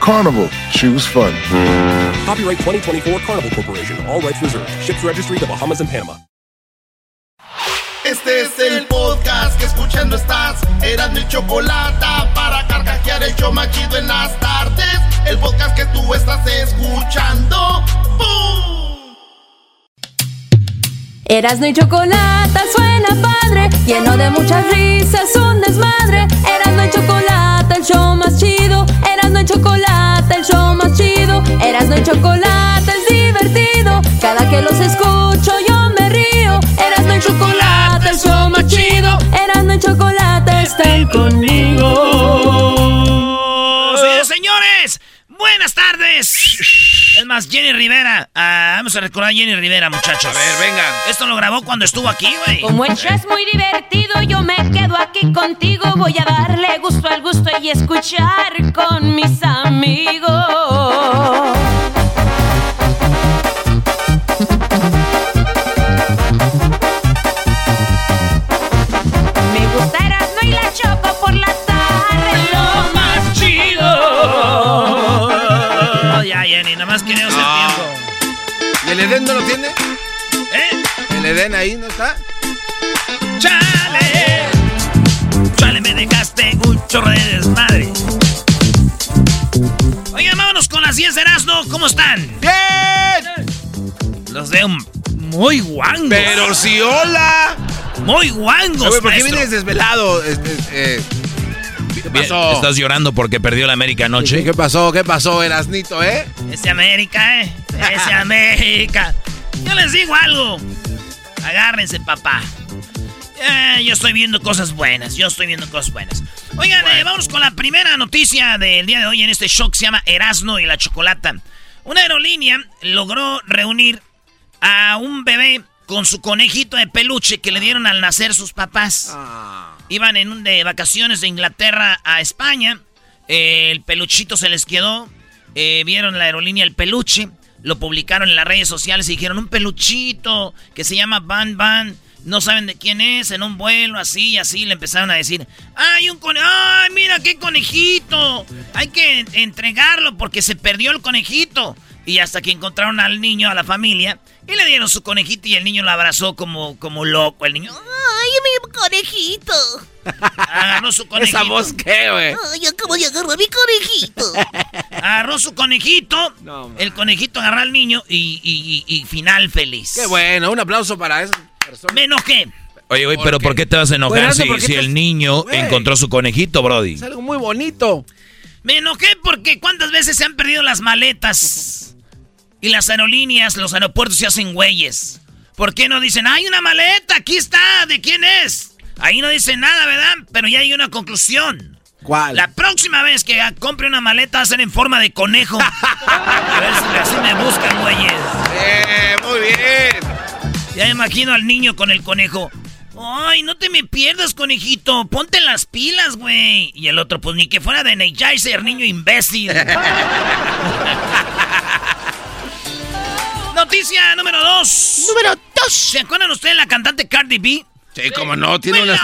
Carnival, choose fun. Copyright 2024 Carnival Corporation, all rights reserved. Ships registry the Bahamas and Panama. Este es el podcast que escuchando estás. Eran mi chocolate para carcajear el show machido en las tardes. El podcast que tú estás escuchando. ¡Bum! Erasmo y chocolate suena padre, lleno de muchas risas, un desmadre. Erasmo y chocolate, el show más chido. Erasmo y chocolate, el show más chido. Erasmo y chocolate es divertido. Cada que los escucho yo me río. Erasmo y chocolate, el show más chido. Erasmo y chocolate están conmigo. Buenas tardes. Es más, Jenny Rivera. Ah, vamos a recordar a Jenny Rivera, muchachos. A ver, venga. Esto lo grabó cuando estuvo aquí, güey. Como el show es muy divertido, yo me quedo aquí contigo. Voy a darle gusto al gusto y escuchar con mis amigos. Me gusta Erasmo y la Choco Nada más quería hacer tiempo. ¿Y el Edén no lo tiene? ¿Eh? ¿El Edén ahí no está? ¡Chale! ¡Chale, me dejaste un chorro de desmadre! Oigan, vámonos con las 10 de Erasmo. ¿Cómo están? ¡Bien! Los veo muy guangos. Pero si hola. Muy guangos, Güey, ¿Por qué maestro. vienes desvelado? Este, eh, ¿Qué pasó? ¿Estás llorando porque perdió la América anoche? ¿Qué pasó? ¿Qué pasó, Erasnito, eh? Ese América, ¿eh? Ese América. Yo les digo algo. Agárrense, papá. Eh, yo estoy viendo cosas buenas. Yo estoy viendo cosas buenas. Oigan, eh, vamos con la primera noticia del día de hoy en este show que se llama Erasno y la Chocolata. Una aerolínea logró reunir a un bebé con su conejito de peluche que le dieron al nacer sus papás. Ah. Iban en un de vacaciones de Inglaterra a España. Eh, el peluchito se les quedó. Eh, vieron la aerolínea el peluche. Lo publicaron en las redes sociales y dijeron un peluchito que se llama Van Van. No saben de quién es, en un vuelo, así y así. Le empezaron a decir, ¡ay, un conejo! ¡Ay, mira qué conejito! Hay que entregarlo porque se perdió el conejito. Y hasta que encontraron al niño, a la familia, y le dieron su conejito y el niño lo abrazó como, como loco. El niño, ¡Ay, mi conejito! Agarró su conejito. ¿Esa voz qué, güey? ¡Ay, acabo de agarrar mi conejito! Agarró su conejito. No, el conejito agarró al niño y, y- y- y final feliz. Qué bueno, un aplauso para esa persona. Me enojé. Oye, güey, ¿Por pero qué? ¿por qué te vas a enojar Bueno, si, ¿por qué si te- el niño encontró su conejito, Brody? Es algo muy bonito. Me enojé porque cuántas veces se han perdido las maletas. Y las aerolíneas, los aeropuertos se hacen güeyes. ¿Por qué no dicen, hay una maleta, aquí está, ¿de quién es? Ahí no dicen nada, ¿verdad? Pero ya hay una conclusión. ¿Cuál? La próxima vez que compre una maleta va a ser en forma de conejo. A ver si así me buscan, güeyes. Eh, muy bien. Ya me imagino al niño con el conejo. Ay, no te me pierdas, conejito. Ponte las pilas, güey. Y el otro, pues ni que fuera de Energizer, niño imbécil. Noticia número dos. Número dos. ¿Se acuerdan ustedes de la cantante Cardi B? Sí, como no, tiene unas...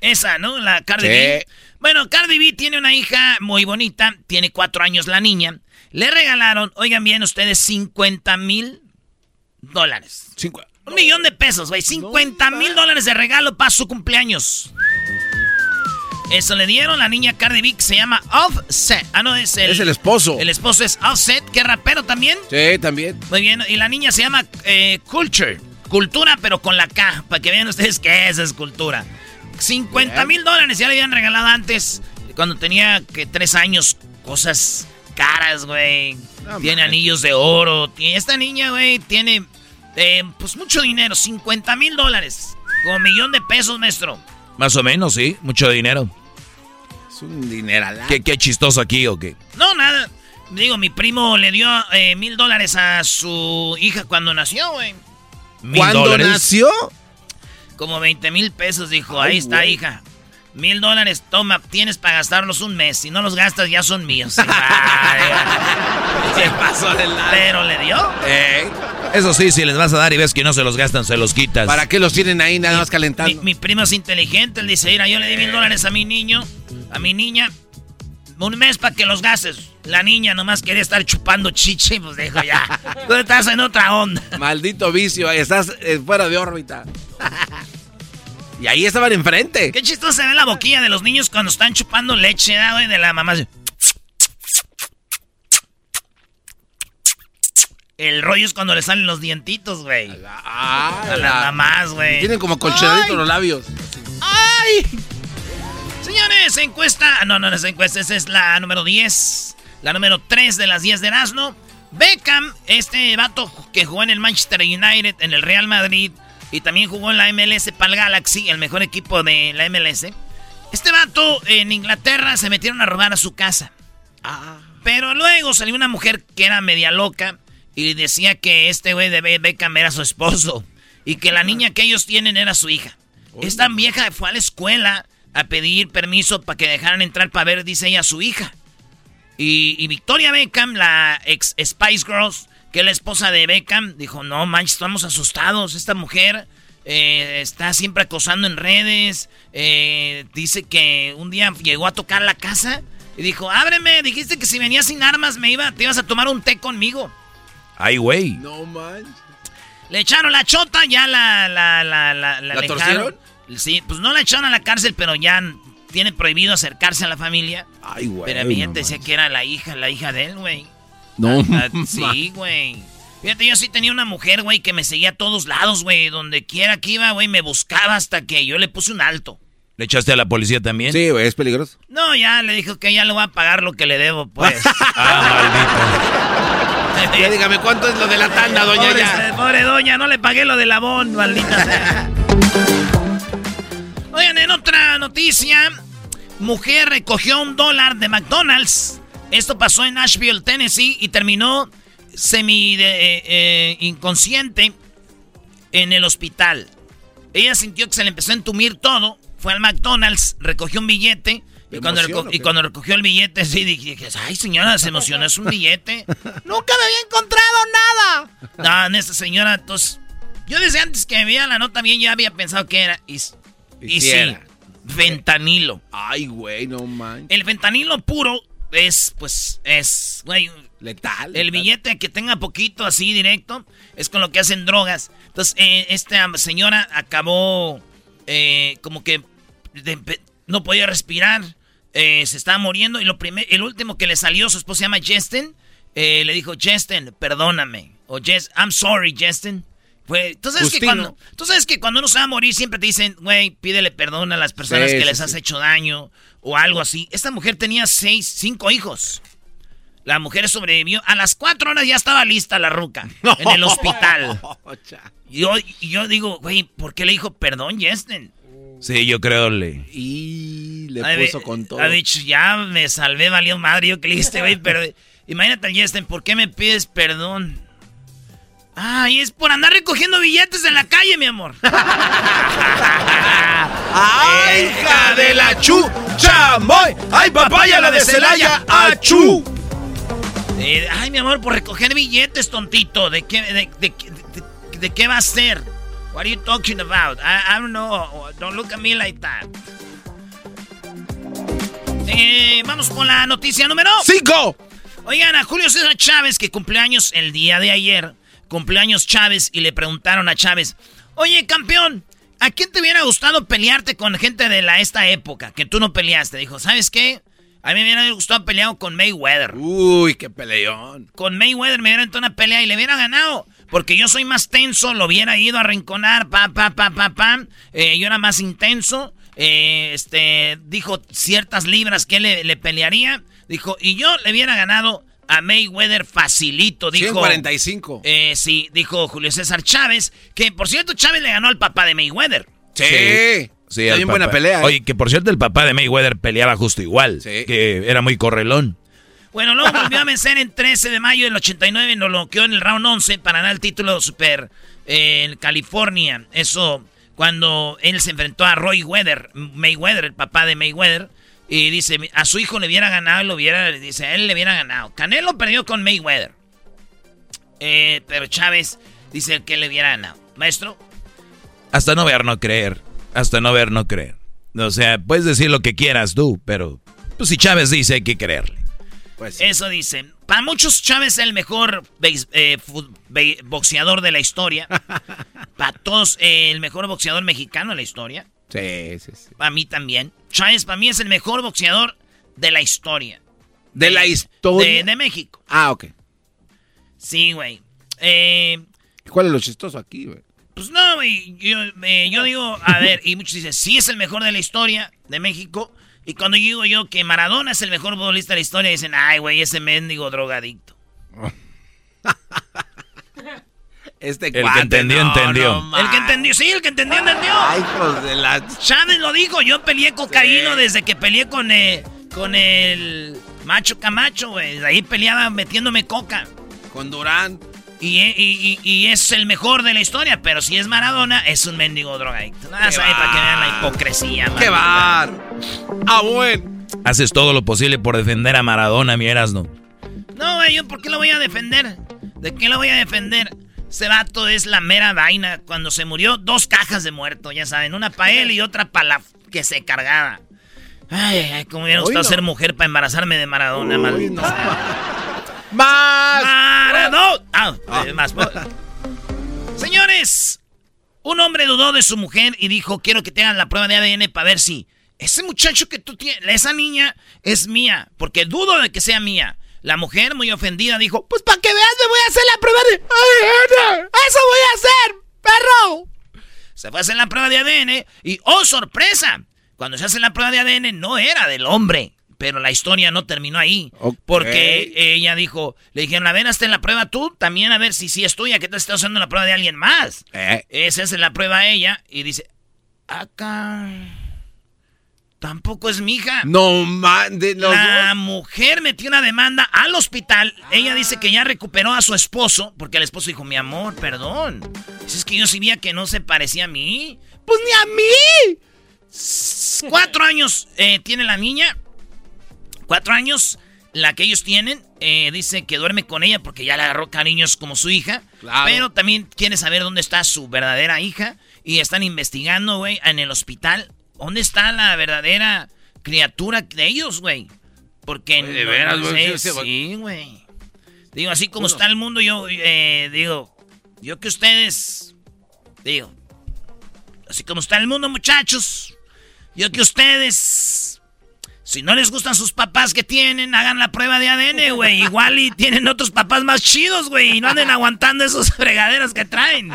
Esa, ¿no? La Cardi Sí. B. Bueno, Cardi B tiene una hija muy bonita, tiene cuatro años la niña. Le regalaron, oigan bien ustedes, 50 mil dólares. Cinco- Un millón de pesos, güey. 50 mil dólares de regalo para su cumpleaños. Eso le dieron. La niña Cardi B que se llama Offset. Ah, no, es el... Es el esposo. El esposo es Offset, que es rapero también. Sí, también. Muy bien. Y la niña se llama eh, Culture. Cultura, pero con la K. Para que vean ustedes esa es cultura. 50 mil dólares ya le habían regalado antes. Cuando tenía que tres años. Cosas caras, güey. No tiene anillos de oro. Y esta niña, güey, tiene eh, pues mucho dinero. 50 mil dólares. Como millón de pesos, maestro. Más o menos, sí. Mucho dinero. Es un dineral. ¿Qué, qué chistoso aquí o qué? No, nada. Digo, mi primo le dio eh, mil dólares a su hija cuando nació, güey. ¿Mil ¿Cuándo dólares? nació? Como 20 mil pesos, dijo. Ahí Ay, está, güey. hija. Mil dólares, toma, tienes para gastarlos un mes. Si no los gastas, ya son míos. Se pasó de lado. Pero le dio. Eh, Eso sí, si les vas a dar y ves que no se los gastan, se los quitas. ¿Para qué los tienen ahí nada más Mi, calentando? mi primo es inteligente. Él dice: Mira, yo le di mil dólares a mi niño, a mi niña. Un mes para que los gastes. La niña nomás quería estar chupando chiche. Pues dijo ya. Tú estás en otra onda. Maldito vicio, estás eh, fuera de órbita. y ahí estaban enfrente. Qué chistoso se ve la boquilla de los niños cuando están chupando leche, ¿verdad, güey? De la mamá. El rollo es cuando le salen los dientitos, güey. Ah, A las mamás, güey. Tienen como colchonaditos los labios. ¡Ay! Señores, encuesta. ah, No, no, no es encuesta, esa es la número 10. La número 3 de las 10 de Erasmo. Beckham, este vato que jugó en el Manchester United, en el Real Madrid y también jugó en la MLS para el Galaxy, el mejor equipo de la MLS. Este vato en Inglaterra se metieron a robar a su casa. Pero luego salió una mujer que era media loca y decía que este güey de Be- Beckham era su esposo y que la niña que ellos tienen era su hija. Esta vieja fue a la escuela a pedir permiso para que dejaran entrar para ver, dice ella, a su hija. Y, y Victoria Beckham, la ex Spice Girls, que la esposa de Beckham, dijo, no manches, estamos asustados. Esta mujer eh, está siempre acosando en redes. eh, dice que un día llegó a tocar la casa y dijo, ábreme, dijiste que si venías sin armas me iba, te ibas a tomar un té conmigo. Ay, güey. No manches. Le echaron la chota, ya la... ¿La, la, la, ¿La torcieron? Sí, pues no la echaron a la cárcel, pero ya tiene prohibido acercarse a la familia. Ay, güey. Pero mi no gente decía manches. que era la hija, la hija de él, güey. No, Ah, sí, güey. Fíjate, yo sí tenía una mujer, güey, que me seguía a todos lados, güey. Donde quiera que iba, güey, me buscaba hasta que yo le puse un alto. ¿Le echaste a la policía también? Sí, güey, es peligroso. No, ya le dijo que ya le voy a pagar lo que le debo, pues. Ah, Ya dígame cuánto es lo de la tanda, doña pobre, ya. pobre doña, no le pagué lo del abón, maldita sea. Oigan, en otra noticia, mujer recogió un dólar de McDonald's. Esto pasó en Nashville, Tennessee, y terminó semi de- eh, eh, inconsciente en el hospital. Ella sintió que se le empezó a entumir todo, fue al McDonald's, recogió un billete. Y ¿De cuando, emoción y cuando recogió el billete, sí, dije, ay señora, se emocionó, es un billete. Nunca me había encontrado nada. No, en esta señora, entonces, yo desde antes que me veía la nota bien, ya había pensado que era. Y, y sí, fentanilo. Ay, güey, no manches. El fentanilo puro es, pues, es, güey, Letal. el letal. billete que tenga poquito así directo es con lo que hacen drogas. Entonces, eh, esta señora acabó eh, como que de no podía respirar, eh, se estaba muriendo y lo primer, el último que le salió, su esposa se llama Justin, eh, le dijo, Justin, perdóname. O Jess, I'm sorry, Justin. Fue, ¿tú, sabes que cuando, tú sabes que cuando uno se va a morir siempre te dicen, güey, pídele perdón a las personas Sí, que sí, les has sí. hecho daño o algo así. Esta mujer tenía seis, cinco hijos. La mujer sobrevivió. A las cuatro horas ya estaba lista la ruca. En el hospital. yo, yo digo, güey, ¿por qué le dijo perdón, Justin? Sí, yo creo le. Y le Ha puso con todo. Ha dicho, ya me salvé, valió madre. Yo que le dije, güey, pero imagínate, Justin, ¿por qué me pides perdón? Ay, es por andar recogiendo billetes en la calle, mi amor. ¡Ay, hija de la chu! ¡Chamoy! ¡Ay, papaya, la de Celaya! ¡Achú! Eh, ay, mi amor, por recoger billetes, tontito. ¿De qué, de, de- de- de qué va a ser? What are you talking about? I, I don't know. Don't look at me like that. Eh, vamos con la noticia número ¡Cinco! Oigan, a Julio César Chávez, que cumpleaños el día de ayer, cumpleaños Chávez, y le preguntaron a Chávez, oye, campeón, ¿A quién te hubiera gustado pelearte con gente de la esta época que tú no peleaste? Dijo, ¿sabes qué? A mí me hubiera gustado pelear con Mayweather. Uy, qué peleón. Con Mayweather me hubiera entrado una pelea y le hubiera ganado. Porque yo soy más tenso, lo hubiera ido a rinconar, pa, pa, pa, pa, pa. Eh, yo era más intenso. Eh, este, dijo ciertas libras que le, le pelearía. Dijo, y yo le hubiera ganado a Mayweather facilito, dijo. 145. Eh, sí, dijo Julio César Chávez, que por cierto Chávez le ganó al papá de Mayweather. Sí. Sí, bien buena pelea. ¿eh? Oye, que por cierto el papá de Mayweather peleaba justo igual. Sí. Que era muy correlón. Bueno, luego volvió a vencer en 13 de mayo del 89 y nos lo quedó en el round 11 para ganar el título super eh, en California. Eso cuando él se enfrentó a Roy Weather, Mayweather, el papá de Mayweather. Y dice, a su hijo le hubiera ganado, lo hubiera, dice, a él le hubiera ganado. Canelo perdió con Mayweather. Eh, pero Chávez dice que le hubiera ganado. Maestro, Hasta no ver, no creer. Hasta no ver, no creer. O sea, puedes decir lo que quieras tú, pero pues si Chávez dice hay que creerle. Pues sí. eso dice. Para muchos Chávez es el mejor eh, boxeador de la historia. Para todos eh, el mejor boxeador mexicano de la historia. Sí, sí, sí. Para mí también. Chávez para mí es el mejor boxeador de la historia. De la historia. De, de México. Ah, ok. Sí, güey. Eh, ¿Cuál es lo chistoso aquí, güey? pues no, güey. Yo, eh, yo digo, a ver, y muchos dicen, sí es el mejor de la historia de México. Y cuando digo yo que Maradona es el mejor futbolista de la historia, dicen, ay, güey, ese mendigo drogadicto. Este El que entendió, no, entendió. no El que más. entendió, sí, el que entendió, entendió. Ay, hijos de la... Chávez lo dijo, yo peleé cocaíno desde que peleé con, eh, con el macho Camacho, güey. Ahí peleaba metiéndome coca. Con Durán. Y, eh, y- y- y es el mejor de la historia, pero si es Maradona, es un mendigo drogadicto. Nada, ¡Qué sabe, para que vean la bar! hipocresía, ¡Qué bar! ¡Ah, bueno! Haces todo lo posible por defender a Maradona, mi Erasno. No, güey, ¿yo por qué lo voy a defender? ¿De qué lo voy a defender? Ese vato es la mera vaina. Cuando se murió, dos cajas de muerto, ya saben. Una para él y otra para la que se cargaba. Ay, ay, ay, como hubiera gustado no. ser mujer para embarazarme de Maradona, maldito. ¡Más! Maradona. Ah, eh, más. Señores, un hombre dudó de su mujer y dijo, quiero que te hagan la prueba de ADN para ver si ese muchacho que tú tienes, esa niña es mía, porque dudo de que sea mía. La mujer, muy ofendida, dijo, pues para que veas me voy a hacer la prueba de ADN. Eso voy a hacer, perro. Se fue a hacer la prueba de ADN y, oh, sorpresa, cuando se hace la prueba de ADN no era del hombre. Pero la historia no terminó ahí. Porque ella dijo, le dijeron, a ver, hazte la prueba tú, también a ver si sí es tuya, que te estás haciendo la prueba de alguien más. Eh, Esa es la prueba a ella y dice, acá, tampoco es mi hija. no mande los La dos. mujer metió una demanda al hospital. Ella dice que ya recuperó a su esposo, porque el esposo dijo, mi amor, perdón. Dice, es que yo sabía que no se parecía a mí. Pues ni a mí. Cuatro años eh, tiene la niña. Cuatro años, la que ellos tienen. eh, dice que duerme con ella porque ya le agarró cariños como su hija. Claro. Pero también quiere saber dónde está su verdadera hija. Y están investigando, güey, en el hospital. ¿Dónde está la verdadera criatura de ellos, güey? Porque Oye, de no- veras, no sé, sí, güey. Digo, así como está el mundo, yo eh, digo, yo que ustedes, digo, así como está el mundo, muchachos, yo que ustedes, si no les gustan sus papás que tienen, hagan la prueba de ADN, güey. Igual y tienen otros papás más chidos, güey, y no anden aguantando esos fregaderos que traen.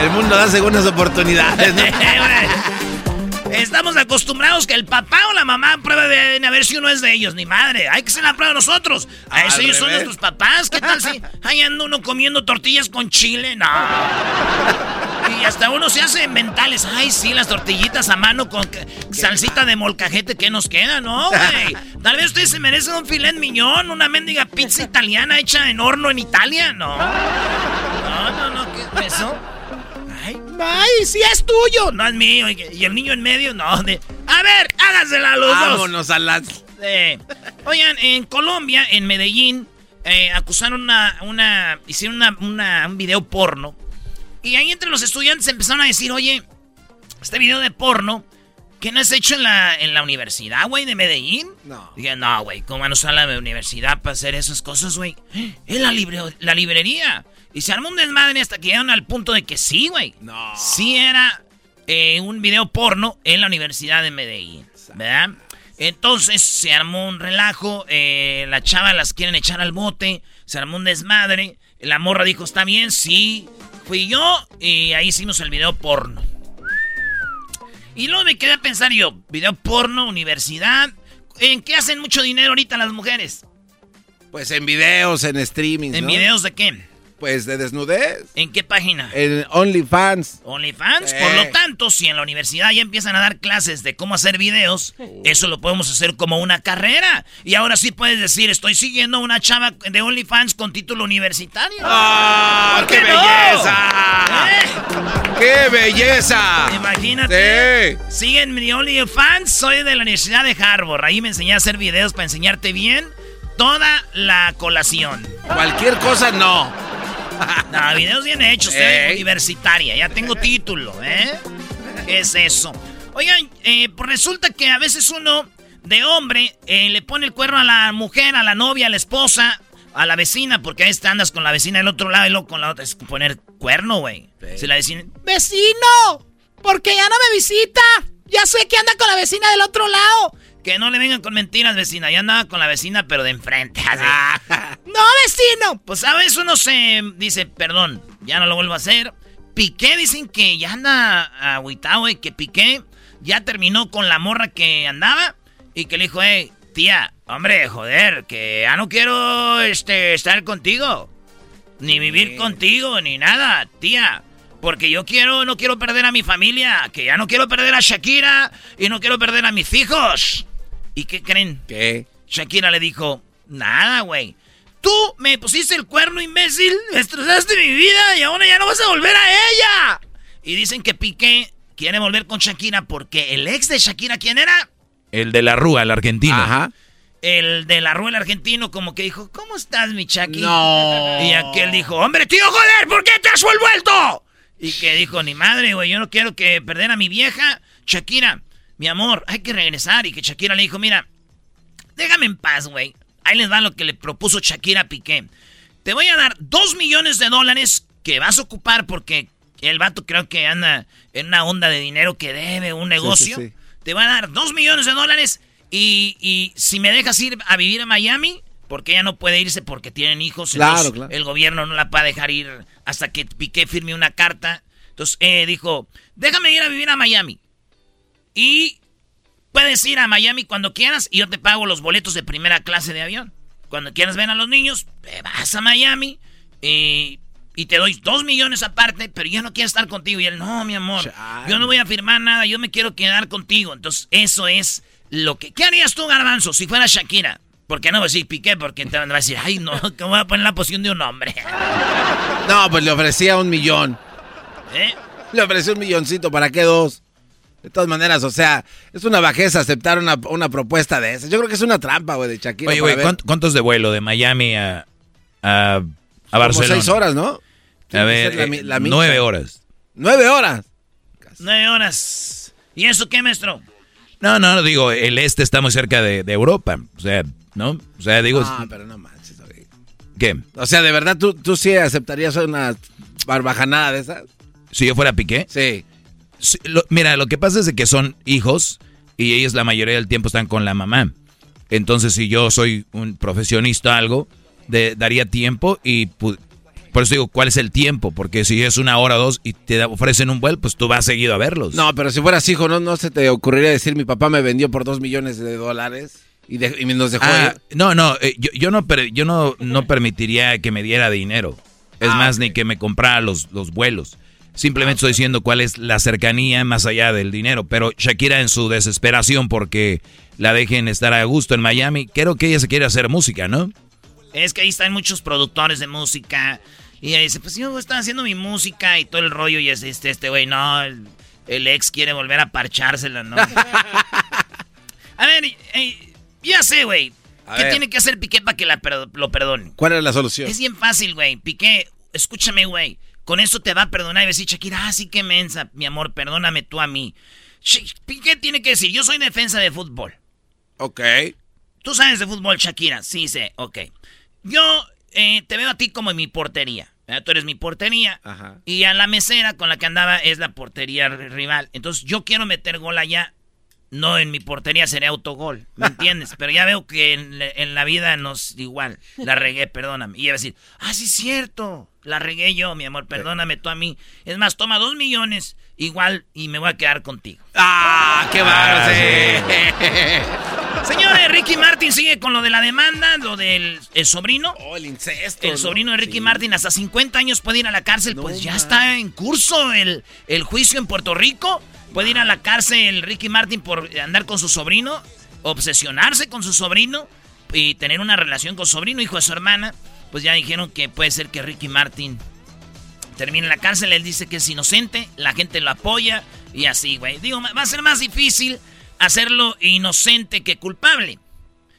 El mundo da segundas oportunidades, ¿no? Estamos acostumbrados que el papá o la mamá prueba de ADN a ver si uno es de ellos, ni madre. Hay que hacer la prueba nosotros. A eso ellos son nuestros papás. ¿Qué tal si ahí anda uno comiendo tortillas con chile? No. Y hasta uno se hace mentales. Ay, sí, las tortillitas a mano con salsita de molcajete que nos queda, ¿no, güey? Tal vez ustedes se merecen un filet miñón, una mendiga pizza italiana hecha en horno en Italia, ¿no? No, no, no, ¿qué es eso? Ay, ay, sí es tuyo. No es mío. Y el niño en medio, no. de- a ver, hágasela a los dos. Vámonos a las... Eh, oigan, en Colombia, en Medellín, eh, acusaron una, una, hicieron una, una- un video porno. Y ahí entre los estudiantes empezaron a decir, oye, este video de porno, ¿qué no has hecho en la, en la universidad, güey, de Medellín? No. Dije, no, güey, ¿cómo van a usar la universidad para hacer esas cosas, güey? Es la, libre- la librería. Y se armó un desmadre hasta que llegaron al punto de que sí, güey. No. Sí era eh, un video porno en la Universidad de Medellín, ¿verdad? Entonces se armó un relajo, eh, la chava las quieren echar al bote, se armó un desmadre, la morra dijo, está bien, sí, fui yo, y ahí hicimos el video porno. Y luego me quedé a pensar yo, video porno, universidad, ¿en qué hacen mucho dinero ahorita las mujeres? Pues en videos, en streaming. ¿En ¿no? videos de qué? Pues de desnudez. ¿En qué página? En OnlyFans. OnlyFans. Eh. Por lo tanto, si en la universidad ya empiezan a dar clases de cómo hacer videos, eso lo podemos hacer como una carrera. Y ahora sí puedes decir, estoy siguiendo una chava de OnlyFans con título universitario. ¡Ah, ¿Por qué no? belleza! ¿Eh? ¡Qué belleza! Imagínate. Sí. Siguen mi OnlyFans, soy de la Universidad de Harvard. Ahí me enseñé a hacer videos para enseñarte bien toda la colación. Cualquier cosa no. No, videos bien hechos, eh, Ey. universitaria. Ya tengo título, ¿eh? ¿Qué es eso? Oigan, eh, pues resulta que a veces uno de hombre eh, le pone el cuerno a la mujer, a la novia, a la esposa, a la vecina, porque a este andas con la vecina del otro lado y luego con la otra. Es poner cuerno, güey. Si la vecina. ¡Vecino! Porque ya no me visita. Ya sé que anda con la vecina del otro lado. Que no le vengan con mentiras, vecina. Ya andaba con la vecina, pero de enfrente. ¡No, vecino! Pues a veces uno se dice, perdón, ya no lo vuelvo a hacer. Piqué, dicen que ya anda agüitado, güey, que Piqué ya terminó con la morra que andaba y que le dijo, hey, tía, hombre, joder, que ya no quiero este, estar contigo. Ni vivir contigo, ni nada, tía. Porque yo quiero, no quiero perder a mi familia, que ya no quiero perder a Shakira y no quiero perder a mis hijos. ¿Y qué creen? ¿Qué? Shakira le dijo, nada, güey. Tú me pusiste el cuerno, imbécil, destrozaste mi vida y ahora ya no vas a volver a ella. Y dicen que Piqué quiere volver con Shakira porque el ex de Shakira, ¿quién era? El de la Rúa, el argentino. Ajá. El de la rueda el argentino, como que dijo, ¿cómo estás, mi Chucky? No. Y aquel dijo, hombre, tío, joder, ¿por qué te has vuelto? Y que dijo, ni madre, güey, yo no quiero que perder a mi vieja. Shakira, mi amor, hay que regresar. Y que Shakira le dijo, mira, déjame en paz, güey. Ahí les va lo que le propuso Shakira a Piqué. Te voy a dar dos millones de dólares que vas a ocupar porque el vato creo que anda en una onda de dinero que debe un negocio. sí. Te va a dar dos millones de dólares y, y si me dejas ir a vivir a Miami, porque ella no puede irse porque tienen hijos, Claro, claro. el gobierno no la va a dejar ir hasta que Piqué firme una carta. Entonces eh, dijo, déjame ir a vivir a Miami. Y puedes ir a Miami cuando quieras y yo te pago los boletos de primera clase de avión. Cuando quieras ver a los niños, te vas a Miami eh, y te doy dos millones aparte, pero yo no quiero estar contigo. Y él, no, mi amor, Chale. yo no voy a firmar nada, yo me quiero quedar contigo. Entonces, eso es lo que... ¿Qué harías tú, Garbanzo, si fuera Shakira? Porque no voy a decir Piqué, porque te van a decir, ay, no, que voy a poner la posición de un hombre. No, pues le ofrecía un millón. ¿Eh? Le ofreció un milloncito, ¿para qué dos? De todas maneras, o sea, es una bajeza aceptar una, una propuesta de esa. Yo creo que es una trampa, güey, de Shakira. Oye, güey, ver. ¿cuánto- ¿cuántos de vuelo de Miami a, a, a Como Barcelona? seis horas, ¿no? Tiene A ver, la eh, la nueve horas. Nueve horas. Nueve horas. ¿Y eso qué, maestro? No, no, digo, el este está muy cerca de, de Europa. O sea, ¿no? O sea, digo, Ah, pero no manches, güey. ¿qué? O sea, ¿de verdad tú, tú sí aceptarías una barbajanada de esas? Si yo fuera Piqué. Sí. Lo- mira, lo que pasa es de que son hijos y ellos la mayoría del tiempo están con la mamá. Entonces, si yo soy un profesionista o algo, de- daría tiempo y por eso digo, ¿cuál es el tiempo? Porque si es una hora o dos y te ofrecen un vuelo, pues tú vas seguido a verlos. No, pero si fueras hijo, ¿no, no se te ocurriría decir mi papá me vendió por dos millones de dólares y, de- y nos dejó Ah, ir? no, no, eh, yo, yo no, yo no, no permitiría que me diera dinero. Es Ah, más, ni que me comprara los, los vuelos. Simplemente estoy diciendo cuál es la cercanía más allá del dinero. Pero Shakira en su desesperación porque la dejen estar a gusto en Miami, creo que ella se quiere hacer música, ¿no? Es que ahí están muchos productores de música. Y ella dice, pues yo estoy haciendo mi música y todo el rollo. Y es este, este güey, no, el, el ex quiere volver a parchársela, ¿no? a ver, eh, ya sé, güey. ¿Qué ver. tiene que hacer Piqué para que la lo perdone? ¿Cuál es la solución? Es bien fácil, güey. Piqué, escúchame, güey. Con eso te va a perdonar y va a decir, Shakira, ah, sí que mensa, mi amor, perdóname tú a mí. Piqué tiene que decir, yo soy defensa de fútbol. Ok. Tú sabes de fútbol, Shakira. Sí, sé, ok. Yo eh, te veo a ti como en mi portería. ¿verdad? Tú eres mi portería. Ajá. Y a la mesera con la que andaba es la portería rival. Entonces yo quiero meter gol allá. No en mi portería sería autogol. ¿Me entiendes? Pero ya veo que en, la- en la vida nos igual. La regué, perdóname. Y iba a decir, ah, sí es cierto. La regué yo, mi amor. Perdóname tú a mí. Es más, toma dos millones igual y me voy a quedar contigo. ¡Ah, qué bárbaro! sí. Señores, Ricky Martin sigue con lo de la demanda, lo del el sobrino. Oh, el incesto. El ¿no? sobrino de Ricky Sí. Martin hasta 50 años puede ir a la cárcel, No pues ya está en curso el, el juicio en Puerto Rico. Puede ir a la cárcel Ricky Martin por andar con su sobrino, obsesionarse con su sobrino y tener una relación con su sobrino, hijo de su hermana. Pues ya dijeron que puede ser que Ricky Martin termine en la cárcel. Él dice que es inocente, la gente lo apoya y así, güey. Digo, va a ser más difícil hacerlo inocente que culpable.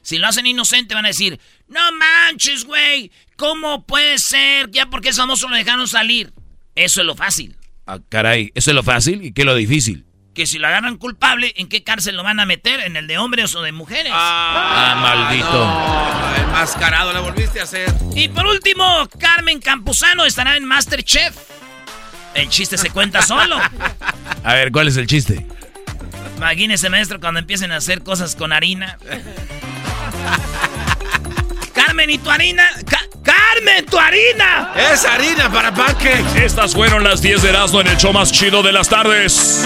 Si lo hacen inocente van a decir, no manches, güey, ¿cómo puede ser? Ya porque es famoso lo dejaron salir. Eso es lo fácil. Ah, caray, eso es lo fácil y qué es lo difícil. Que si lo agarran culpable, ¿en qué cárcel lo van a meter? ¿En el de hombres o de mujeres? Ah, maldito. No, la volviste a hacer. Y por último, Carmen Campuzano estará en Masterchef. El chiste se cuenta solo. A ver, ¿cuál es el chiste? Imagínese, maestro, cuando empiecen a hacer cosas con harina. Carmen, ¿y tu harina? Ca- ¡Carmen, tu harina! Es harina para pancakes. Estas fueron las 10 de Erasmo en el show más chido de las tardes.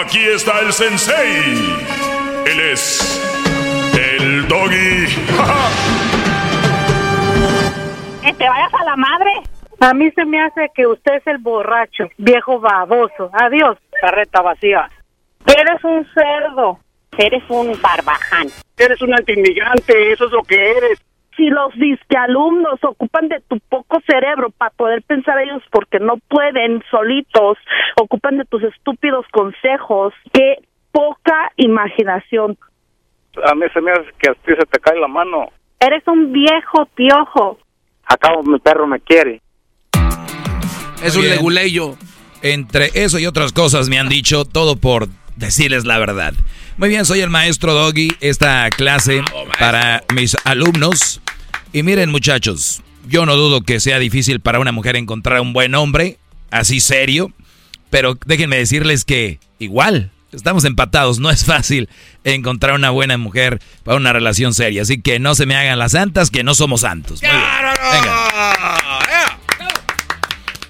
Aquí está el sensei. Él es el doggy. Que te vayas a la madre. A mí se me hace que usted es el borracho, viejo baboso. Adiós. Carreta vacía. Eres un cerdo. Eres un barbaján. Eres un antiinmigrante, eso es lo que eres. Si los disquealumnos ocupan de tu poco cerebro para poder pensar ellos porque no pueden solitos, ocupan de tus estúpidos consejos, qué poca imaginación. A mí se me hace que a ti se te cae la mano. Eres un viejo piojo. Acabo, mi perro me quiere. Es un leguleyo. Entre eso y otras cosas me han dicho todo por decirles la verdad. Muy bien, soy el maestro Doggy, esta clase para mis alumnos. Y miren muchachos, yo no dudo que sea difícil para una mujer encontrar un buen hombre, así serio, pero déjenme decirles que igual, estamos empatados, no es fácil encontrar una buena mujer para una relación seria. Así que no se me hagan las santas, que no somos santos. Muy bien. Venga.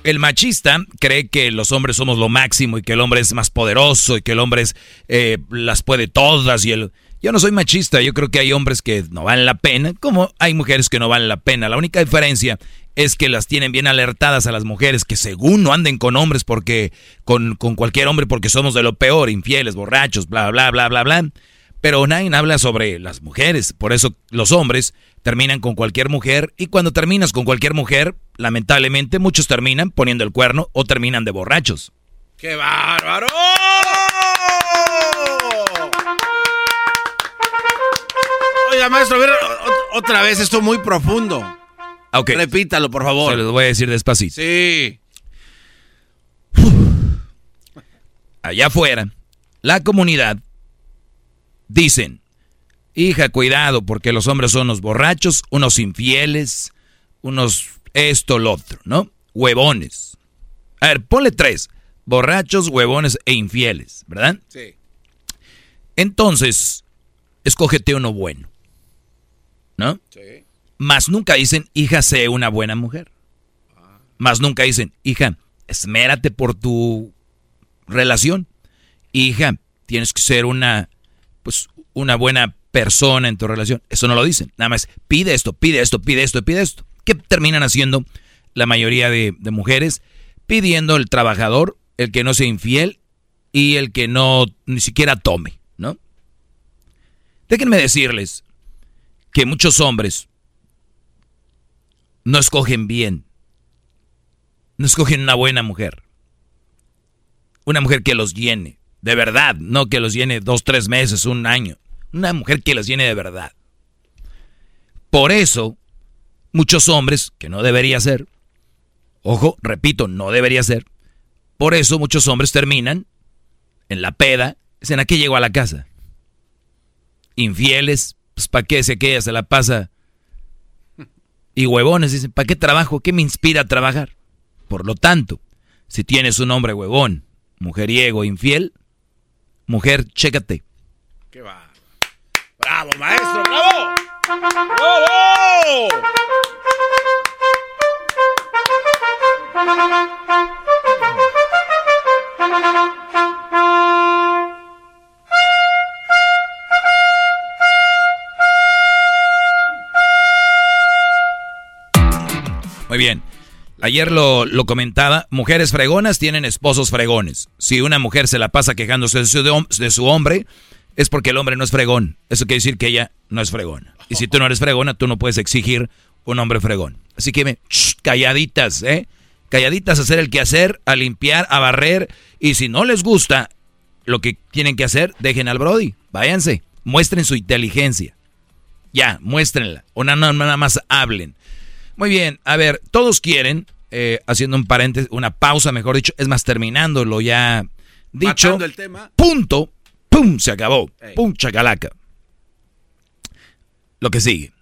El machista cree que los hombres somos lo máximo y que el hombre es más poderoso y que el hombre es, eh, las puede todas y el... Yo no soy machista, yo creo que hay hombres que no valen la pena, como hay mujeres que no valen la pena. La única diferencia es que las tienen bien alertadas a las mujeres que según no anden con hombres porque con, con cualquier hombre porque somos de lo peor, infieles, borrachos, bla, bla, bla, bla, bla. Pero nadie habla sobre las mujeres, por eso los hombres terminan con cualquier mujer y cuando terminas con cualquier mujer, lamentablemente muchos terminan poniendo el cuerno o terminan de borrachos. ¡Qué bárbaro! Oiga, maestro, a ver, otra vez esto muy profundo. Ok. Repítalo, por favor. Se los voy a decir despacito. Sí. Allá afuera, la comunidad dicen, hija, cuidado, porque los hombres son unos borrachos, unos infieles, unos esto, lo otro, ¿no? Huevones. A ver, ponle tres. Borrachos, huevones e infieles, ¿verdad? Sí. Entonces, escógete uno bueno. ¿No? Sí. Más nunca dicen, hija, sé una buena mujer. Más nunca dicen, hija, esmérate por tu relación. Hija, tienes que ser una, pues, una buena persona en tu relación. Eso no lo dicen. Nada más, pide esto, pide esto, pide esto, pide esto. ¿Qué terminan haciendo la mayoría de, de mujeres? Pidiendo el trabajador, el que no sea infiel y el que no ni siquiera tome, ¿no? Déjenme decirles que muchos hombres no escogen bien, no escogen una buena mujer, una mujer que los llene, de verdad, no que los llene dos, tres meses, un año, una mujer que los llene de verdad. Por eso, muchos hombres, que no debería ser, ojo, repito, no debería ser, por eso muchos hombres terminan en la peda, dicen, ¿a qué llego a la casa? Infieles, pues ¿para qué se queda? Se la pasa. Y huevones dicen, ¿para qué trabajo? ¿Qué me inspira a trabajar? Por lo tanto, si tienes un hombre huevón, mujeriego, infiel, mujer, chécate. ¿Qué va? ¡Bravo, maestro! ¡Bravo! ¡Bravo! Muy bien. Ayer lo, lo, comentaba, mujeres fregonas tienen esposos fregones. Si una mujer se la pasa quejándose de su, de su, hombre, es porque el hombre no es fregón. Eso quiere decir que ella no es fregona. Y si tú no eres fregona, tú no puedes exigir un hombre fregón. Así que me, calladitas, ¿eh? Calladitas a hacer el quehacer, a limpiar, a barrer. Y si no les gusta lo que tienen que hacer, dejen al Brody. Váyanse. Muestren su inteligencia. Ya, muéstrenla. O nada, nada más hablen. Muy bien, a ver, todos quieren, eh, haciendo un paréntesis, una pausa, mejor dicho, es más, terminándolo ya dicho. el tema. Punto, pum, se acabó. Pum, chacalaca. Lo que sigue.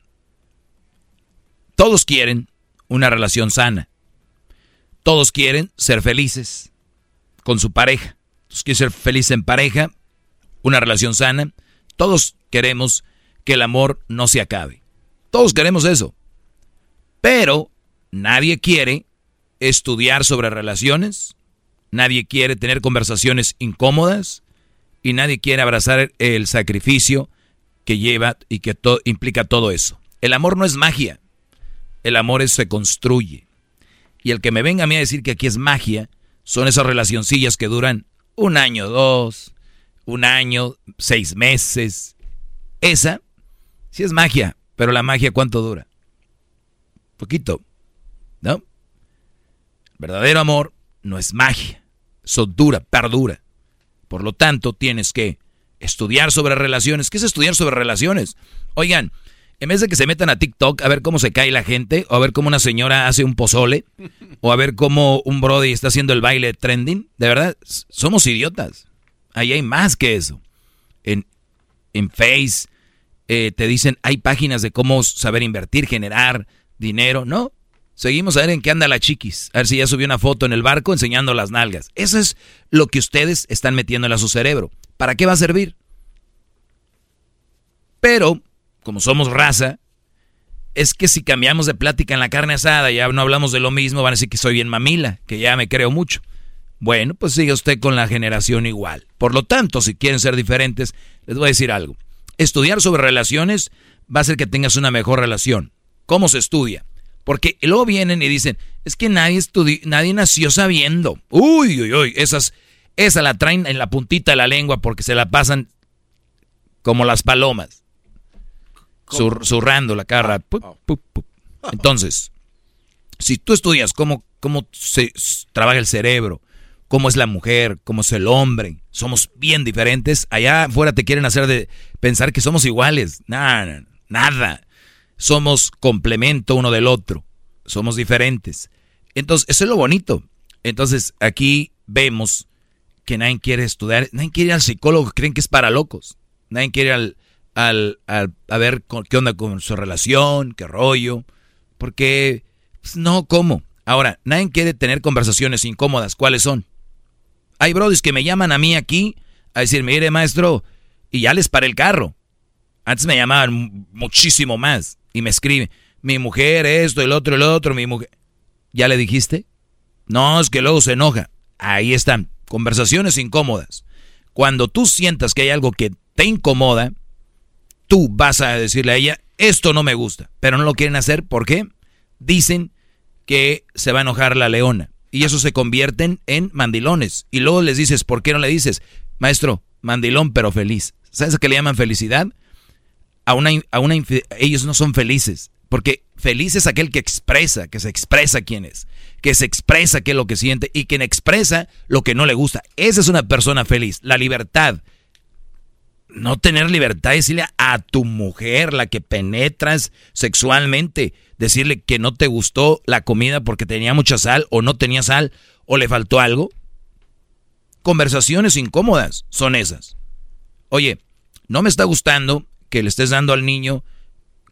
Todos quieren una relación sana. Todos quieren ser felices con su pareja. Todos quieren ser felices en pareja, una relación sana. Todos queremos que el amor no se acabe. Todos queremos eso. Pero nadie quiere estudiar sobre relaciones, nadie quiere tener conversaciones incómodas y nadie quiere abrazar el sacrificio que lleva y que implica todo eso. El amor no es magia, el amor se construye. Y el que me venga a mí a decir que aquí es magia, son esas relacioncillas que duran un año, dos, un año, seis meses. Esa sí es magia, pero la magia ¿cuánto dura? Poquito, ¿no? verdadero amor no es magia, eso dura, perdura. Por lo tanto, tienes que estudiar sobre relaciones. ¿Qué es estudiar sobre relaciones? Oigan, en vez de que se metan a TikTok a ver cómo se cae la gente, o a ver cómo una señora hace un pozole, o a ver cómo un Brody está haciendo el baile trending, de verdad, somos idiotas. Ahí hay más que eso. En, en Face eh, te dicen, hay páginas de cómo saber invertir, generar, dinero, no. Seguimos a ver en qué anda la chiquis. A ver si ya subió una foto en el barco enseñando las nalgas. Eso es lo que ustedes están metiéndole a su cerebro. ¿Para qué va a servir? Pero, como somos raza, es que si cambiamos de plática en la carne asada, ya no hablamos de lo mismo, van a decir que soy bien mamila, que ya me creo mucho. Bueno, pues sigue usted con la generación igual. Por lo tanto, si quieren ser diferentes, les voy a decir algo. Estudiar sobre relaciones va a hacer que tengas una mejor relación. ¿Cómo se estudia? Porque luego vienen y dicen, es que nadie nadie nació sabiendo. Uy, uy, uy, esas, esa la traen en la puntita de la lengua porque se la pasan como las palomas. zurrando la cara. Entonces, si tú estudias cómo, cómo se trabaja el cerebro, cómo es la mujer, cómo es el hombre, somos bien diferentes, allá afuera te quieren hacer de pensar que somos iguales. Nada, nada somos complemento uno del otro, somos diferentes. Entonces, eso es lo bonito. Entonces, aquí vemos que nadie quiere estudiar, nadie quiere al psicólogo, creen que es para locos. Nadie quiere al, al, a ver qué onda con su relación, qué rollo, porque pues, no, ¿cómo? Ahora, nadie quiere tener conversaciones incómodas, ¿cuáles son? Hay brodis que me llaman a mí aquí a decir, mire maestro, y ya les paré el carro. Antes me llamaban muchísimo más y me escribe, mi mujer, esto, el otro, el otro, mi mujer. ¿Ya le dijiste? No, es que luego se enoja. Ahí están, conversaciones incómodas. Cuando tú sientas que hay algo que te incomoda, tú vas a decirle a ella, esto no me gusta, pero no lo quieren hacer, ¿por qué? Dicen que se va a enojar la leona. Y eso se convierten en mandilones. Y luego les dices, ¿por qué no le dices? Maestro, mandilón pero feliz. ¿Sabes a qué le llaman felicidad? A una, a una ellos no son felices. Porque feliz es aquel que expresa, que se expresa quién es, que se expresa qué es lo que siente y quien expresa lo que no le gusta. Esa es una persona feliz. La libertad. No tener libertad, decirle a tu mujer, la que penetras sexualmente, decirle que no te gustó la comida porque tenía mucha sal o no tenía sal o le faltó algo. Conversaciones incómodas son esas. Oye, no me está gustando que le estés dando al niño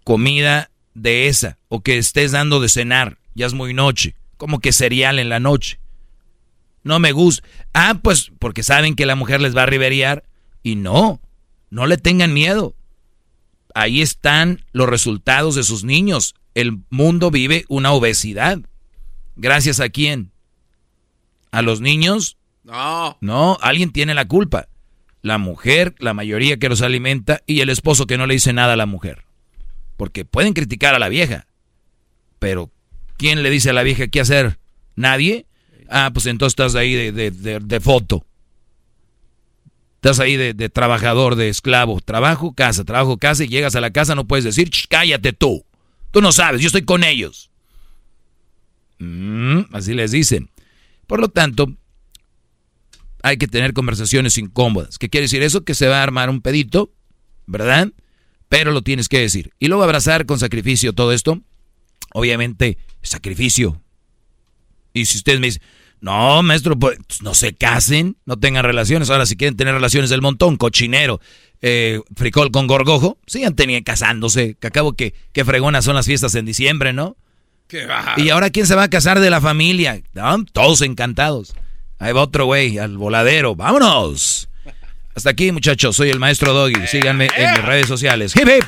comida de esa o que estés dando de cenar, ya es muy noche, como que cereal en la noche. No me gusta. Ah, pues porque saben que la mujer les va a riveriar y no, no le tengan miedo. Ahí están los resultados de sus niños. El mundo vive una obesidad. ¿Gracias a quién? ¿A los niños? No. No, alguien tiene la culpa. La mujer, la mayoría que los alimenta y el esposo que no le dice nada a la mujer. Porque pueden criticar a la vieja. Pero, ¿quién le dice a la vieja qué hacer? ¿Nadie? Ah, pues entonces estás ahí de, de, foto. Estás ahí de, trabajador, de esclavo. Trabajo, casa, trabajo, casa y llegas a la casa no puedes decir, cállate tú. Tú no sabes, yo estoy con ellos. Mm, así les dicen. Por lo tanto, hay que tener conversaciones incómodas. ¿Qué quiere decir eso? Que se va a armar un pedito, ¿verdad? pero lo tienes que decir. Y luego abrazar con sacrificio todo esto. Obviamente, sacrificio. Y si ustedes me dicen, no, maestro, pues no se casen, no tengan relaciones. Ahora, si quieren tener relaciones del montón, cochinero, eh, fricol con gorgojo, sigan teniendo casándose. Que acabo que, que fregonas son las fiestas en diciembre, ¿no? Qué y ahora, ¿quién se va a casar de la familia? Todos encantados. Ahí va otro güey, al voladero. ¡Vámonos! Hasta aquí, muchachos. Soy el maestro Doggy. Síganme en mis redes sociales. ¡Hip, hip!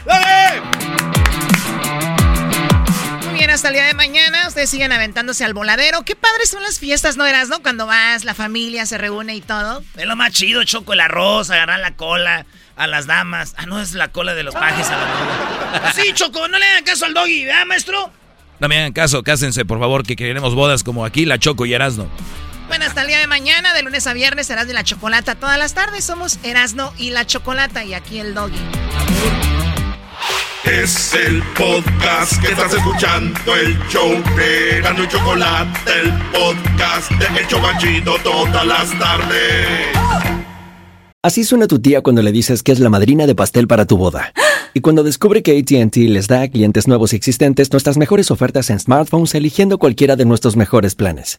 Muy bien, hasta el día de mañana. Ustedes siguen aventándose al voladero. Qué padres son las fiestas, ¿no eras, no? Cuando vas, la familia se reúne y todo. Es lo más chido, choco el arroz, agarrar la cola a las damas. Ah, no, es la cola de los pajes a la Sí, Choco, no le hagan caso al doggy, ¿verdad, maestro? No me hagan caso, cásense, por favor, que queremos bodas como aquí, la Choco y Erasno. Bueno, hasta el día de mañana, de lunes a viernes, serás de la chocolata todas las tardes. Somos Erasno y la Chocolata y aquí el doggy. Es el podcast que estás escuchando, el show de Erasno y Chocolate, el podcast de El Chobachito todas las tardes. Así suena tu tía cuando le dices que es la madrina de pastel para tu boda. Y cuando descubre que ATT les da a clientes nuevos y existentes nuestras mejores ofertas en smartphones eligiendo cualquiera de nuestros mejores planes.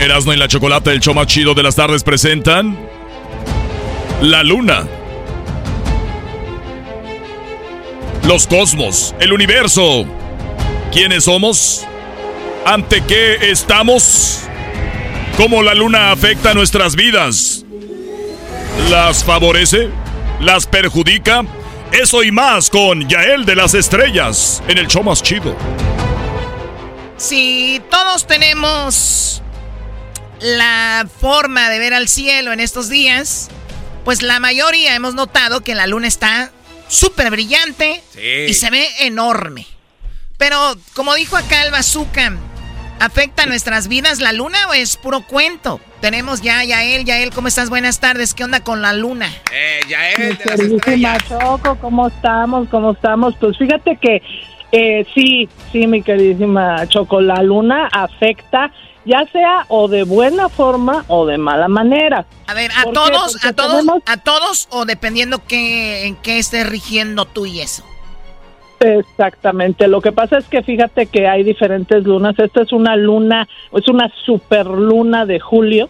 Erasmo y la Chocolate, el show más chido de las tardes, presentan La Luna. Los cosmos, el universo. ¿Quiénes somos? ¿Ante qué estamos? ¿Cómo la luna afecta nuestras vidas? ¿Las favorece? ¿Las perjudica? Eso y más con Yael de las Estrellas en el show más chido. Si todos tenemos la forma de ver al cielo en estos días, pues la mayoría hemos notado que la luna está súper brillante Sí. y se ve enorme. Pero, como dijo acá el bazooka, ¿afecta nuestras vidas la luna o es puro cuento? Tenemos ya, Yael, Yael, ¿cómo estás? Buenas tardes, ¿qué onda con la luna? Eh, ya Mi es de las queridísima estrellas. Choco, ¿cómo estamos? ¿Cómo estamos? Pues fíjate que eh, sí, sí, mi queridísima Choco, la luna afecta ya sea o de buena forma o de mala manera. A ver, a todos, a todos, tenemos- a todos o dependiendo qué, en qué estés rigiendo tú y eso. Exactamente. Lo que pasa es que fíjate que hay diferentes lunas. Esta es una luna, es una superluna de julio.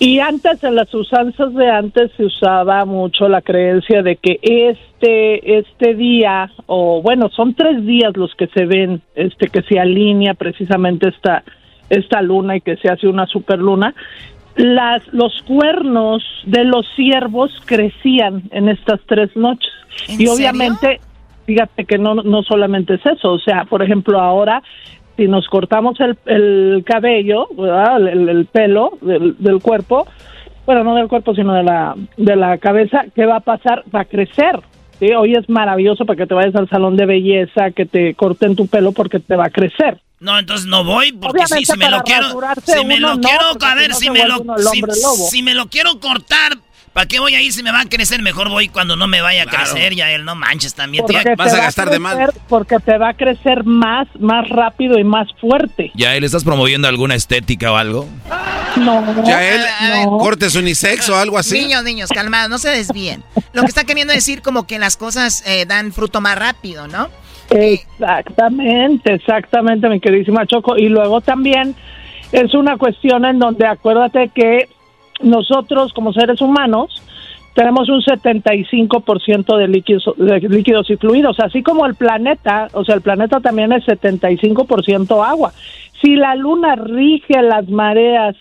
Y antes, en las usanzas de antes, se usaba mucho la creencia de que este, este día, o bueno, son tres días los que se ven, este, que se alinea precisamente esta, esta luna y que se hace una superluna. Las, los cuernos de los ciervos crecían en estas tres noches. ¿En Y serio? obviamente fíjate que no, no solamente es eso, o sea, por ejemplo, ahora si nos cortamos el, el cabello. El, el pelo del, del cuerpo, bueno, no del cuerpo, sino de la, de la cabeza, ¿qué va a pasar? Va a crecer. ¿sí? Hoy es maravilloso para que te vayas al salón de belleza, que te corten tu pelo porque te va a crecer. No, entonces no voy porque si, me lo quiero, si me lo quiero, a ver, si me lo, si me lo quiero cortar, ¿para qué voy ahí si me va a crecer? Mejor voy cuando no me vaya a crecer, ya él no manches también. Porque tía. te va crecer- Porque te va a crecer más, más rápido y más fuerte. ¿Ya él estás promoviendo alguna estética o algo? No. Ya él, no. cortes unisex o algo así. Niños, niños, calmados, no se desvíen. Lo que está queriendo decir como que las cosas eh, dan fruto más rápido, ¿no? Exactamente, exactamente, mi queridísima Choco. Y luego también es una cuestión en donde acuérdate que nosotros como seres humanos tenemos un 75% de líquidos, de líquidos y fluidos, así como el planeta, o sea, el planeta también es 75% agua. Si la luna rige las mareas,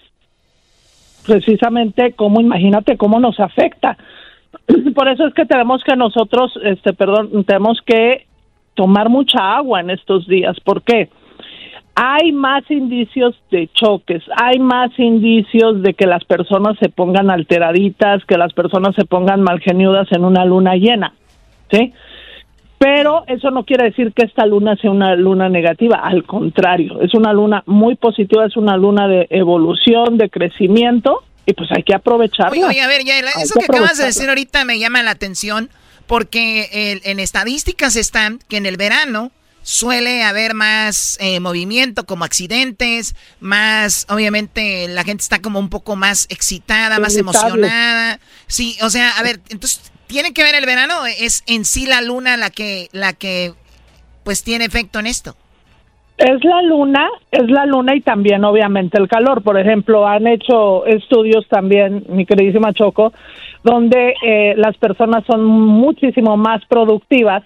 precisamente, como imagínate cómo nos afecta. Por eso es que tenemos que nosotros, este, perdón, tenemos que tomar mucha agua en estos días. ¿Por qué? Hay más indicios de choques, hay más indicios de que las personas se pongan alteraditas, que las personas se pongan malgeniudas en una luna llena, ¿sí? Pero eso no quiere decir que esta luna sea una luna negativa, al contrario, es una luna muy positiva, es una luna de evolución, de crecimiento, y pues hay que aprovecharla. Oye, oye, a ver, ya, eso que que acabas de decir ahorita me llama la atención porque el- en estadísticas están que en el verano suele haber más eh, movimiento, como accidentes, más, obviamente la gente está como un poco más excitada, más emocionada. Sí, o sea, a ver, entonces, ¿tiene que ver el verano? ¿Es en sí la luna la que, la que, pues tiene efecto en esto? Es la luna, es la luna y también obviamente el calor. Por ejemplo, han hecho estudios también, mi queridísima Choco, donde eh, las personas son muchísimo más productivas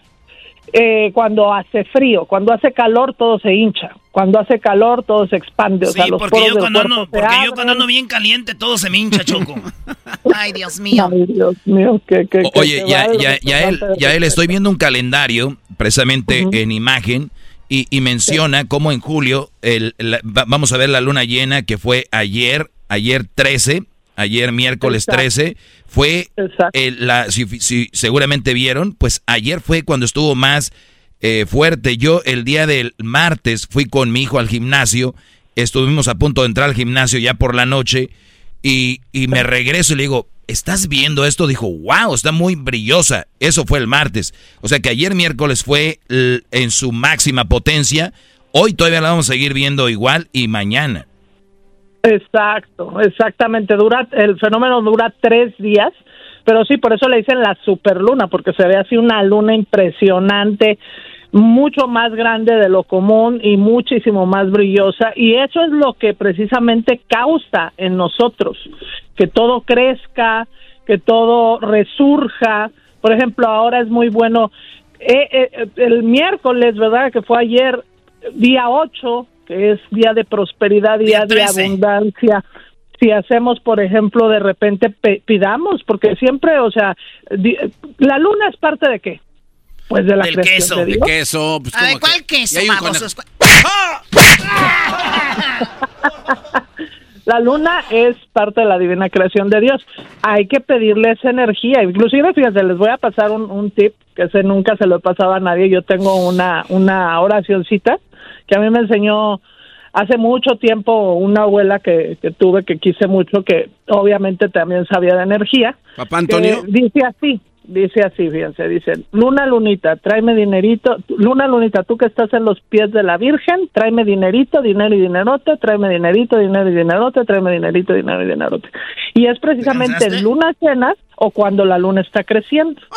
eh, cuando hace frío. Cuando hace calor todo se hincha. Cuando hace calor todo se expande. o Sí, sea, los porque, poros yo del cuando, cuerpo ando, se porque yo cuando ando bien caliente todo se me hincha, Choco. Ay, Dios mío. Ay, Dios mío, que, que Oye, ya, ya, ya, él, ya él, estoy viendo un calendario, precisamente en imagen, y, y menciona cómo en julio, el, la- vamos a ver la luna llena que fue ayer, ayer 13, ayer miércoles Exacto. 13, fue el- la, si, si seguramente vieron, pues ayer fue cuando estuvo más eh, fuerte. Yo el día del martes fui con mi hijo al gimnasio, estuvimos a punto de entrar al gimnasio ya por la noche, y, y me regreso y le digo, ¿estás viendo esto? Dijo, wow, está muy brillosa. Eso fue el martes. O sea que ayer miércoles fue en su máxima potencia. Hoy todavía la vamos a seguir viendo igual y mañana. Exacto, exactamente. Dura, el fenómeno dura tres días, pero sí, por eso le dicen la superluna, porque se ve así una luna impresionante, mucho más grande de lo común y muchísimo más brillosa. Y eso es lo que precisamente causa en nosotros, que todo crezca, que todo resurja. Por ejemplo, ahora es muy bueno. eh, eh, el miércoles, ¿verdad? Que fue ayer, día 8, que es día de prosperidad, día, de abundancia. Si hacemos, por ejemplo, de repente pe- pidamos, porque siempre, o sea, la luna es parte de qué? Pues de la Del creación queso. de De Dios. queso, pues A ver, como ¿cuál que- queso, babosos? La luna es parte de la divina creación de Dios. Hay que pedirle esa energía. Inclusive, fíjense, les voy a pasar un, un tip que ese nunca se lo he pasado a nadie. Yo tengo una, una oracioncita que a mí me enseñó hace mucho tiempo una abuela que, que tuve que quise mucho, que obviamente también sabía de energía. Papá Antonio. que dice así, dice así, fíjense, dice, Luna Lunita, tráeme dinerito, Luna Lunita, tú que estás en los pies de la Virgen, tráeme dinerito, dinero y dinerote, tráeme dinerito, dinero y dinerote, tráeme dinerito, dinero y dinerote. Y es precisamente en lunas llenas o cuando la luna está creciendo.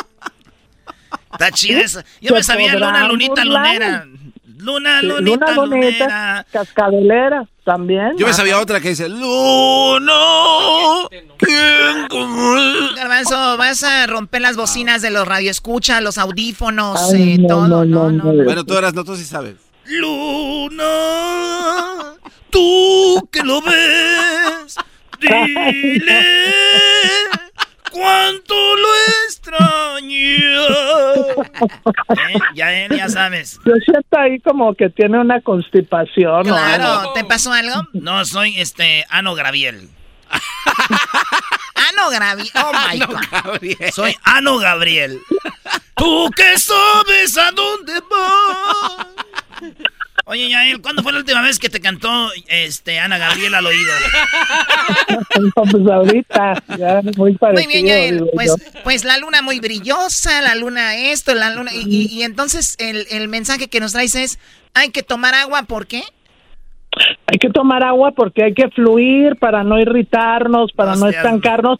Está chida eso. Yo me sabía luna, lunita, lunera. Luna, Sí, lunita, luna bonita, lunera. cascabelera también. Yo me sabía otra que dice, Luna, ¿quién como él?" Garbanzo, vas a romper las bocinas de los radioescuchas, los audífonos, Ay, eh, no, todo. no, no, no. Bueno, tú eras, no, tú sí sabes. Luna, tú que lo ves, dile cuánto lo extraño. Eh, Ya, ya sabes. Yo siento ahí como que tiene una constipación. Claro, ¿te pasó algo? No, soy este Ano Gabriel. Ano Gravi, oh my god. Soy Ano Gabriel. Tú que sabes a dónde vas. Oye, Yael, ¿cuándo fue la última vez que te cantó este Ana Gabriel al oído? No, pues ahorita, ya muy parecido. Muy bien, Yael. Pues, pues la luna muy brillosa, la luna esto, la luna... Y, y- y entonces el, el mensaje que nos traes es, hay que tomar agua, ¿por qué? Hay que tomar agua porque hay que fluir para no irritarnos, para no estancarnos,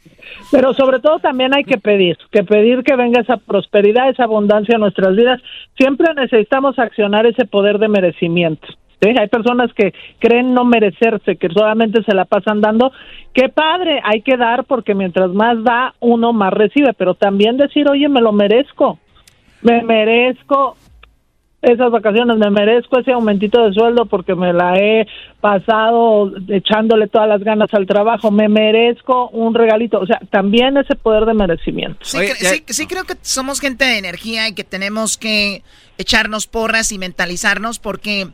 pero sobre todo también hay que pedir, que pedir que venga esa prosperidad, esa abundancia a nuestras vidas. Siempre necesitamos accionar ese poder de merecimiento. ¿sí? Hay personas que creen no merecerse, que solamente se la pasan dando. Qué padre, hay que dar porque mientras más da, uno más recibe, pero también decir, oye, me lo merezco, me merezco esas vacaciones, me merezco ese aumentito de sueldo porque me la he pasado echándole todas las ganas al trabajo, me merezco un regalito, o sea, también ese poder de merecimiento. Sí, cre- sí- sí creo que somos gente de energía y que tenemos que echarnos porras y mentalizarnos porque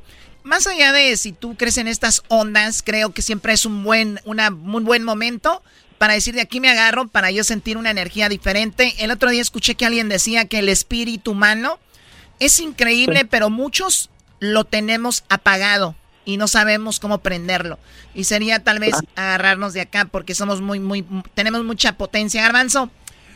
más allá de si tú crees en estas ondas, creo que siempre es un buen, una, un buen momento para decir de aquí me agarro para yo sentir una energía diferente. El otro día escuché que alguien decía que el espíritu humano es increíble, pero muchos lo tenemos apagado y no sabemos cómo prenderlo. Y sería tal vez agarrarnos de acá porque somos muy, muy, tenemos mucha potencia. Garbanzo,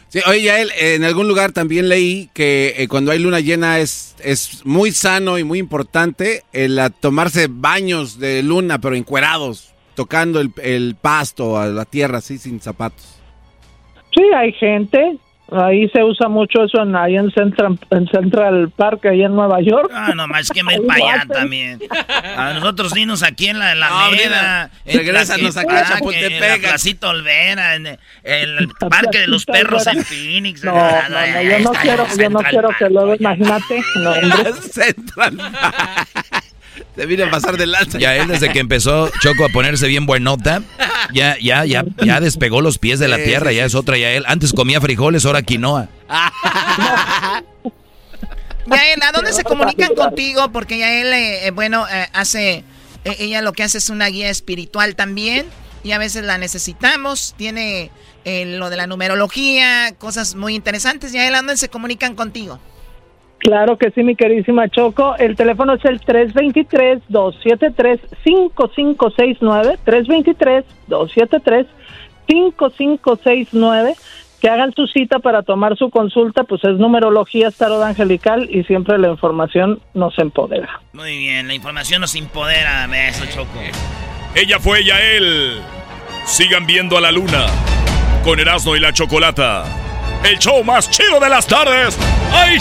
Sí, oye, Yael, en algún lugar también leí que eh, cuando hay luna llena es, es muy sano y muy importante el a tomarse baños de luna, pero encuerados, tocando el, el pasto a la tierra así sin zapatos. Sí, hay gente, ahí se usa mucho eso en, ahí en Central, en Central Park, ahí en Nueva York. Ah, no más que me para allá también. A nosotros dinos aquí en la, en la No, Alameda, en regrésanos acá a ah, Chapultepec. En la Placita Olvera, en el, el Parque de los Perros en. Phoenix. No, no, no, yo no quiero, yo no quiero que luego, imagínate, no. Central. Se viene a pasar de lanza. Ya él desde que empezó Choco a ponerse bien buenota, ya, ya, ya, ya despegó los pies de la Sí, tierra, sí, ya es otra ya él. Antes comía frijoles, ahora quinoa. Yael, ¿a dónde se comunican contigo? Porque Yael, eh, eh, bueno, eh, hace, eh, ella lo que hace es una guía espiritual también y a veces la necesitamos. Tiene eh, lo de la numerología, cosas muy interesantes. Yael, ¿a dónde se comunican contigo? Claro que sí, mi queridísima Choco. El teléfono es el 323-273-5569. 323-273-5569. Que hagan su cita para tomar su consulta, pues es numerología, tarot angelical y siempre la información nos empodera. Muy bien, la información nos empodera. Eso, Choco. Ella fue Yael. Sigan viendo a la luna con Erasmo y la Chocolata. El show más chido de las tardes. ¡Ay!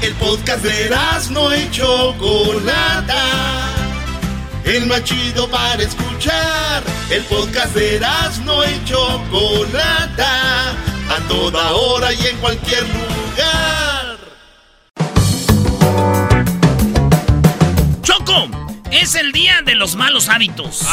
El podcast de no y Chocolata. El más chido para escuchar. El podcast de no y Chocolata. A toda hora y en cualquier lugar. Choco, es el día de los malos hábitos.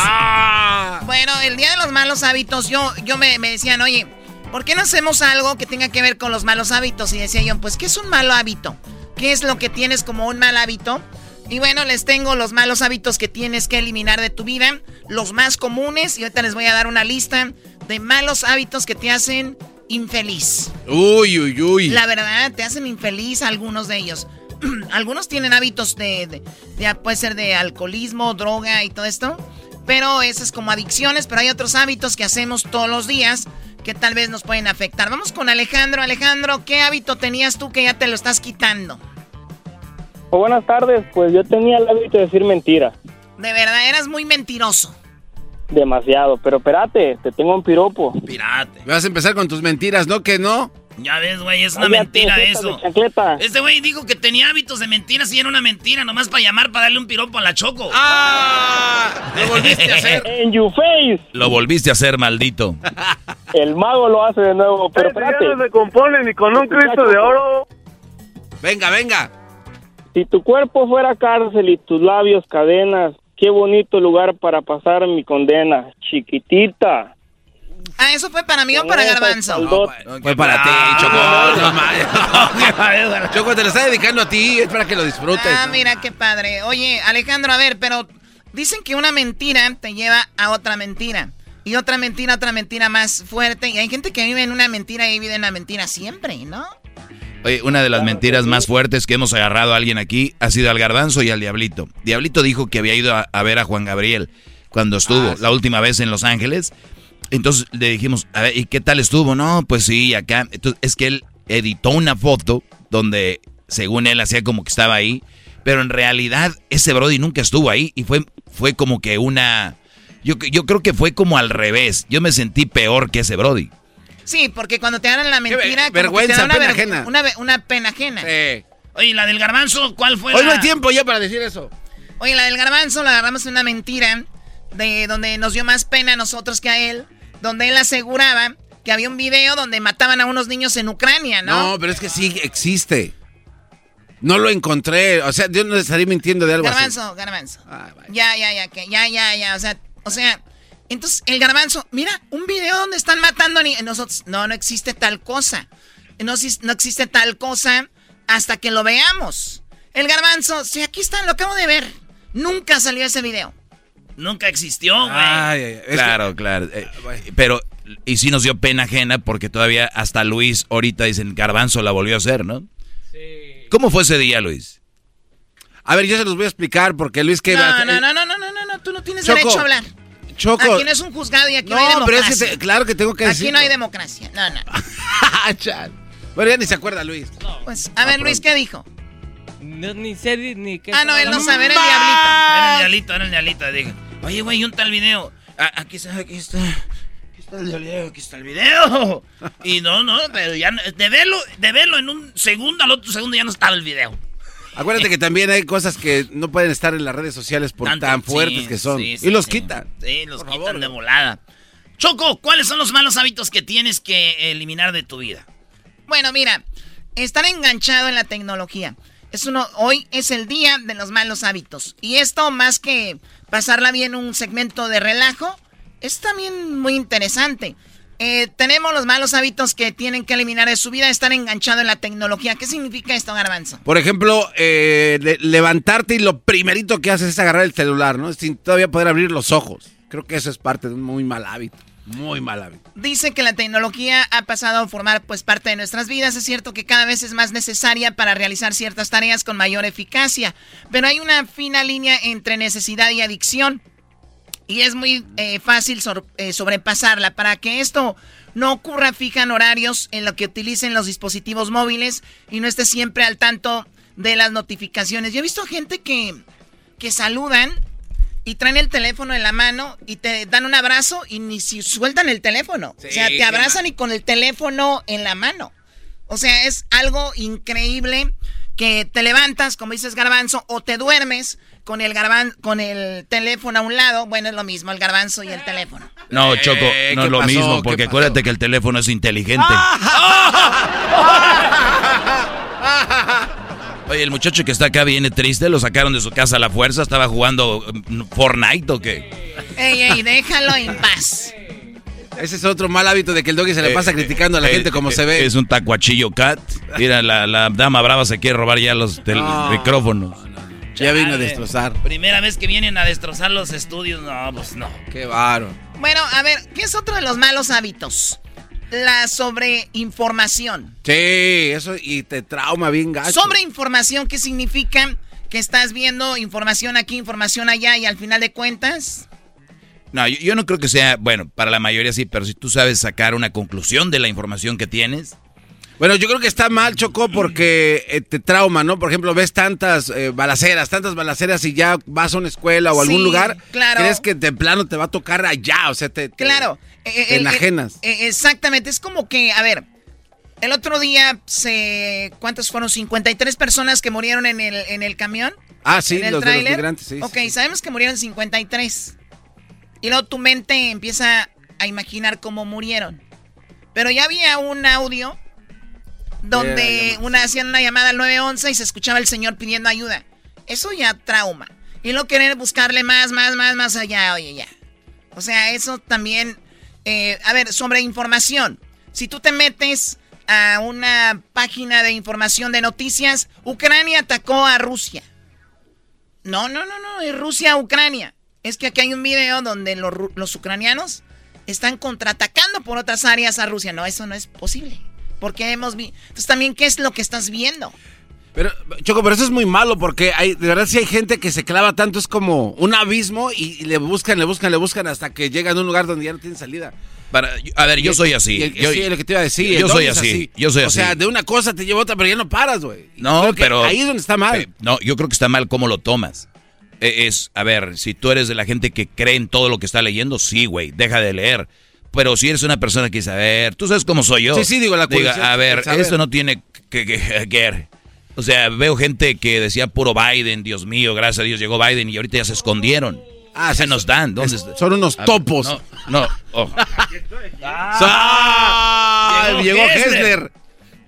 Bueno, el día de los malos hábitos, yo, yo me, me decían, oye, ¿por qué no hacemos algo que tenga que ver con los malos hábitos? Y decía yo, pues, ¿qué es un malo hábito? ¿Qué es lo que tienes como un mal hábito? Y bueno, les tengo los malos hábitos que tienes que eliminar de tu vida, los más comunes, y ahorita les voy a dar una lista de malos hábitos que te hacen infeliz. Uy, uy, uy. La verdad, te hacen infeliz algunos de ellos. algunos tienen hábitos de, de, puede ser de alcoholismo, droga y todo esto, pero eso es como adicciones, pero hay otros hábitos que hacemos todos los días que tal vez nos pueden afectar. Vamos con Alejandro. Alejandro, ¿qué hábito tenías tú que ya te lo estás quitando? Oh, buenas tardes, pues yo tenía el hábito de decir mentira. De verdad, eras muy mentiroso. Demasiado, pero espérate, te tengo un piropo. Pirate. Vas a empezar con tus mentiras, ¿no? Que no. Ya ves, güey, es una mentira eso. Este güey dijo que tenía hábitos de mentiras y era una mentira, nomás para llamar, para darle un piropo a la Choco. ¡Ah! Lo volviste a hacer. En you face. Lo volviste a hacer, maldito. El mago lo hace de nuevo, pero espérate. no se compone ni con un Cristo de oro. Venga, venga. Si tu cuerpo fuera cárcel y tus labios cadenas, qué bonito lugar para pasar mi condena, chiquitita. Ah, ¿eso fue para mí o para Garbanzo? fue para ti, Choco. Choco, te lo está dedicando a ti, es para que lo disfrutes. Ah, mira qué padre. Oye, Alejandro, a ver, pero dicen que una mentira te lleva a otra mentira. Y otra mentira, otra mentira más fuerte. Y hay gente que vive en una mentira y vive en una mentira siempre, ¿no? Oye, una de las mentiras más fuertes que hemos agarrado a alguien aquí ha sido al garbanzo y al diablito. Diablito dijo que había ido a, ver a Juan Gabriel cuando estuvo ah, la última vez en Los Ángeles entonces le dijimos, a ver, ¿y qué tal estuvo? No, pues sí, acá. Entonces, es que él editó una foto donde, según él, hacía como que estaba ahí. Pero en realidad, ese Brody nunca estuvo ahí. Y fue, fue como que una. Yo, yo creo que fue como al revés. Yo me sentí peor que ese Brody. Sí, porque cuando te dan la mentira. vergüenza, una pena ajena. Una, pena ajena. Sí. Oye, la del garbanzo, ¿cuál fue? Hoy no hay tiempo ya para decir eso. Oye, la del garbanzo la agarramos en una mentira de donde nos dio más pena a nosotros que a él donde él aseguraba que había un video donde mataban a unos niños en Ucrania, ¿no? No, pero es que sí existe. No lo encontré. O sea, yo no estaría mintiendo de algo garbanzo, así. Garbanzo, garbanzo. Ah, ya, ya, ya, que, ya, ya, ya. O sea, o sea, entonces el garbanzo, mira, un video donde están matando a niños. Nosotros, no, no existe tal cosa. No, no existe tal cosa hasta que lo veamos. El garbanzo, sí, aquí está, lo acabo de ver. Nunca salió ese video. Nunca existió, güey. claro, claro. Eh, pero, y sí nos dio pena ajena porque todavía hasta Luis ahorita dicen Garbanzo la volvió a hacer, ¿no? Sí. ¿Cómo fue ese día, Luis? A ver, yo se los voy a explicar porque Luis que... No, no, no, no, no, no, no, tú no tienes derecho a hablar. Choco. Aquí no es un juzgado y aquí no, hay democracia. pero es que claro que tengo que decir. Aquí no hay democracia. No, no. bueno, ya ni se acuerda, Luis. pues, a ver, Luis, ¿qué dijo? No, ni sé ni qué. Ah, no, él no sabe, era el diablito. Era el diablito, era el diablito, dije. Oye, güey, un tal video? Ah, aquí está, aquí está. Aquí está el video, aquí está el video. Y no, no, pero ya de verlo, de verlo en un segundo al otro segundo ya no estaba el video. Acuérdate que también hay cosas que no pueden estar en las redes sociales por tan fuertes que son. y los quitan. Sí, los quitan de volada. Choco, ¿cuáles son los malos hábitos que tienes que eliminar de tu vida? Bueno, mira, estar enganchado en la tecnología. Es uno, hoy es el día de los malos hábitos. Y esto más que pasarla bien un segmento de relajo, es también muy interesante. Eh, tenemos los malos hábitos que tienen que eliminar de su vida, estar enganchado en la tecnología. ¿Qué significa esto, Garbanzo? Por ejemplo, eh, levantarte y lo primerito que haces es agarrar el celular, ¿no? Sin todavía poder abrir los ojos. Creo que eso es parte de un muy mal hábito. Muy mal. Dice que la tecnología ha pasado a formar pues parte de nuestras vidas. Es cierto que cada vez es más necesaria para realizar ciertas tareas con mayor eficacia, pero hay una fina línea entre necesidad y adicción y es muy eh, fácil eh, sobrepasarla. Para que esto no ocurra, fijan horarios en lo que utilicen los dispositivos móviles y no esté siempre al tanto de las notificaciones. Yo he visto gente que, que saludan y traen el teléfono en la mano y te dan un abrazo y ni si sueltan el teléfono. o sea, te abrazan y con el teléfono en la mano. O sea, es algo increíble que te levantas, como dices garbanzo, o te duermes con el garban con el teléfono a un lado. Bueno, es lo mismo, el garbanzo y el teléfono. No, eh, Choco, no es lo mismo, porque acuérdate que el teléfono es inteligente. Oye, el muchacho que está acá viene triste, lo sacaron de su casa a la fuerza, estaba jugando mm, Fortnite o qué. Ey, ey, déjalo en paz. Ese es otro mal hábito de que el doggy se le eh, pasa criticando a la eh, gente como se ve. Es un tacuachillo cat. Mira, la, dama brava se quiere robar ya los micrófonos. Ya vino a destrozar. Primera vez que vienen a destrozar los estudios. No, pues no. Qué baro. Bueno, a ver, ¿qué es otro de los malos hábitos? La sobreinformación. Sí, eso y te trauma bien gacho. Sobreinformación, ¿qué significa? Que estás viendo información aquí, información allá y al final de cuentas... No, yo, yo no creo que sea, bueno, para la mayoría sí, pero si tú sabes sacar una conclusión de la información que tienes. Bueno, yo creo que está mal, Choco, porque eh, te trauma, ¿no? Por ejemplo, ves tantas eh, balaceras, tantas balaceras y ya vas a una escuela o algún Sí, lugar, claro. crees que de plano te va a tocar allá, o sea, te, te- Claro. Eh, enajenas. eh, exactamente, es como que, a ver, el otro día se... ¿Cuántas fueron? 53 personas que murieron en el, en el camión. Ah, sí, en el los de los migrantes, sí, Ok, sí, sabemos que murieron 53. Y luego tu mente empieza a imaginar cómo murieron. Pero ya había un audio donde una, hacían una llamada al 911 y se escuchaba el señor pidiendo ayuda. Eso ya trauma. Y luego querer buscarle más, más, más, más allá, oye, ya. O sea, eso también... eh, a ver, sobre información. Si tú te metes a una página de información de noticias, Ucrania atacó a Rusia. No, no, no, no, es Rusia-Ucrania. Es que aquí hay un video donde los, los ucranianos están contraatacando por otras áreas a Rusia. No, eso no es posible. Porque hemos visto... Entonces también, ¿qué es lo que estás viendo? Pero, Choco, pero eso es muy malo porque hay, de verdad sí hay gente que se clava tanto, es como un abismo y, y le buscan, le buscan, le buscan hasta que llegan a un lugar donde ya no tienen salida. Para, a ver, yo soy así. el- Yo- sí, lo que te iba a decir. Yo soy así. Yo soy o así. sea, de una cosa te lleva otra, pero ya no paras, güey. No, pero. Ahí es donde está mal. Eh, No, yo creo que está mal cómo lo tomas. Eh, Es, a ver, si tú eres de la gente que cree en todo lo que está leyendo, sí, güey, deja de leer. Pero si eres una persona que dice, a ver, tú sabes cómo soy yo. Sí, sí, digo, la Diga, a ver, esto no tiene que, que, que ver. O sea, veo gente que decía puro Biden, Dios mío, gracias a Dios llegó Biden y ahorita ya se escondieron. Ah, se nos dan. ¿Dónde es- son unos Ah, topos. No, no. oh. ¡Ah! Llegó Llegó Hessler. Hessler.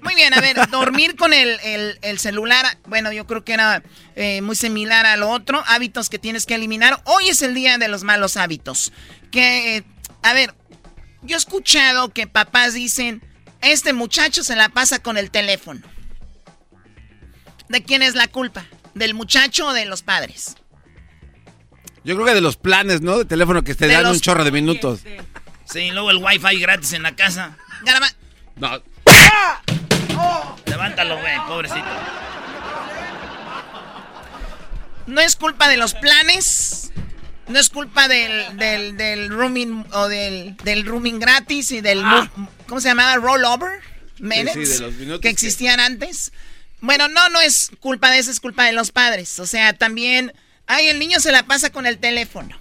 Muy bien, a ver, dormir con el, el- el celular, bueno, yo creo que era eh, muy similar a lo otro, hábitos que tienes que eliminar. Hoy es el día de los malos hábitos. Que, eh, a ver, yo he escuchado que papás dicen, este muchacho se la pasa con el teléfono. ¿De quién es la culpa? ¿Del muchacho o de los padres? Yo creo que de los planes, ¿no? De teléfono que te De dan los- un chorro de minutos. Sí, luego el wifi gratis en la casa. Garama- No. Levántalo, güey, pobrecito. No es culpa de los planes. No es culpa del, del, del rooming o del, del rooming gratis y del... Ah. mo- ¿Cómo se llamaba? Rollover. Minutes. Sí, sí, de los minutos que que- existían antes. Bueno, no, no es culpa de eso, es culpa de los padres. O sea, también... Ay, el niño se la pasa con el teléfono.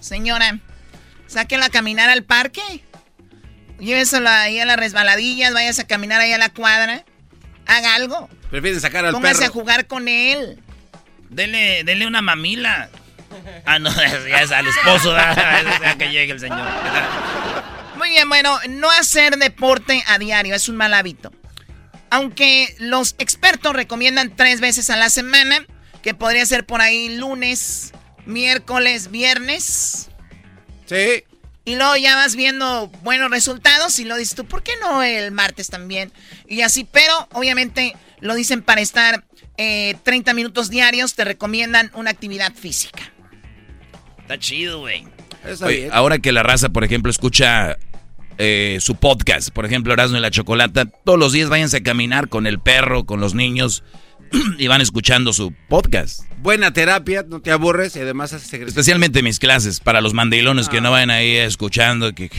Señora, sáquela a caminar al parque. Lléveselo ahí a las resbaladillas, vayas a caminar ahí a la cuadra. Haga algo. Prefieren sacar al Póngase a perro. jugar con él. Dele, dele una mamila. Ah, no, ya es al esposo, ya que llegue el señor. Muy bien, bueno, no hacer deporte a diario es un mal hábito. Aunque los expertos recomiendan tres veces a la semana, que podría ser por ahí lunes, miércoles, viernes. Sí. Y luego ya vas viendo buenos resultados y lo dices tú, ¿por qué no el martes también? Y así, pero obviamente lo dicen para estar eh, 30 minutos diarios, te recomiendan una actividad física. Está chido, güey. Ahora que la raza, por ejemplo, escucha eh, su podcast, por ejemplo, Erasmo y la Chocolata, todos los días váyanse a caminar con el perro, con los niños, y van escuchando su podcast. Buena terapia, no te aburres y además haces ejercicio. Especialmente mis clases, para los mandilones que no vayan ahí escuchando. que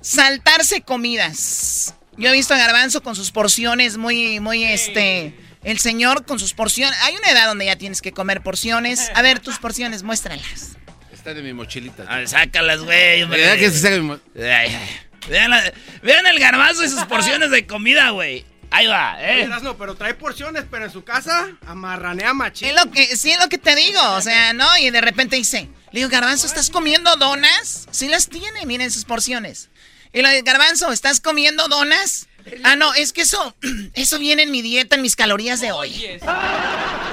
Saltarse comidas. Yo he visto a Garbanzo con sus porciones muy, muy, este... El señor con sus porciones. Hay una edad donde ya tienes que comer porciones. A ver, tus porciones, muéstralas. Está de mi mochilita. A ver, sácalas, güey. hombre. ¿Verdad que se saca mi mo- Ay, ay. Vean, la- vean el garbanzo y sus porciones de comida, güey. Ahí va, ¿eh? no, pero trae porciones, pero en su casa amarranea machín. Es lo que, sí, es lo que te digo. O sea, ¿no? Y de repente dice, le digo, Garbanzo, ¿estás comiendo donas? Sí las tiene, miren sus porciones. Y le digo, Garbanzo, ¿estás comiendo donas? Ah, no, es que eso, eso viene en mi dieta, en mis calorías de hoy.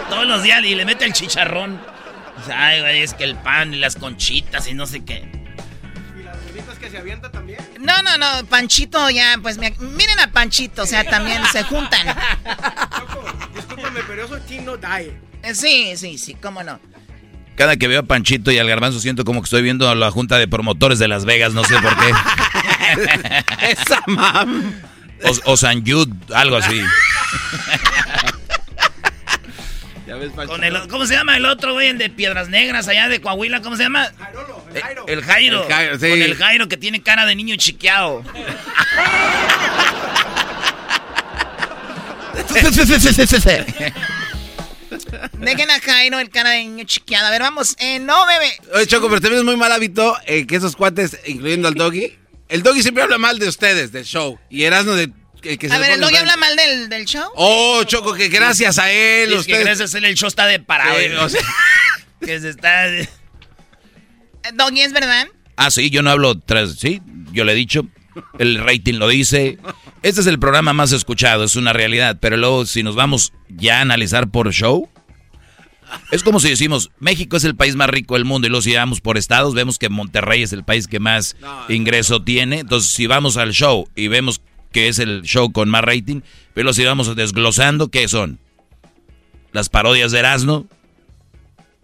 Todos los días y le mete el chicharrón. O sea, Ay, güey, es que el pan y las conchitas y no sé qué. ¿Evitas que se avienta también? No, no, no, Panchito ya, pues me- miren a Panchito, o sea, también se juntan. Discúlpame, pero yo soy Team No Die. Eh, Sí, sí, sí, cómo no. Cada que veo a Panchito y al Garbanzo siento como que estoy viendo a la junta de promotores de Las Vegas, no sé por qué. Esa mam. O, o San Jude, algo así. Ya ves, Pancho. Con el, ¿Cómo se llama el otro, güey? El de Piedras Negras, allá de Coahuila, ¿cómo se llama? Eh, El Jairo. El Jairo, sí. Con el Jairo que tiene cara de niño chiqueado. Dejen a Jairo el cara de niño chiqueado. A ver, vamos. Eh, no, bebé. Oye, Choco, pero también es muy mal hábito eh, que esos cuates, incluyendo al Doggy, el Doggy siempre habla mal de ustedes, del show. Y Erasmo de... El que se A ver, ¿el Doggy habla mal del, del show? Oh, Choco, que gracias a él, Es que gracias a él el show está de parado. Sí, o sea- que se está... Eh, Doggy, ¿es verdad? Ah, sí, yo no hablo tras, sí, yo le he dicho, el rating lo dice. Este es el programa más escuchado, es una realidad, pero luego si nos vamos ya a analizar por show, es como si decimos, México es el país más rico del mundo y luego si vamos por estados, vemos que Monterrey es el país que más ingreso tiene. Entonces, si vamos al show y vemos que es el show con más rating, pero si vamos desglosando, ¿qué son? Las parodias de Erasmo,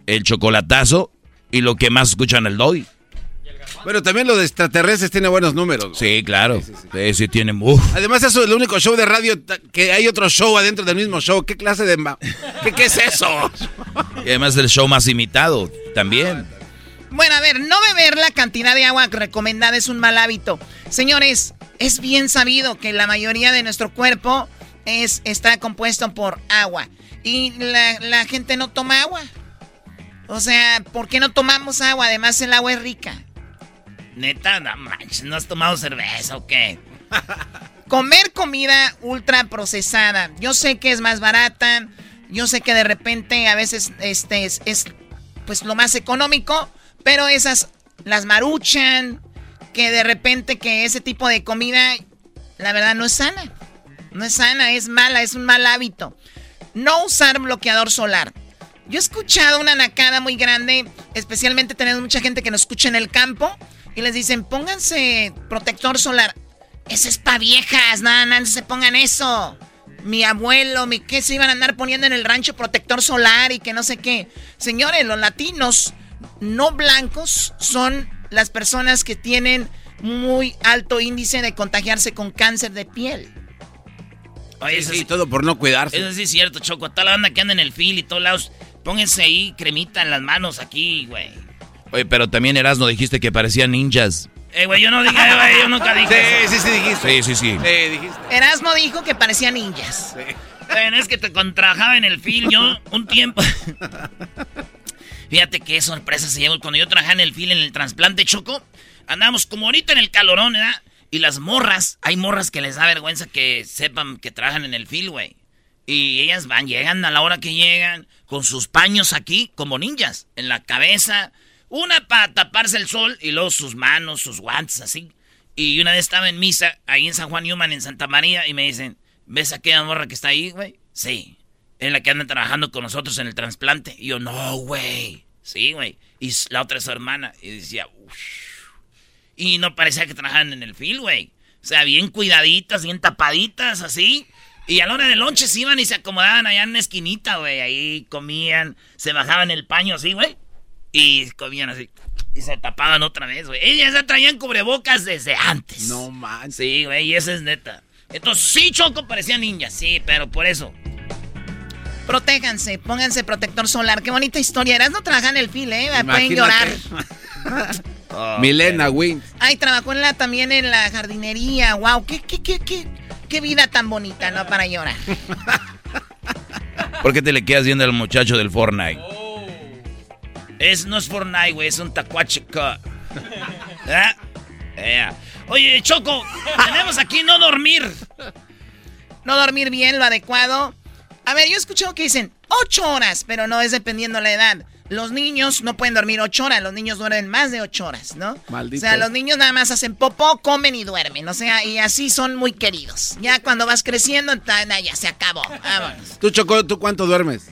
el chocolatazo y lo que más escuchan el Doggy. Bueno, también lo de extraterrestres tiene buenos números. Sí, claro. Sí, sí, tienen. uf. Además, eso es el único show de radio que hay otro show adentro del mismo show. ¿Qué clase de... ¿Qué, qué es eso? Y además el show más imitado también. Bueno, a ver, no beber la cantidad de agua recomendada es un mal hábito. Señores, es bien sabido que la mayoría de nuestro cuerpo es, está compuesto por agua. Y la, la gente no toma agua. O sea, ¿por qué no tomamos agua? Además, el agua es rica. Neta, no manches, ¿no has tomado cerveza o qué? Comer comida ultra procesada. Yo sé que es más barata. Yo sé que de repente a veces este es, es, pues lo más económico. Pero esas las maruchan. Que de repente que ese tipo de comida, la verdad, no es sana. No es sana, es mala, es un mal hábito. No usar bloqueador solar. Yo he escuchado una nacada muy grande, especialmente tenemos mucha gente que nos escucha en el campo y les dicen, pónganse protector solar. Ese es pa' viejas, no, no, no se pongan eso. Mi abuelo, mi qué se iban a andar poniendo en el rancho protector solar y que no sé qué. Señores, los latinos no blancos son las personas que tienen muy alto índice de contagiarse con cáncer de piel. Oye, Sí, sí, todo por no cuidarse. Eso sí es cierto, Choco. Toda la banda que anda en el fil y todos lados, pónganse ahí cremita en las manos aquí, güey. Oye, pero también Erasmo dijiste que parecían ninjas. Eh, güey, yo no dije, güey, yo nunca dije eso. Sí, sí, sí, dijiste. Sí, sí, sí. Sí, dijiste. Erasmo dijo que parecían ninjas. Bueno, es que te contrajaba en el fil yo un tiempo. Fíjate qué sorpresa se llevó. Cuando yo trabajaba en el fil, en el trasplante Choco, andábamos como ahorita en el calorón, ¿verdad? Y las morras, hay morras que les da vergüenza que sepan que trabajan en el fil, güey. Y ellas van, llegan a la hora que llegan, con sus paños aquí, como ninjas, en la cabeza. Una para taparse el sol y luego sus manos, sus guantes, así. Y una vez estaba en misa, ahí en San Juan Newman, en Santa María, y me dicen, ¿ves aquella morra que está ahí, güey? Sí. Es la que anda trabajando con nosotros en el trasplante. Y yo, no, güey. Sí, güey. Y la otra es su hermana. Y decía, uff. Y no parecía que trabajaban en el fil, güey. O sea, bien cuidaditas, bien tapaditas, así. Y a la hora del lonche se iban y se acomodaban allá en una esquinita, güey. Ahí comían, se bajaban el paño así, güey. Y comían así. Y se tapaban otra vez, güey. Ellas ya traían cubrebocas desde antes. No manches. Sí, güey, y eso es neta. Entonces, sí, Choco parecía ninja, sí, pero por eso. Protéjanse, pónganse protector solar. Qué bonita historia. Eras no trabaja en el fil, ¿eh? Pueden llorar. Milena Win. Ay, trabajó en la, también en la jardinería. Wow, qué, qué, qué, qué, qué vida tan bonita, ¿no? Para llorar. ¿Por qué te le quedas viendo al muchacho del Fortnite? Es, no es Fortnite, güey, es un tacuache cut. ¿Eh? Eh. Oye, Choco, tenemos aquí no dormir. No dormir bien, lo adecuado. A ver, yo he escuchado que dicen ocho horas, pero no es dependiendo la edad. Los niños no pueden dormir ocho horas, los niños duermen más de ocho horas, ¿no? Malditos. O sea, los niños nada más hacen popó, comen y duermen, o sea, y así son muy queridos. Ya cuando vas creciendo, ya se acabó. Vámonos. ¿Tú, Choco, tú cuánto duermes?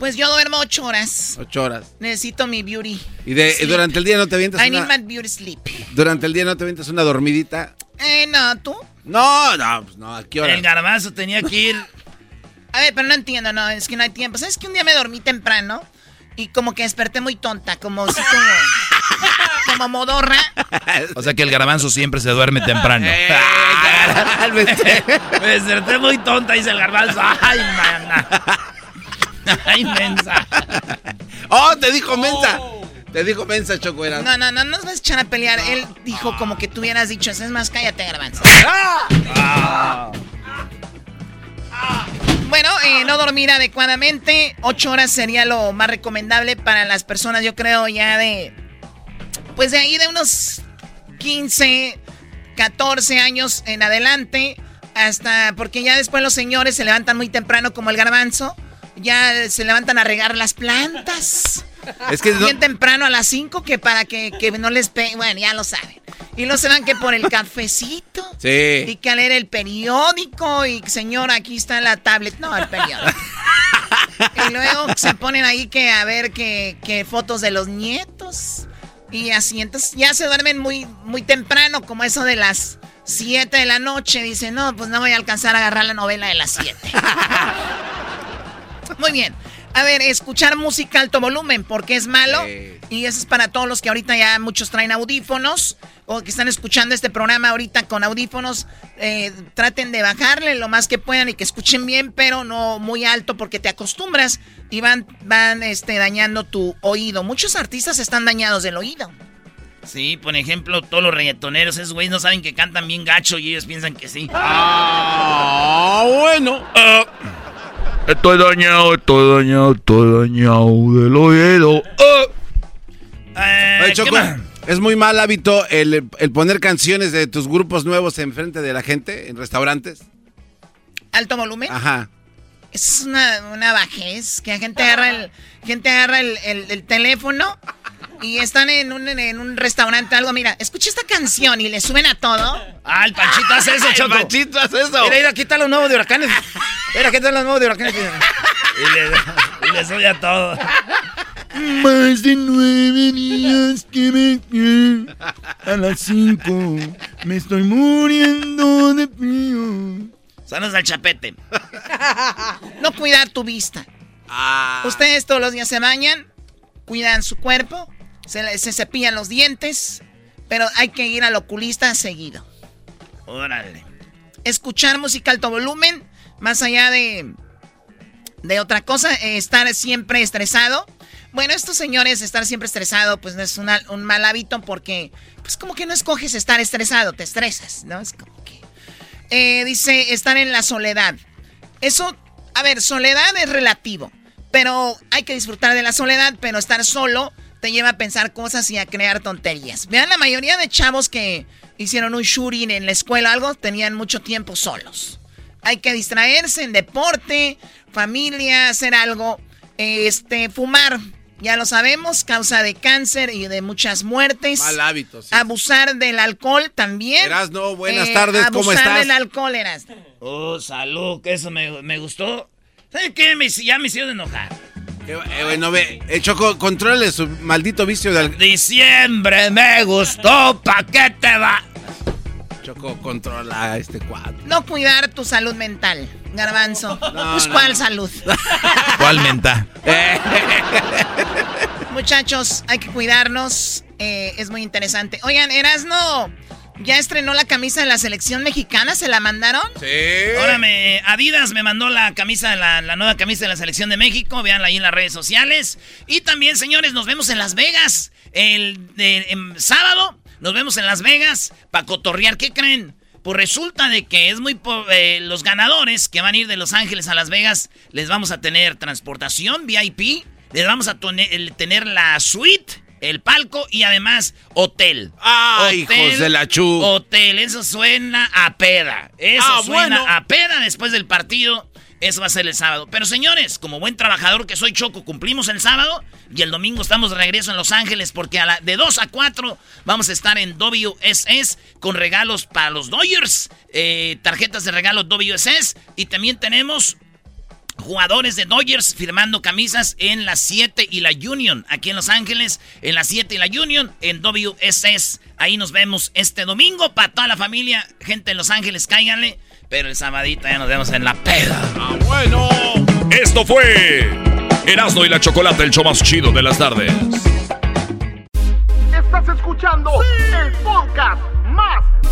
Pues yo duermo ocho horas. Ocho horas. Necesito mi beauty. ¿Y de, durante el día no te avientas I una- need my beauty sleep. durante el día no te avientas una dormidita. Eh, no, ¿tú? No, no, pues no, ¿a qué hora? El garbanzo tenía que ir. A ver, pero no entiendo, no, es que no hay tiempo. ¿Sabes que un día me dormí temprano? Y como que desperté muy tonta, como así como, como modorra. O sea que el garbanzo siempre se duerme temprano. Eh, me desperté muy tonta, dice el garbanzo. Ay, mana. Ay, mensa. ¡Oh, te dijo mensa! Te dijo mensa, Choco, era. No, no, no nos vas a echar a pelear. Él dijo como que tú hubieras dicho, es más, cállate, garbanzo. Ah. Bueno, eh, no dormir adecuadamente. Ocho horas sería lo más recomendable para las personas, yo creo, ya de. Pues de ahí de unos 15, 14 años en adelante. Hasta. Porque ya después los señores se levantan muy temprano, como el garbanzo. Ya se levantan a regar las plantas. Es que no- Bien temprano a las 5 que para que, que no les pegue. Bueno, ya lo saben. Y no se van que por el cafecito. Y Sí. que a leer el periódico y señor, aquí está la tablet. No, el periódico. y luego se ponen ahí que a ver que, que fotos de los nietos. Y así, entonces ya se duermen muy, muy temprano, como eso de las 7 de la noche. Dicen, no, pues no voy a alcanzar a agarrar la novela de las 7. muy bien. A ver, escuchar música alto volumen, porque es malo. Y eso es para todos los que ahorita ya muchos traen audífonos o que están escuchando este programa ahorita con audífonos. eh, traten de bajarle lo más que puedan y que escuchen bien, pero no muy alto porque te acostumbras y van, van este, dañando tu oído. Muchos artistas están dañados del oído. Sí, por ejemplo, todos los reggaetoneros, esos güeyes no saben que cantan bien gacho y ellos piensan que sí. Ah, bueno. Estoy dañado, estoy dañado, estoy dañado del oído. Eh, Oye, Choco, es muy mal hábito el, el poner canciones de tus grupos nuevos enfrente de la gente en restaurantes. Alto volumen. Ajá. Es una, una bajez que la gente agarra el, gente agarra el, el- el teléfono y están en un, en un restaurante algo. Mira, escucha esta canción y le suben a todo. Ah, el Panchito hace eso, El Choco. Panchito hace eso. Mira, mira, aquí están los nuevos de huracanes. Mira, aquí están los nuevos de huracanes. Y le, y le sube a todo. Más de nueve días que me. A las cinco me estoy muriendo de frío. Sanos al chapete. No cuidar tu vista. Ustedes todos los días se bañan, cuidan su cuerpo, se, se cepillan los dientes, pero hay que ir al oculista seguido. Órale. Escuchar música alto volumen, más allá de, de otra cosa, estar siempre estresado. Bueno, estos señores, estar siempre estresado, pues no es una- un mal hábito porque, pues como que no escoges estar estresado, te estresas, ¿no? Es como que... Eh, dice, estar en la soledad. Eso, a ver, soledad es relativo, pero hay que disfrutar de la soledad, pero estar solo te lleva a pensar cosas y a crear tonterías. Vean, la mayoría de chavos que hicieron un shooting en la escuela o algo, tenían mucho tiempo solos. Hay que distraerse en deporte, familia, hacer algo. Este, fumar, ya lo sabemos, causa de cáncer y de muchas muertes. Mal hábito, sí. Abusar del alcohol también. Erasno, buenas Eh, tardes, ¿cómo abusar estás? del alcohol, Erasno. Oh, salud, que eso me, me gustó. ¿Sabes qué? Me, ya me hicieron enojar. Eh, bueno, ve, eh, Choco, controle su maldito vicio de alcohol. Diciembre me gustó, ¿pa' qué te va? Choco, controla a este cuadro. No cuidar tu salud mental, garbanzo. pues no, cuál no. salud. ¿Cuál menta? Muchachos, hay que cuidarnos. eh, es muy interesante. Oigan, Erasno ya estrenó la camisa de la selección mexicana, ¿se la mandaron? Sí. Ahora me, Adidas me mandó la camisa, la, la nueva camisa de la selección de México. Veanla ahí en las redes sociales. Y también, señores, nos vemos en Las Vegas. El de, en sábado nos vemos en Las Vegas para cotorrear. ¿Qué creen? Pues resulta de que es muy po- eh, los ganadores que van a ir de Los Ángeles a Las Vegas les vamos a tener transportación VIP, les vamos a tener la suite, el palco y además hotel. ¡Ay, Hotel, hijos de la chu! Hotel, eso suena a peda. Eso Ah, suena bueno. a peda después del partido. Eso va a ser el sábado. Pero señores, como buen trabajador que soy Choco, cumplimos el sábado y el domingo estamos de regreso en Los Ángeles porque a la, de 2 a 4 vamos a estar en WSS con regalos para los Dodgers, eh, tarjetas de regalo WSS y también tenemos jugadores de Dodgers firmando camisas en la 7 y la Union, aquí en Los Ángeles, en la 7 y la Union, en WSS. Ahí nos vemos este domingo para toda la familia, gente de Los Ángeles, cáiganle. Pero el sabadito ya nos vemos en la peda. Ah, bueno. Esto fue Erasmo y la Chocolate, el show más chido de las tardes. Estás escuchando el podcast más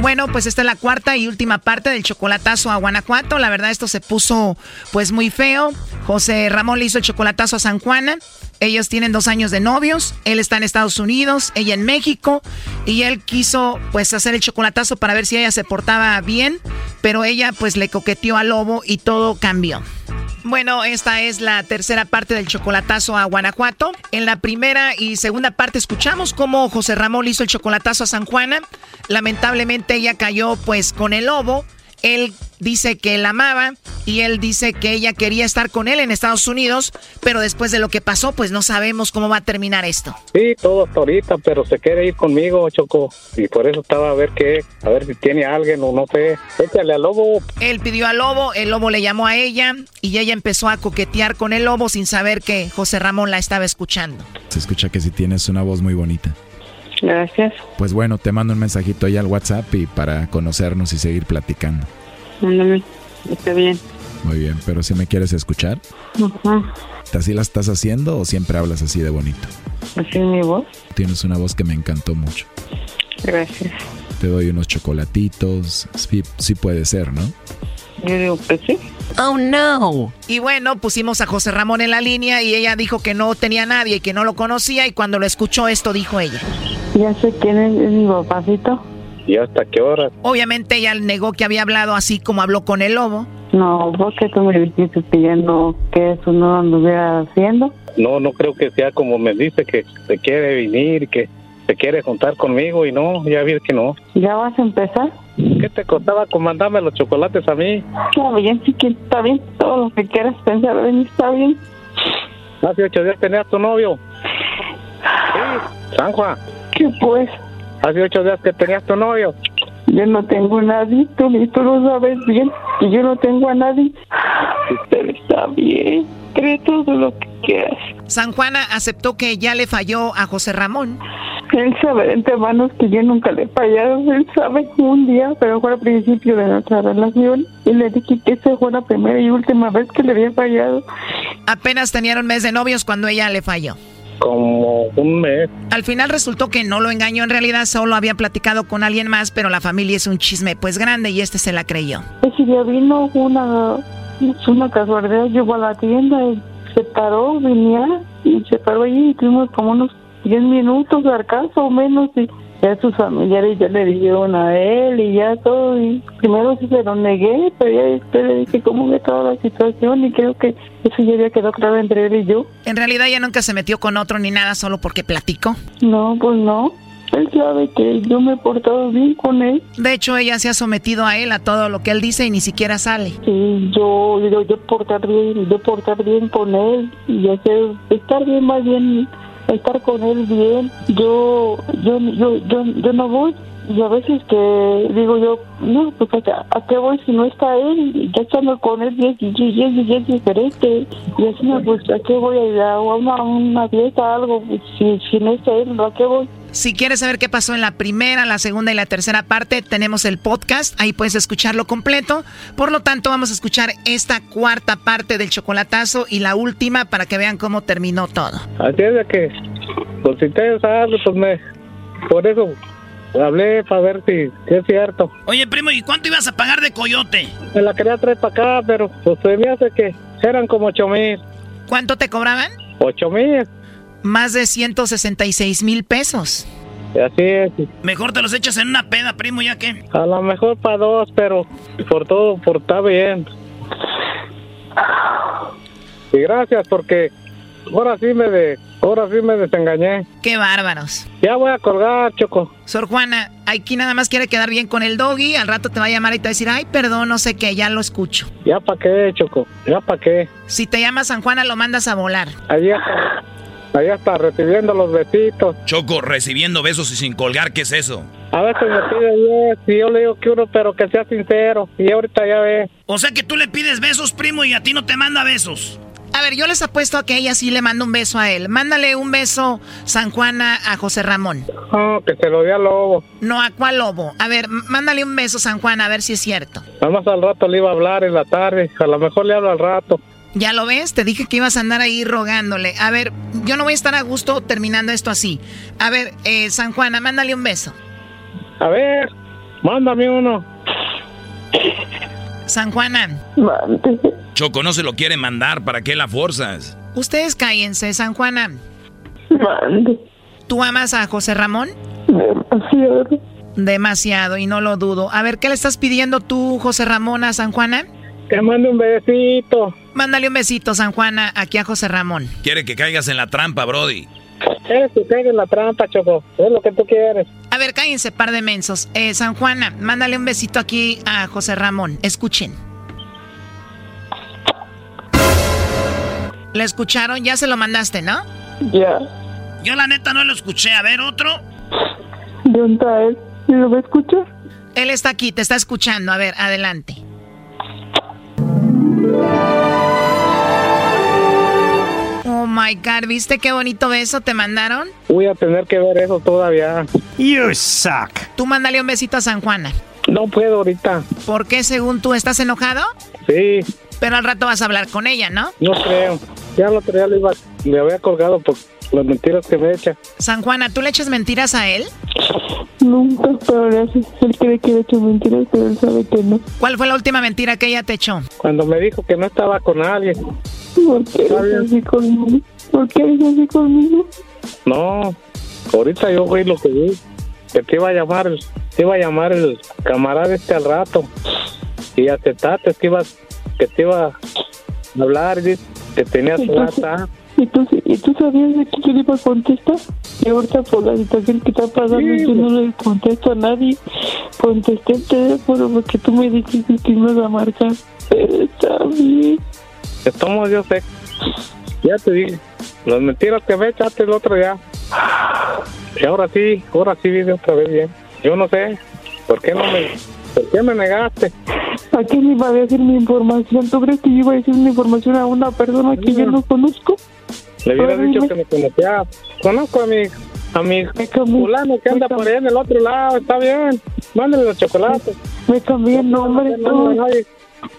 Bueno, pues esta es la cuarta y última parte del chocolatazo a Guanajuato. La verdad esto se puso pues muy feo. José Ramón le hizo el chocolatazo a San Juana. Ellos tienen dos años de novios. Él está en Estados Unidos, ella en México. Y él quiso pues hacer el chocolatazo para ver si ella se portaba bien. Pero ella pues le coqueteó al lobo y todo cambió. Bueno, esta es la tercera parte del chocolatazo a Guanajuato. En la primera y segunda parte escuchamos cómo José Ramón hizo el chocolatazo a San Juana. Lamentablemente ella cayó pues con el lobo. Él dice que la amaba y él dice que ella quería estar con él en Estados Unidos, pero después de lo que pasó, pues no sabemos cómo va a terminar esto. Sí, todo hasta ahorita, pero se quiere ir conmigo, Choco. Y por eso estaba a ver qué, a ver si tiene alguien o no sé. Échale al lobo. Él pidió al lobo, el lobo le llamó a ella y ella empezó a coquetear con el lobo sin saber que José Ramón la estaba escuchando. Se escucha que si tienes una voz muy bonita. Gracias. Pues bueno, te mando un mensajito ahí al WhatsApp y para conocernos y seguir platicando. Mándame. Está bien. Muy bien, pero si me quieres escuchar, Ajá. ¿así la estás haciendo o siempre hablas así de bonito? Así es mi voz. Tienes una voz que me encantó mucho. Gracias. Te doy unos chocolatitos. Sí, sí puede ser, ¿no? Yo digo que sí. Oh no. Y bueno, pusimos a José Ramón en la línea y ella dijo que no tenía nadie y que no lo conocía y cuando lo escuchó esto dijo ella. Ya sé quién es, es mi papacito. ¿Y hasta qué hora? Obviamente ella negó que había hablado así como habló con el lobo. No, porque tú me dijiste no, que eso no anduviera haciendo. No, no creo que sea como me dice que se quiere venir, que se quiere juntar conmigo y no, ya vi que no. ¿Ya vas a empezar? ¿Qué te costaba con mandarme los chocolates a mí? Está bien, sí que está bien. Todo lo que quieras pensar de mí está bien. Hace ocho días tenías tu novio. Sí, San Juan. ¿Qué pues? Hace ocho días que tenías tu novio. Yo no tengo a nadie, tú, tú lo sabes bien, y yo no tengo a nadie. Pero está bien, cree todo lo que quieras. San Juana aceptó que ya le falló a José Ramón. Él sabe de antemano que yo nunca le he fallado. Él sabe un día, pero fue al principio de nuestra relación. Y le dije que esa fue la primera y última vez que le había fallado. Apenas tenían un mes de novios cuando ella le falló. Como un mes. Al final resultó que no lo engañó, en realidad solo había platicado con alguien más, pero la familia es un chisme pues grande y este se la creyó. Día vino una, una casualidad, llegó a la tienda y se paró, venía y se paró allí y tuvimos como unos 10 minutos caso o menos y ya sus familiares ya le dijeron a él y ya todo y primero sí se lo negué pero ya después le dije cómo ve toda la situación y creo que eso ya había quedado claro entre él y yo En realidad ella nunca se metió con otro ni nada solo porque platicó. no pues no él sabe que yo me he portado bien con él De hecho, ella se ha sometido a él, a todo lo que él dice y ni siquiera sale. Sí, yo, yo, yo portar bien, yo portar bien con él y hacer, estar bien más bien, estar con él bien. Yo, yo, yo, yo, yo no voy y a veces que digo yo, no, pues ¿a, qué voy si no está él? Ya estando con él y es, diferente. Y así, pues ¿a qué voy a ir a una, una fiesta, algo? Pues, si, si no está él, ¿a qué voy? Si quieres saber qué pasó en la primera, la segunda y la tercera parte, tenemos el podcast, ahí puedes escucharlo completo. Por lo tanto, vamos a escuchar esta cuarta parte del chocolatazo y la última para que vean cómo terminó todo. Así es de que, pues si te sabes, pues me. Por eso hablé para ver si, si es cierto. Oye, primo, ¿y cuánto ibas a pagar de coyote? Me la quería traer para acá, pero pues se me hace que eran como ocho mil. ¿Cuánto te cobraban? Ocho mil. Más de 166 mil pesos. Así es. Mejor te los echas en una peda, primo, ya que. A lo mejor para dos, pero por todo, por está bien. Y gracias porque ahora sí me de, ahora sí me desengañé. Qué bárbaros. Ya voy a colgar, Choco. Sor Juana, aquí nada más quiere quedar bien con el doggy. Al rato te va a llamar y te va a decir, ay, perdón, no sé qué, ya lo escucho. Ya para qué, Choco. Ya para qué. Si te llama San Juana, lo mandas a volar. Allá está, allá está recibiendo los besitos. Choco, recibiendo besos y sin colgar, ¿qué es eso? A veces me pide diez y yo le digo que uno, pero que sea sincero. Y ahorita ya ve. O sea que tú le pides besos, primo, y a ti no te manda besos. A ver, yo les apuesto a que ella sí le manda un beso a él. Mándale un beso, San Juana, a José Ramón. Oh, que se lo dé al lobo. No, ¿a cuál lobo? A ver, mándale un beso, San Juan, a ver si es cierto. Nada más al rato le iba a hablar en la tarde. A lo mejor le hablo al rato. ¿Ya lo ves? Te dije que ibas a andar ahí rogándole. A ver, yo no voy a estar a gusto terminando esto así. A ver, eh, San Juana, mándale un beso. A ver, mándame uno. San Juana, Choco, no se lo quiere mandar, ¿para qué la forzas? ustedes cállense, San Juana. ¿Tú amas a José Ramón? Demasiado. Demasiado, y no lo dudo. A ver, ¿qué le estás pidiendo tú, José Ramón, a San Juana? Que mande un besito. Mándale un besito, San Juana, aquí a José Ramón. Quiere que caigas en la trampa, Brody. Eres que caiga en la trampa, Choco. Es lo que tú quieres. A ver, cállense, par de mensos. Eh, San Juana, mándale un besito aquí a José Ramón. Escuchen. ¿Le escucharon? Ya se lo mandaste, ¿no? Ya. Yo la neta no lo escuché. A ver, otro. ¿Dónde está él? ¿Lo va a escuchar? Él está aquí, te está escuchando. A ver, adelante. Oh my god, ¿viste qué bonito beso te mandaron? Voy a tener que ver eso todavía. You suck. Tú mándale un besito a San Juana. No puedo ahorita. ¿Por qué, según tú, estás enojado? Sí, Pero al rato vas a hablar con ella, ¿no? no creo. Ya el otro día le, iba, le había colgado por las mentiras que me echa. San Juana, ¿tú le echas mentiras a él? Nunca, pero hace- él cree que le he hecho mentiras, pero él sabe que no. ¿Cuál fue la última mentira que ella te echó? Cuando me dijo que no estaba con alguien. ¿Por qué eres así conmigo? ¿Por qué eres así conmigo? No, ahorita yo fui lo que vi. Que te iba a llamar, el- te iba a llamar el camarada este al rato. Y aceptaste que ibas, que te iba a hablar, que tenías Entonces-. ¿Y tú, ¿Y tú sabías de que yo le iba a contestar? Y ahorita por la situación que está pasando yo no le contesto a nadie. Contesté el teléfono porque tú me dijiste que ibas a marcar. Pero está bien. Estamos, yo sé. Ya te dije. Las mentiras que me echaste el otro día. Y ahora sí, ahora sí vive otra vez bien. Yo no sé. ¿Por qué no me, por qué me negaste? ¿A quién le iba a decir mi información? ¿Tú crees que yo iba a decir mi información a una persona que yo no conozco? Le hubiera dicho que me conocía. Conozco a mi, a mi fulano que anda por ahí en el otro lado. Está bien. Mándale los chocolates. Me cambié el nombre.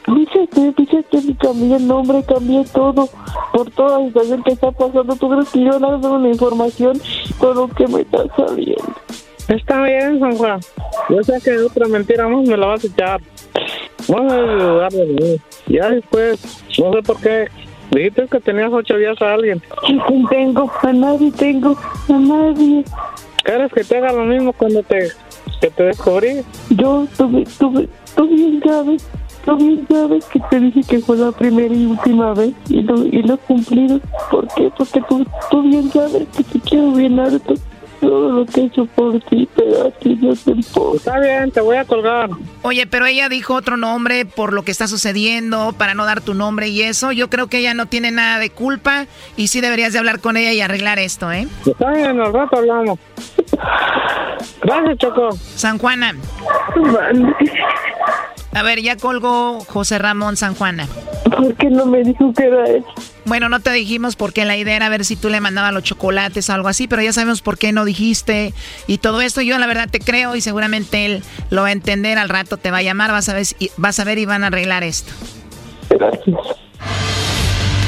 Fíjate, fíjate que cambié el nombre, cambié todo. Por toda la situación que está pasando, ¿tú crees que yo no una información con lo que me está saliendo? Está bien, San Juan. Yo sé que otra mentira más me la vas a echar. Vamos a ayudar de mí. Ya después, no sé por qué, dijiste que tenías ocho días a alguien. ¿Quién tengo? A nadie tengo, a nadie. ¿Quieres que te haga lo mismo cuando te, que te descubrí? Yo, tú, tú, tú bien sabes, tú bien sabes que te dije que fue la primera y última vez y lo, y lo he cumplido. ¿Por qué? Porque tú, tú bien sabes que te quiero bien harto. Todo lo que he hecho por ti, pero a ti no te importa. Está bien, te voy a colgar. Oye, pero ella dijo otro nombre por lo que está sucediendo, para no dar tu nombre y eso. Yo creo que ella no tiene nada de culpa y sí deberías de hablar con ella y arreglar esto, ¿eh? Está bien, al rato hablamos. Gracias, Choco. San Juana. A ver, ya colgó José Ramón San Juana. ¿Por qué no me dijo que era él? Bueno, no te dijimos porque la idea era ver si tú le mandabas los chocolates o algo así, pero ya sabemos por qué no dijiste y todo esto. Yo la verdad te creo y seguramente él lo va a entender. Al rato te va a llamar, vas a ver, vas a ver y van a arreglar esto. Gracias.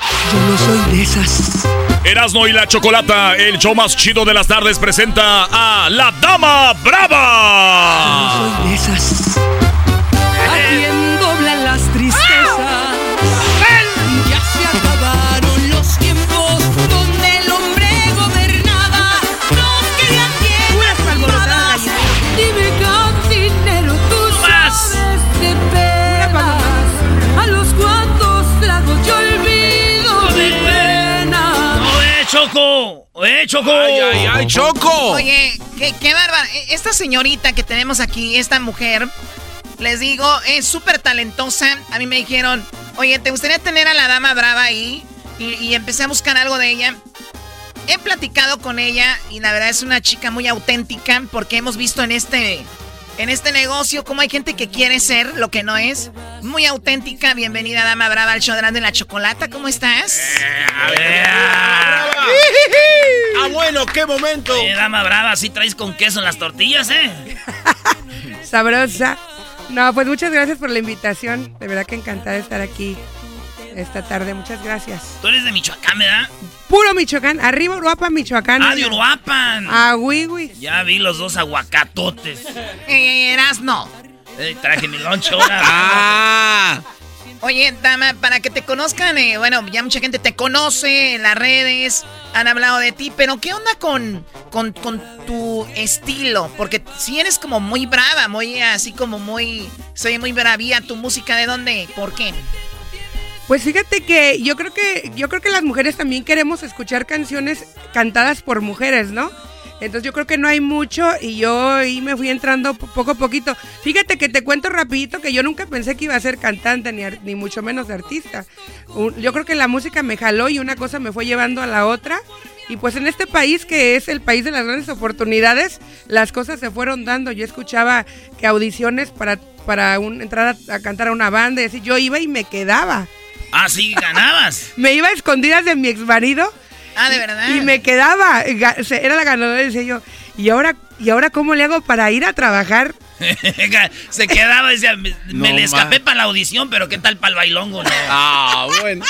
Yo no soy de esas. Erasno y la Chocolata, el show más chido de las tardes, presenta a la Dama Brava. Soy de esas. A ¡Eh, Choco! ¡Ay, ay, ay, Choco! Oye, qué, qué bárbara. E- Esta señorita que tenemos aquí, esta mujer, les digo, es súper talentosa. A mí me dijeron, oye, ¿te gustaría tener a la dama brava ahí? Y, y empecé a buscar algo de ella. He platicado con ella y la verdad es una chica muy auténtica porque hemos visto en este, en este negocio cómo hay gente que quiere ser lo que no es. Muy auténtica. Bienvenida, dama brava, al show de la Chocolata. ¿Cómo estás? Ah, bueno, qué momento. Oye, dama brava, sí traes con queso en las tortillas, ¿eh? Sabrosa. No, pues muchas gracias por la invitación. De verdad que encantada de estar aquí esta tarde. Muchas gracias. Tú eres de Michoacán, ¿verdad? Puro Michoacán. Arriba Uruapan, Michoacán. Ah, de Uruapan. Ah, oui. Ya vi los dos aguacatotes. Eh, Erasno. Eh, traje mi lonche ahora. Ah. Oye, dama, para que te conozcan, eh, bueno, ya mucha gente te conoce en las redes, han hablado de ti, pero ¿qué onda con, con, con tu estilo? Porque si eres como muy brava, muy así como muy, soy muy bravía, tu música, ¿de dónde? ¿Por qué? Pues fíjate que yo creo que yo creo que las mujeres también queremos escuchar canciones cantadas por mujeres, ¿no? Entonces yo creo que no hay mucho y yo ahí me fui entrando po- poco a poquito. Fíjate que te cuento rapidito que yo nunca pensé que iba a ser cantante ni, ni mucho menos artista. Yo creo que la música me jaló y una cosa me fue llevando a la otra. Y pues en este país que es el país de las grandes oportunidades, las cosas se fueron dando. Yo escuchaba que audiciones para, para un- entrar a, a cantar a una banda y así, yo iba y me quedaba. Ah, sí, ganabas. Me iba a escondidas de mi ex marido. Ah, de verdad. Y me quedaba. Era la ganadora y decía yo, ¿y ahora, ¿y ahora cómo le hago para ir a trabajar Se quedaba, decía, me, No, me le escapé para la audición, pero ¿qué tal para el bailongo? No. Ah, bueno.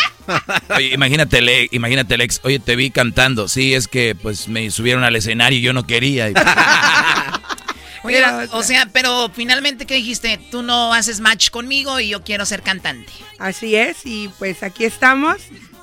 Oye, imagínate, el- imagínate el ex, oye, te vi cantando. Sí, es que pues me subieron al escenario y yo no quería. Oye, o sea, pero finalmente, ¿qué dijiste? Tú no haces match conmigo y yo quiero ser cantante. Así es, y pues aquí estamos.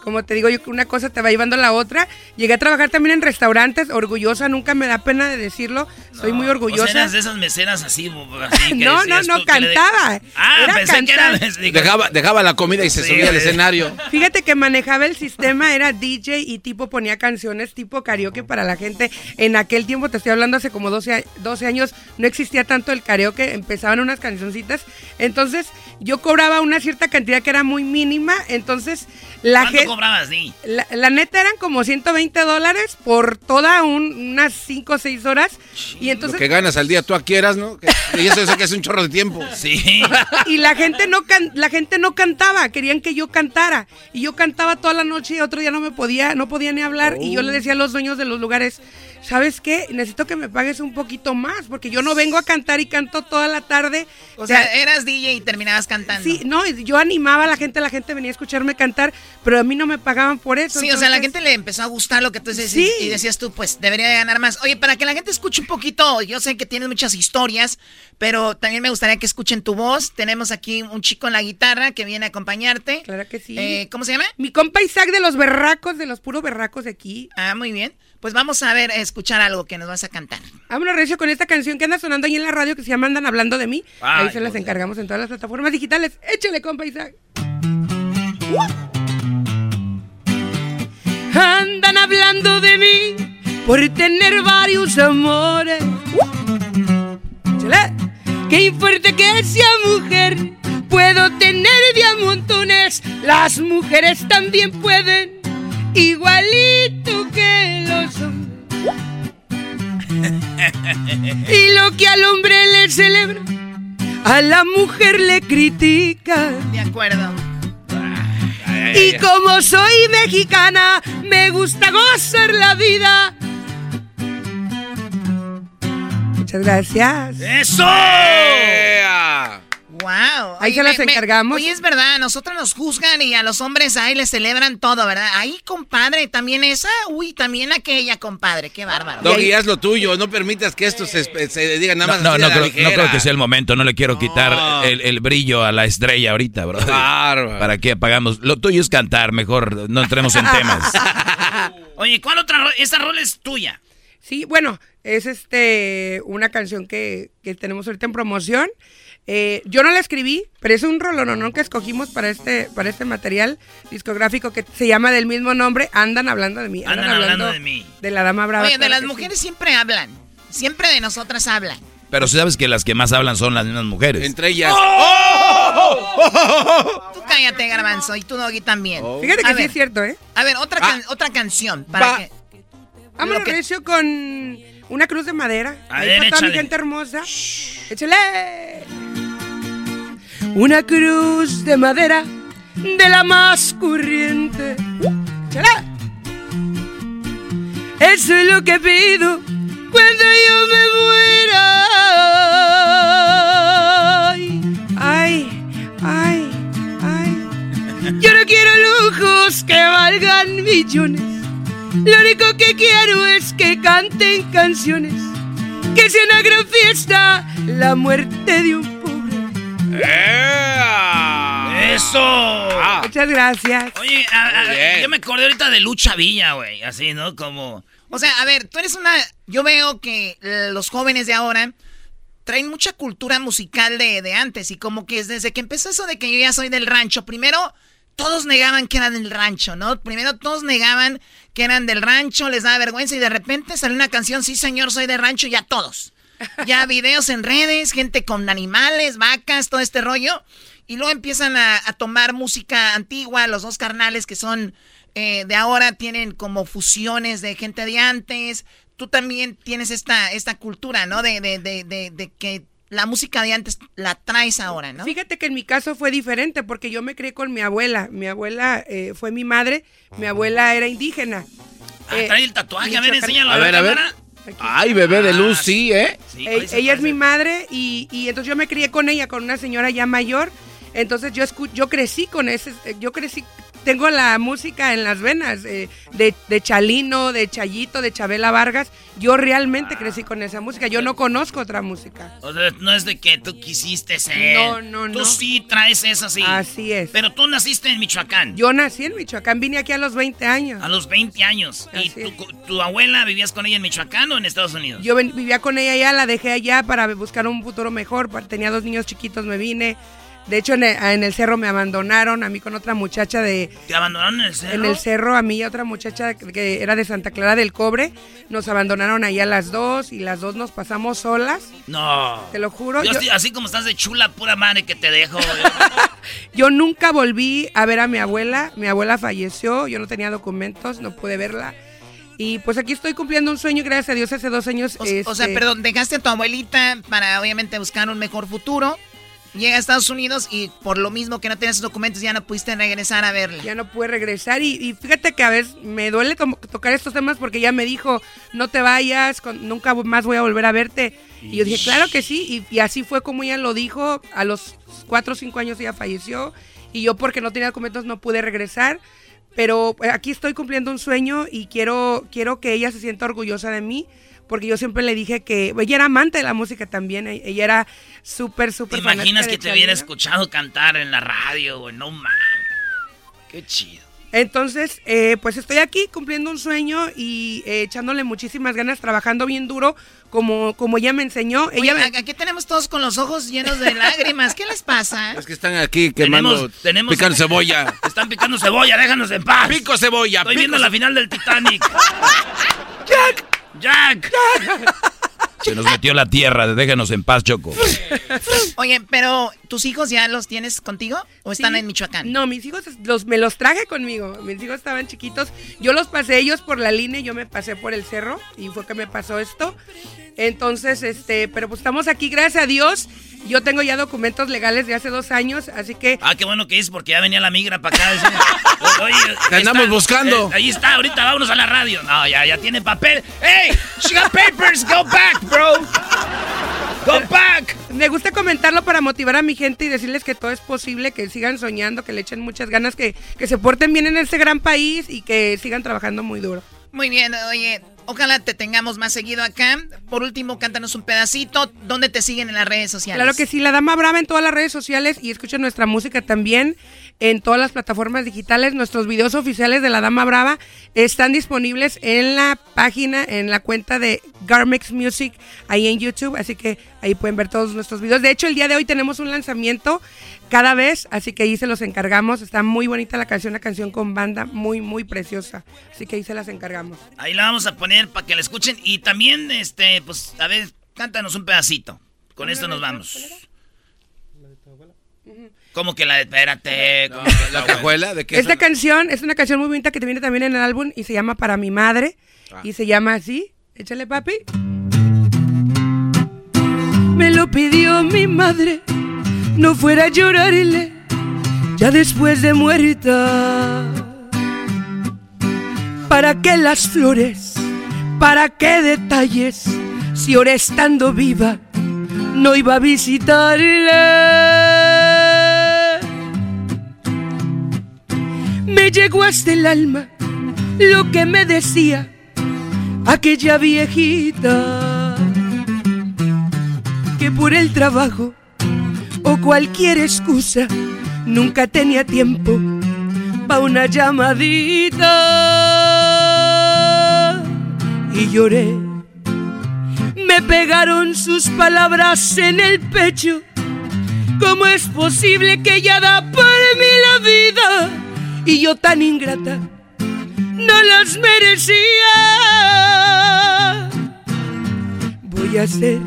Como te digo, yo una cosa te va llevando a la otra. Llegué a trabajar también en restaurantes, orgullosa, nunca me da pena de decirlo. Soy muy O orgullosa. sea, eras de esas meseras así, así que no, no, no, de- cantaba. Ah, Era pensé que era... Dejaba, dejaba la comida y se Sí, subía al escenario. Fíjate que manejaba el sistema, era DJ y tipo ponía canciones tipo karaoke para la gente. En aquel tiempo, te estoy hablando hace como 12, a- 12 años, no existía tanto el karaoke, empezaban unas cancioncitas. Entonces yo cobraba una cierta cantidad que era muy mínima. Entonces la ¿Cuánto gente... cobrabas, sí? La, la neta eran como 120 dólares por toda un- unas 5 o 6 horas. Y Lo entonces... que ganas al día tú quieras, ¿no? Que- Y eso, eso que es un chorro de tiempo. Sí. y la gente no can- la gente no cantaba, querían que yo cantara y yo cantaba toda la noche y otro día no me podía, no podía ni hablar y yo le decía a los dueños de los lugares, ¿sabes qué? Necesito que me pagues un poquito más porque yo no vengo a cantar y canto toda la tarde. O sea, eras DJ y terminabas cantando. Sí, no, yo animaba a la gente, la gente venía a escucharme cantar, pero a mí no me pagaban por eso. Sí, o sea, la gente le empezó a gustar lo que tú decías Sí. y decías tú, pues debería de ganar más. Oye, para que la gente escuche un poquito, yo sé que tienes muchas historias, pero también me gustaría que escuchen tu voz. Tenemos aquí un chico en la guitarra que viene a acompañarte. Claro que sí. Eh, ¿Cómo se llama? Mi compa Isaac de los berracos, de los puros berracos de aquí. Ah, muy bien. Pues vamos a ver, a escuchar algo que nos vas a cantar. Vámonos, Recio, con esta canción que anda sonando ahí en la radio que se llama Andan Hablando de mí. Ay, ahí se las encargamos en todas las plataformas digitales. Échale, compa Isaac. Andan hablando de mí por tener varios amores. Échale. Qué fuerte que sea mujer. Puedo tener de a montones. Las mujeres también pueden. Igualito que los hombres. Y lo que al hombre le celebra, a la mujer le critica. De acuerdo. Y como soy mexicana, me gusta gozar la vida. Muchas gracias. ¡Eso! Wow. Ahí se las encargamos. Oye, es verdad, a nosotros nos juzgan y a los hombres ahí les celebran todo, ¿verdad? Ahí, compadre, también esa, uy, también aquella, compadre, qué bárbaro. Doggy, haz lo tuyo. No permitas que esto se, se diga nada No, más. no, no la creo, no creo que sea el momento. No le quiero quitar el, el brillo a la estrella ahorita, bro. Bárbaro. ¿Para qué apagamos? Lo tuyo es cantar, mejor no entremos en temas. Oye, ¿cuál otra ro- Esa rola es tuya. Sí, bueno, es este una canción que, que tenemos ahorita en promoción. Eh, yo no la escribí, pero es un rolononón que escogimos para este, para este material discográfico que se llama del mismo nombre, Andan hablando de mí. Andan hablando de mí. De la dama brava. Oye, de las sí. mujeres siempre hablan. Siempre de nosotras hablan. Pero sabes que las que más hablan son las mismas mujeres. Entre ellas. Tú cállate, garbanzo, y tú, Doggy, también. Fíjate que A sí ver, es cierto, ¿eh? A ver, otra, can- otra canción. Para Va. que... Vámonos, Lo que- Recio, con una cruz de madera. A Ahí ver, para toda mi gente hermosa. ¡Échale! Una cruz de madera de la más corriente. ¡Échale! Eso es lo que pido cuando yo me muera. Ay, ay, ay, ay. Yo no quiero lujos que valgan millones. Lo único que quiero es que canten canciones. Que sea una gran fiesta la muerte de un pobre. ¡Eso! Muchas gracias. Oye, a- a- yo me acordé ahorita de Lucha Villa, güey. Así, ¿no? Como... O sea, a ver, tú eres una... Yo veo que eh, los jóvenes de ahora traen mucha cultura musical de, de antes y como que desde que empezó eso de que yo ya soy del rancho, primero todos negaban que eran del rancho, ¿no? Primero todos negaban que eran del rancho, les daba vergüenza y de repente salió una canción, sí señor, soy del rancho, ya todos. Ya videos en redes, gente con animales, vacas, todo este rollo. Y luego empiezan a, a tomar música antigua, los dos carnales que son eh, de ahora tienen como fusiones de gente de antes. Tú también tienes esta, esta cultura, ¿no? De, de, de, de, de que la música de antes la traes ahora, ¿no? Fíjate que en mi caso fue diferente porque yo me crié con mi abuela. Mi abuela eh, fue mi madre. Mi abuela era indígena. Ah, Eh, trae el tatuaje. A ver, enséñalo A ver, a ver. Ay, bebé de luz, sí, ¿eh? E- ella es mi madre y, y entonces yo me crié con ella, con una señora ya mayor. Entonces yo escu- yo crecí con ese, yo crecí, tengo la música en las venas eh, de, de Chalino, de Chayito, de Chabela Vargas. Yo realmente crecí con esa música. Yo no conozco otra música. O sea, no es de que tú quisiste ser. No, no, Tú no. sí traes eso así. Así es. Pero tú naciste en Michoacán. Yo nací en Michoacán, vine aquí a los 20 años. A los 20 años. ¿Y tu, tu abuela vivías con ella en Michoacán o en Estados Unidos? Yo ven- vivía con ella allá, la dejé allá para buscar un futuro mejor. Tenía dos niños chiquitos, me vine. De hecho, en el, en el cerro me abandonaron, a mí con otra muchacha de... ¿Te abandonaron en el cerro? En el cerro, a mí y a otra muchacha que era de Santa Clara del Cobre. Nos abandonaron ahí a las dos y las dos nos pasamos solas. No. Te lo juro. Yo yo- estoy- así como estás de chula, pura madre que te dejo. Yo nunca volví a ver a mi abuela. Mi abuela falleció, yo no tenía documentos, no pude verla. Y pues aquí estoy cumpliendo un sueño, gracias a Dios, hace dos años. O, o sea, este, perdón, dejaste a tu abuelita para obviamente buscar un mejor futuro. Llega a Estados Unidos y por lo mismo que no tenías documentos ya no pudiste regresar a verla. Ya no pude regresar y, fíjate que a veces me duele to- tocar estos temas porque ya me dijo, no te vayas, nunca más voy a volver a verte. Y yo dije, claro que sí, y, así fue como ella lo dijo, a los cuatro o cinco años ella falleció y yo porque no tenía documentos no pude regresar. Pero eh, aquí estoy cumpliendo un sueño y quiero, quiero que ella se sienta orgullosa de mí, porque yo siempre le dije que ella era amante de la música también, e- ella era súper, ¿Te súper imaginas fanática que te hubiera escuchado cantar en la radio, güey? No mames. Qué chido. Entonces, eh, pues estoy aquí cumpliendo un sueño y eh, echándole muchísimas ganas, trabajando bien duro, como, como ella me enseñó. Oye, Ella me- a- aquí tenemos todos con los ojos llenos de lágrimas. ¿Qué les pasa? Es que están aquí quemando, Tenemos- tenemos- picando cebolla. Están picando cebolla, déjanos en paz. Pico cebolla, Estoy pico viendo la final del Titanic. ¡Jack! ¡Jack! Se nos metió la tierra, déjenos en paz, Choco. Oye, pero ¿tus hijos ya los tienes contigo o están Sí. en Michoacán? No, mis hijos los, me los traje conmigo. Mis hijos estaban chiquitos. Yo los pasé ellos por la línea, y yo me pasé por el cerro y fue que me pasó esto. Entonces, este, pero pues estamos aquí, gracias a Dios. Yo tengo ya documentos legales de hace dos años, así que Ah, qué bueno que es porque ya venía la migra para acá. decía, Oye, Te ahí andamos está, buscando. eh, ahí está, ahorita vámonos a la radio. No, ya, ya tiene papel. ¡Hey! She got papers, go back, bro. Go back. Me gusta comentarlo para motivar a mi gente y decirles que todo es posible, que sigan soñando, que le echen muchas ganas, que, que se porten bien en este gran país y que sigan trabajando muy duro. Muy bien, oye, ojalá te tengamos más seguido acá. Por último, cántanos un pedacito. ¿Dónde te siguen en las redes sociales? Claro que sí, La Dama Brava en todas las redes sociales y escuchen nuestra música también en todas las plataformas digitales. Nuestros videos oficiales de La Dama Brava están disponibles en la página, en la cuenta de Garmex Music, ahí en YouTube, así que ahí pueden ver todos nuestros videos. De hecho, el día de hoy tenemos un lanzamiento cada vez, así que ahí se los encargamos. Está muy bonita la canción, una canción con banda muy, muy preciosa, así que ahí se las encargamos. Ahí la vamos a poner para que la escuchen. Y también, este, pues, a ver, cántanos un pedacito. Con esto nos vamos. ¿Cómo que la de espérate? ¿Cómo que ¿La cajuela? ¿De qué? Esta canción es una canción muy bonita que te viene también en el álbum y se llama Para mi madre. Y se llama así. Échale, papi. Me lo pidió mi madre, no fuera a llorarle, ya después de muerta. ¿Para qué las flores? ¿Para qué detalles? Si ahora estando viva no iba a visitarle. Me llegó hasta el alma lo que me decía aquella viejita que por el trabajo o cualquier excusa nunca tenía tiempo pa' una llamadita y lloré. Me pegaron sus palabras en el pecho. ¿Cómo es posible que ella da por mí la vida y yo tan ingrata no las merecía? Voy a hacer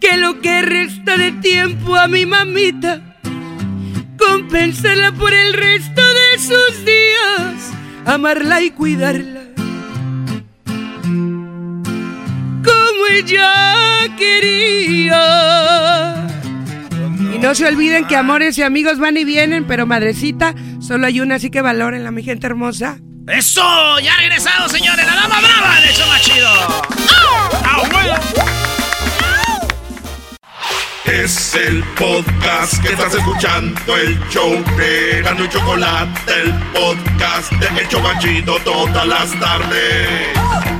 que lo que resta de tiempo a mi mamita compensarla por el resto de sus días, amarla y cuidarla como ella quería. No se olviden que amores y amigos van y vienen, pero madrecita, solo hay una, así que valórenla, mi gente hermosa. ¡Eso! ¡Ya ha regresado, señores! ¡La dama brava de hecho más chido! Es el podcast que estás escuchando, el show de Gano y Chocolate, el podcast de Hecho Banchito todas las tardes.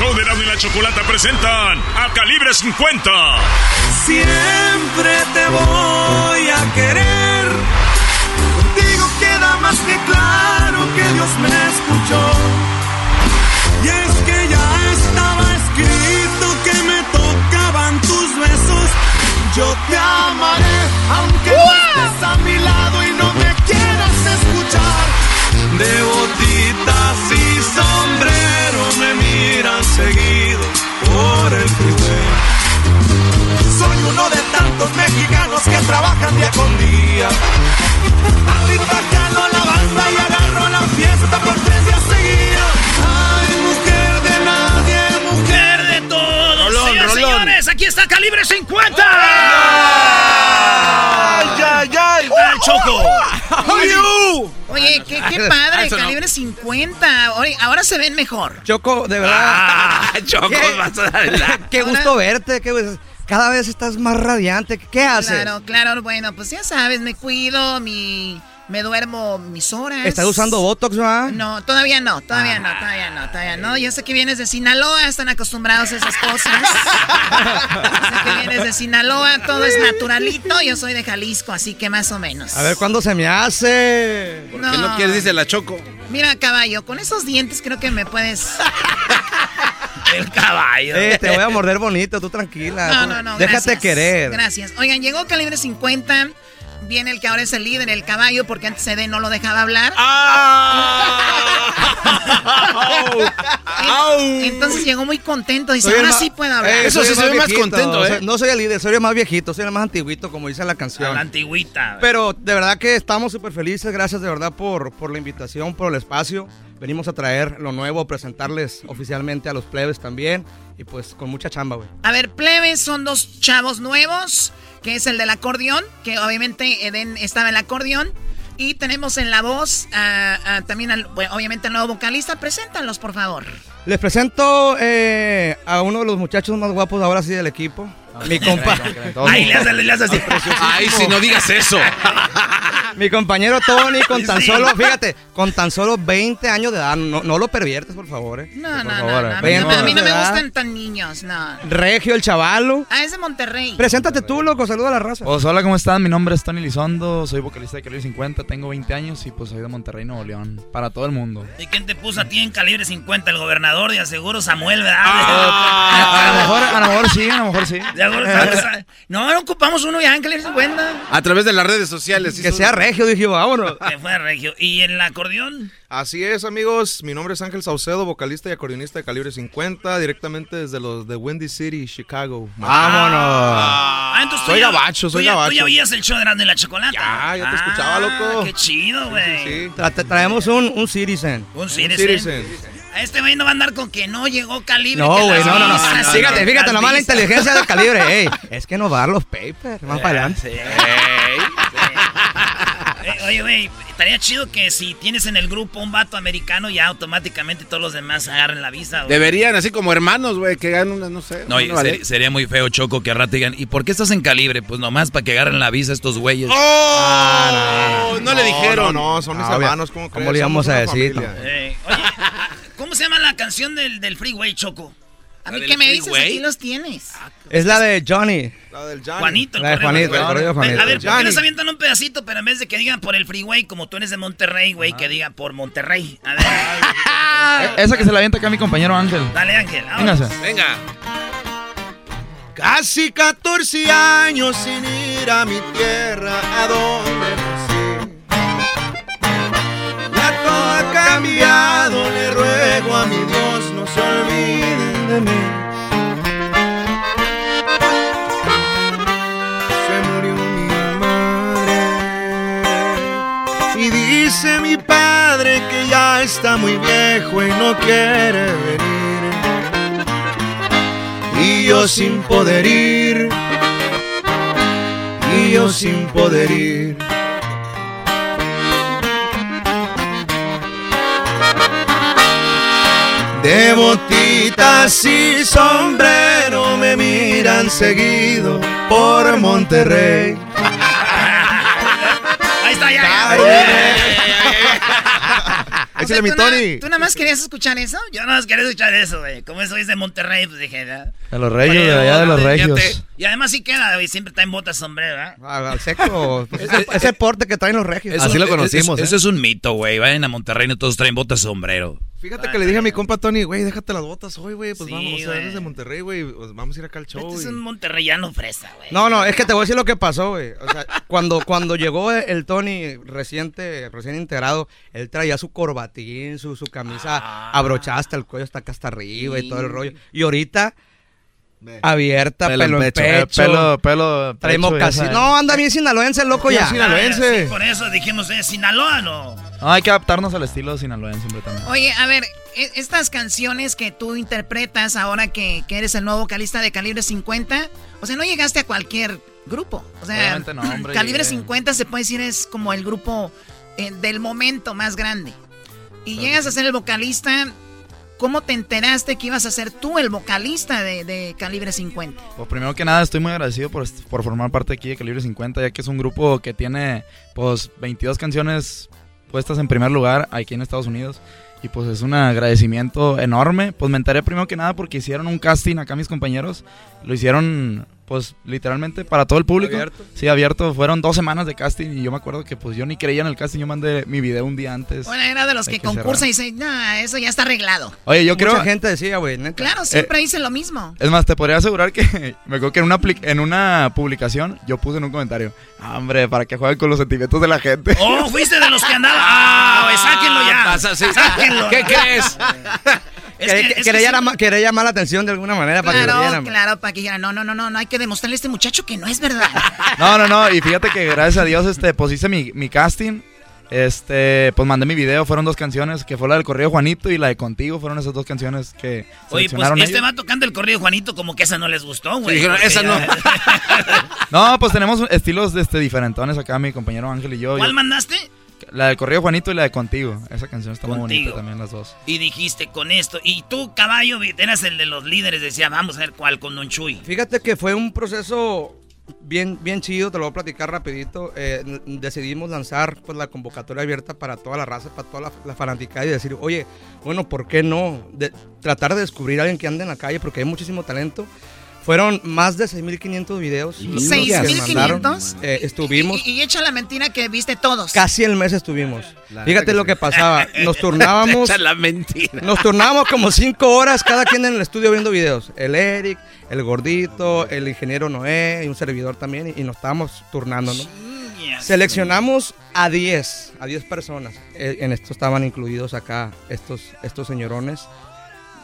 Show de Erasmo y la Chocolata presentan a Calibre 50. Siempre te voy a querer. Contigo queda más que claro que Dios me escuchó. Y es que ya estaba escrito que me tocaban tus besos. Yo te amaré, aunque no estés a mi lado y no me quieras escuchar. De botitas y miran seguido por el freeway. Soy uno de tantos mexicanos que trabajan día con día. Ahorita gano la banda y agarro la fiesta por tres días seguidos. Ay, mujer de nadie, mujer de todos. Rolón, y rolón. señores, aquí está Calibre 50. ¡Ay, ay, ay! ¡Al Choco! Oye, qué, qué Ah, padre, eso no. calibre 50. Oye, ahora se ven mejor. Choco, de verdad. Ah, Choco, ¿Qué? vas a dar el- Qué gusto verte. qué- cada vez estás más radiante. ¿Qué haces? Claro, claro, bueno, pues ya sabes, me cuido, mi, me duermo mis horas. ¿Estás usando Botox, va? No, todavía no, todavía no, todavía no, todavía no. Yo sé que vienes de Sinaloa, están acostumbrados a esas cosas. sé que vienes de Sinaloa, todo es naturalito. Yo soy de Jalisco, así que más o menos. A ver cuándo se me hace. ¿Por qué no quieres, dice la Choco? Mira, caballo, con esos dientes creo que me puedes. El caballo. Eh, te voy a morder bonito, tú tranquila. No, no, no. Déjate gracias. querer. Gracias. Oigan, llegó calibre 50. Viene el que ahora es el líder, el caballo, porque antes CD no lo dejaba hablar. Entonces llegó muy contento. Dice, Soy ahora sí puedo hablar. Eh, soy el viejito, contento, ¿eh? soy- No soy el líder, soy el más viejito, soy el más antiguito, como dice la canción. La antigüita. Pero de verdad que estamos súper felices, gracias de verdad por, por la invitación, por el espacio. Venimos a traer lo nuevo, presentarles oficialmente a los plebes también. Y pues con mucha chamba, güey. A ver, plebes son dos chavos nuevos, que es el del acordeón, que obviamente Eden estaba en el acordeón. Y tenemos en la voz a- a también, al, bueno, obviamente, al nuevo vocalista. Preséntalos, por favor. Les presento eh, a uno de los muchachos más guapos ahora sí del equipo. Mi compa. Ay, le haces así. Ay, si no digas eso. Mi compañero Tony, con tan solo, fíjate, con tan solo 20 años de edad. No, no lo perviertes, por favor. eh. No, Por no, favor, no, eh. no. A mí, no me- a mí no 20 me gustan tan niños, no. Regio, el chavalo. Ah, es de Monterrey. Preséntate tú, loco. Saluda a la raza. Pues hola, ¿cómo están? Mi nombre es Tony Lizondo, soy vocalista de Calibre 50, tengo 20 años y pues soy de Monterrey, Nuevo León, para todo el mundo. ¿Y quién te puso a ti en calibre 50? El gobernador de aseguro Samuel, ¿verdad? A lo mejor, a lo mejor sí, a lo mejor sí. No, no ocupamos uno ya en calibre 50. A través de las redes sociales. Que sea regio, dije, vámonos. Que fue regio. ¿Y el acordeón? Así es, amigos. Mi nombre es Ángel Saucedo, vocalista y acordeonista de Calibre 50, directamente desde los de Windy City, Chicago. Ah, entonces tú soy ya- gabacho, tú soy ya- gabacho. Tú ya oías el show de Grande la Chocolata. Ya, ya te escuchaba, Ah, loco. Qué chido, güey. Tra- te traemos un, un Citizen. Un Citizen. A este güey no va a andar con que no llegó calibre. No, güey, no, no, no. Fíjate, fíjate, las nomás la inteligencia del calibre. Ey, es que no va a dar los papers. Más para adelante. Eh, Oye, güey, estaría chido que si tienes en el grupo un vato americano, ya automáticamente todos los demás agarren la visa. güey. Deberían, así como hermanos, güey, que ganan una, no sé. No, vale- ser- sería muy feo, Choco, que al rato digan, ¿y por qué estás en calibre? Pues nomás para que agarren la visa estos güeyes. ¡Oh! no le dijeron. No, no, son mis Ah, hermanos. ¿Cómo, le íbamos Somos a decir. Eh, oye, ¿cómo se llama la canción del, del Freeway, Choco? A mí que me dices, aquí los tienes. Ah, es la de Johnny. La del Johnny. Juanito. El la de Juanito. A ver, ¿por qué nos avientan un pedacito? Pero en vez de que digan por el freeway, como tú eres de Monterrey, güey, que digan por Monterrey. A ver. Esa que se la avienta acá mi compañero Ángel. Dale, Ángel. Venga. Casi 14 años sin ir a mi tierra, a donde nací. Ya todo ha cambiado, le ruego a mi Dios no se olvide se murió mi madre y dice mi padre que ya está muy viejo y no quiere venir. Y yo sin poder ir, y yo sin poder ir. De botitas y sombrero me miran seguido por Monterrey. Ahí está, ya. ya. O sea, Échale mi ¿tú, na- Tony. ¿Tú nada más querías escuchar eso? Yo nada más quería escuchar eso, güey. Como eso es de Monterrey, pues dije, ¿verdad? De los regios, de allá de los regios. Y además sí queda, güey. Siempre está en botas sombrero, ¿verdad? Ah, seco. pues, ese, porte que traen los regios. Eso- es- es- ¿eh? Eso es un mito, güey. Vayan a Monterrey, no todos traen botas sombrero. Fíjate que le dije a mi compa Tony, güey, déjate las botas hoy, güey. Pues Sí, vamos, o sea, eres de Monterrey, güey. pues vamos a ir acá al show. Este es y- un monterreyano fresa, güey. No, no, es que te voy a decir lo que pasó, güey. O sea, cuando, cuando llegó el Tony reciente, recién integrado, él traía su corbatín, su, su camisa Ah. abrochada hasta el cuello, hasta acá hasta arriba y todo el rollo. Y ahorita, abierta, pelo, Pelo en en pecho. pecho. Eh, pelo- pelo, pecho, ya mocasín. sabes. No, anda bien sinaloense, el loco ya. Ah, sí, por eso dijimos, eh, Sinaloa, no. No, hay que adaptarnos al estilo sinaloense siempre también. Oye, a ver, e- estas canciones que tú interpretas ahora que, que eres el nuevo vocalista de Calibre 50, o sea, no llegaste a cualquier grupo. O sea, Obviamente no, hombre, Calibre llegué. 50 se puede decir es como el grupo eh, del momento más grande. Y llegas a ser el vocalista, ¿cómo te enteraste que ibas a ser tú el vocalista de, Calibre 50? Pues primero que nada estoy muy agradecido por, por formar parte aquí de Calibre 50, ya que es un grupo que tiene pues 22 canciones puestas en primer lugar aquí en Estados Unidos. Y pues es un agradecimiento enorme. Pues me enteré primero que nada porque hicieron un casting acá mis compañeros. Lo hicieron pues literalmente para todo el público. ¿Abierto? Sí, abierto. Fueron dos semanas de casting y yo me acuerdo que pues yo ni creía en el casting. Yo mandé mi video un día antes. Bueno, era de los que que concursan y dicen, no, eso ya está arreglado. Oye, yo Mucha creo... gente decía, güey. Claro, siempre dicen lo mismo. Es más, te podría asegurar que me acuerdo que en una, en una publicación yo puse en un comentario, "Ah, hombre, para que jueguen con los sentimientos de la gente. Oh, fuiste de los que andaban. Ah, güey, sáquenlo ya. Sáquenlo. ¿Qué crees? Quería- llamar, la atención de alguna manera para que lo Claro, vieran. claro, para que dijeran, no, no, no, no, no hay que demostrarle a este muchacho que no es verdad. No, no, no, y fíjate que gracias a Dios este, pues hice mi, mi casting, este, pues mandé mi video, fueron dos canciones, que fue la del Correo Juanito y la de Contigo, fueron esas dos canciones que Oye, pues este ellos. va tocando el corrido Juanito como que esa no les gustó, güey. "Esa no". No, pues tenemos estilos este, diferentones acá, mi compañero Ángel y yo. ¿Cuál Yo- mandaste? La del Correo Juanito y la de Contigo, esa canción está muy bonita también las dos. Y dijiste con esto. Y tú, caballo, eras el de los líderes. Decía, vamos a ver cuál con Don Chuy. Fíjate que fue un proceso bien, bien chido, te lo voy a platicar rapidito. Eh, decidimos lanzar pues, la convocatoria abierta para toda la raza, para toda la, la fanaticada y decir, oye, bueno, ¿por qué no? De- tratar de descubrir a alguien que ande en la calle porque hay muchísimo talento. Fueron más de 6.500 videos. los que mandaron. ¿6.500? Eh, estuvimos, Y, y echa la mentira que viste todos. casi el mes estuvimos. La Fíjate lo que que pasaba. Nos turnábamos. Echa la mentira. Nos turnábamos como cinco horas cada quien en el estudio viendo videos. El Eric, el gordito, el ingeniero Noé y un servidor también. Y, y nos estábamos turnando, ¿no? Seleccionamos a 10, a 10 personas. Eh, en esto estaban incluidos acá estos, estos señorones.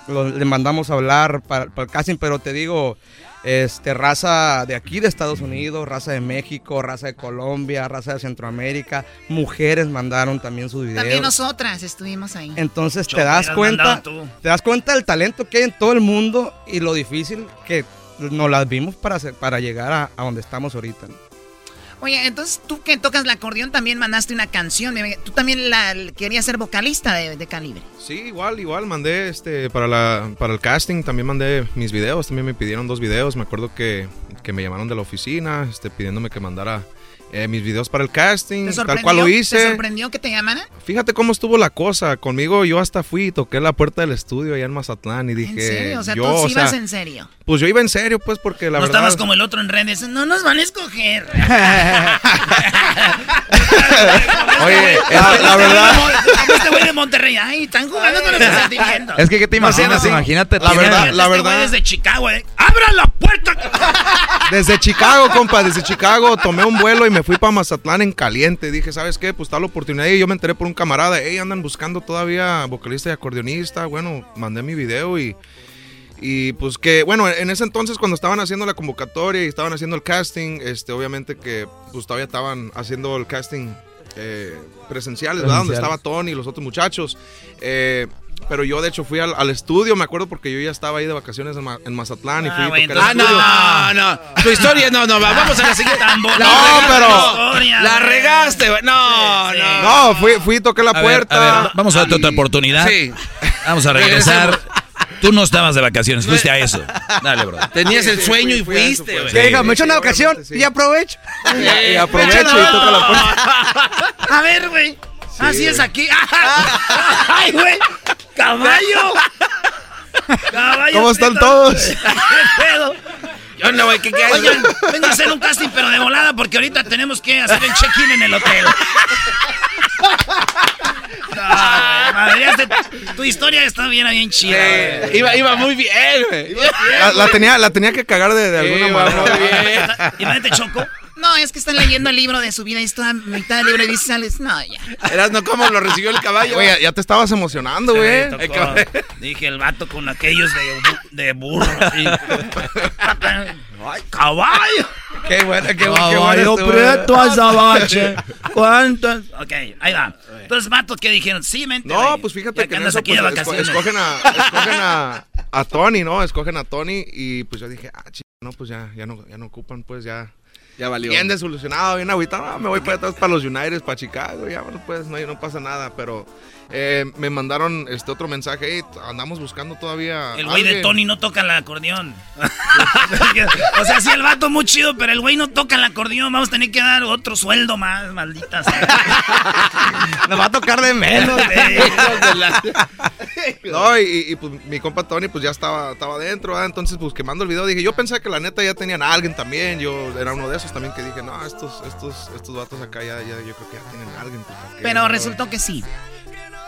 Lo- le mandamos a hablar para, para el casting, pero te digo, este, raza de aquí de Estados Unidos, raza de México, raza de Colombia, raza de Centroamérica, mujeres mandaron también sus videos. También nosotras estuvimos ahí. Entonces te das cuenta, te das cuenta del talento que hay en todo el mundo y lo difícil que nos las vimos para, hacer- para llegar a, a donde estamos ahorita. ¿no? Oye, entonces tú que tocas el acordeón también mandaste una canción. Tú también la, querías ser vocalista de, de Calibre. Sí, igual, igual, mandé este para la para el casting, también mandé mis videos, también me pidieron dos videos, me acuerdo que, que me llamaron de la oficina, este pidiéndome que mandara eh, mis videos para el casting, ¿Te tal cual lo ¿Te hice. sorprendió que te llamaran? Fíjate cómo estuvo la cosa, conmigo yo hasta fui y toqué la puerta del estudio allá en Mazatlán y dije, ¿En serio? O sea, yo, tú sí o sea, ibas en serio. Pues yo iba en serio pues porque la no verdad estabas como el otro en redes. No nos van a escoger. Oye, la, la verdad este güey de Monterrey. Ay, están jugando con los sentimientos. Es que, ¿qué te imaginas? Imagínate. La verdad, la Este verdad. güey desde Chicago, eh. ¡Abra la puerta! Desde Chicago, compa, desde Chicago tomé un vuelo y me fui para Mazatlán en caliente. Dije, ¿sabes qué? Pues está la oportunidad. Y yo me enteré por un camarada, hey, andan buscando todavía vocalista y acordeonista. Bueno, mandé mi video y. Y pues que, bueno, en ese entonces cuando estaban haciendo la convocatoria y estaban haciendo el casting, este, obviamente que pues todavía estaban haciendo el casting eh, presenciales, ¿verdad? Donde estaba Tony y los otros muchachos. Eh, pero yo, de hecho, fui al, al estudio, me acuerdo, porque yo ya estaba ahí de vacaciones en, Ma- en Mazatlán y fui Ah, a güey, tocar el entonces- estudio. Ah, no, no. Tu historia, no, no, va- vamos a la siguiente. No, pero- La regaste, güey. No, no. No, fui, fui y toqué la A ver, puerta. a ver, vamos a darte otra oportunidad. Sí. Vamos a regresar. Tú no estabas de vacaciones, fuiste a eso. Dale, bro. Tenías el sueño fui- y fuiste, güey. Me echo una ocasión y aprovecho. Y, y aprovecho y toco la puerta. A ver, güey. Así es aquí. ¡Ay, güey! ¡Caballo! ¡Caballo! ¿Cómo están ¿qué todos? ¿Qué pedo? Yo no, güey, ¿qué, qué? Oigan, vengo a hacer un casting, pero de volada, porque ahorita tenemos que hacer el check-in en el hotel. No, madre, este- tu historia está bien, bien chida. Eh, iba, iba muy bien, güey. La, la tenía, la tenía que cagar de, de alguna Iba manera. muy bien. Imagínate, Choco. No, es que están leyendo el libro de su vida y esto a mitad del libro y dices, sales, no, ya. Eras no cómo lo recibió el caballo. Güey, ya, te estabas emocionando, güey. Dije, el vato con aquellos de, de burro. así. ¡Ay, caballo! Qué bueno, qué, Caballo bueno. estuvo. preto azabache. ¿Cuántas? Ok, ahí va. Entonces, vatos, ¿qué dijeron? Sí, mente. No, pues fíjate Ya que en andas eso aquí de pues, esco- vacaciones. escogen, a, escogen a, a Tony, ¿no? Escogen a Tony y pues yo dije, ah, chico, no, pues ya, ya no, ya no ocupan, pues ya. Ya valió. Bien desilusionado, bien agüitado. No, me voy para atrás para los United, para Chicago. Ya, bueno, pues no, no pasa nada. Pero eh, me mandaron este otro mensaje. "Hey, andamos buscando todavía. El güey de alguien". Tony no toca el acordeón. o sea, sí, el vato muy chido, pero el güey no toca el acordeón. Vamos a tener que dar otro sueldo más, malditas. Nos va a tocar de menos. No, y, y, pues mi compa Tony pues ya estaba, estaba adentro, ¿verdad? entonces pues quemando el video dije, yo pensé que la neta ya tenían a alguien también, yo era uno de esos también que dije, no, estos, estos, estos vatos acá ya, ya yo creo que ya tienen a alguien. pues. Pero resultó que sí.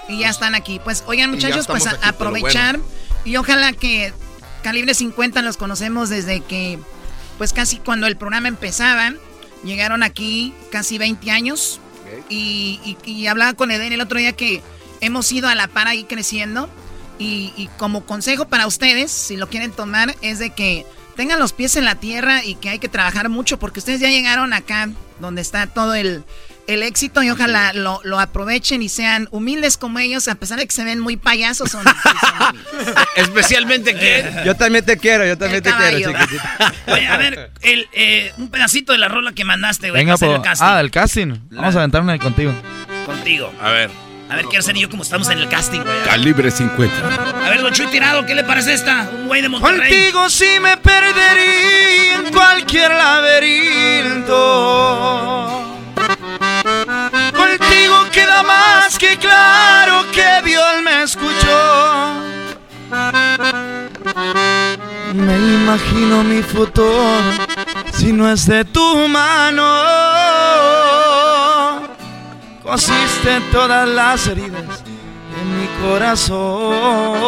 Y ya están aquí. Pues, oigan, muchachos, pues a- aquí, aprovechar. bueno. Y ojalá que Calibre 50 los conocemos desde que, pues casi cuando el programa empezaba. Llegaron aquí casi 20 años. Y, y- y hablaba con Eden el otro día que hemos ido a la par ahí creciendo. Y, y como consejo para ustedes, si lo quieren tomar, es de que tengan los pies en la tierra y que hay que trabajar mucho porque ustedes ya llegaron acá donde está todo el, el éxito y ojalá lo, lo aprovechen y sean humildes como ellos, a pesar de que se ven muy payasos. Son, Especialmente que. Yo también te quiero, yo también te caballo. quiero, chiquitito. Oye, a ver, el, eh, un pedacito de la rola que mandaste, güey. Venga, hacer el casting. ah, del casting. Vamos a aventarme contigo. Contigo. A ver. A ver, quiero ser yo como estamos en el casting, güey. Calibre 50. A ver, Don Chuy Tirado, ¿qué le parece esta? Un güey de Monterrey. Contigo sí me perdería en cualquier laberinto. Me imagino mi futuro si no es de tu mano. Cosiste todas las heridas en mi corazón.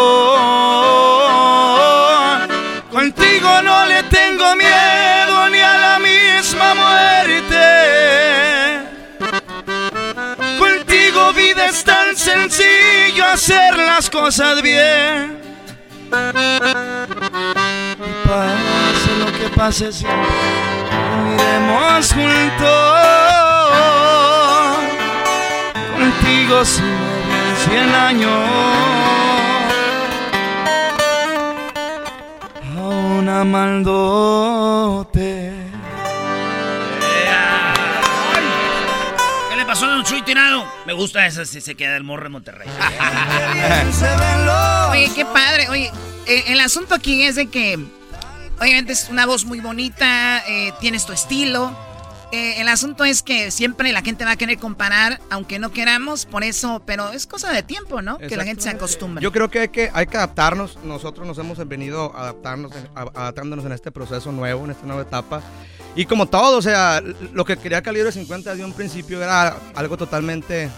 Contigo no le tengo miedo ni a la misma muerte. Contigo vida es tan sencillo hacer las cosas bien. Pase lo que pase siempre, iremos juntos. Contigo si me cien años. Aún amándote. ¿Qué le pasó a Don Chuy Tirado? Me gusta esa, si se queda el morro de Monterrey. Oye, qué padre. Oye, el asunto aquí es de que, obviamente es una voz muy bonita, eh, tienes tu estilo. Eh, el asunto es que siempre la gente va a querer comparar, aunque no queramos, por eso, pero es cosa de tiempo, ¿no? Que la gente se acostumbre. Yo creo que hay, que hay que adaptarnos. Nosotros nos hemos venido adaptarnos, adaptándonos en este proceso nuevo, en esta nueva etapa. Y como todo, o sea, lo que quería Calibre 50 de un principio era algo totalmente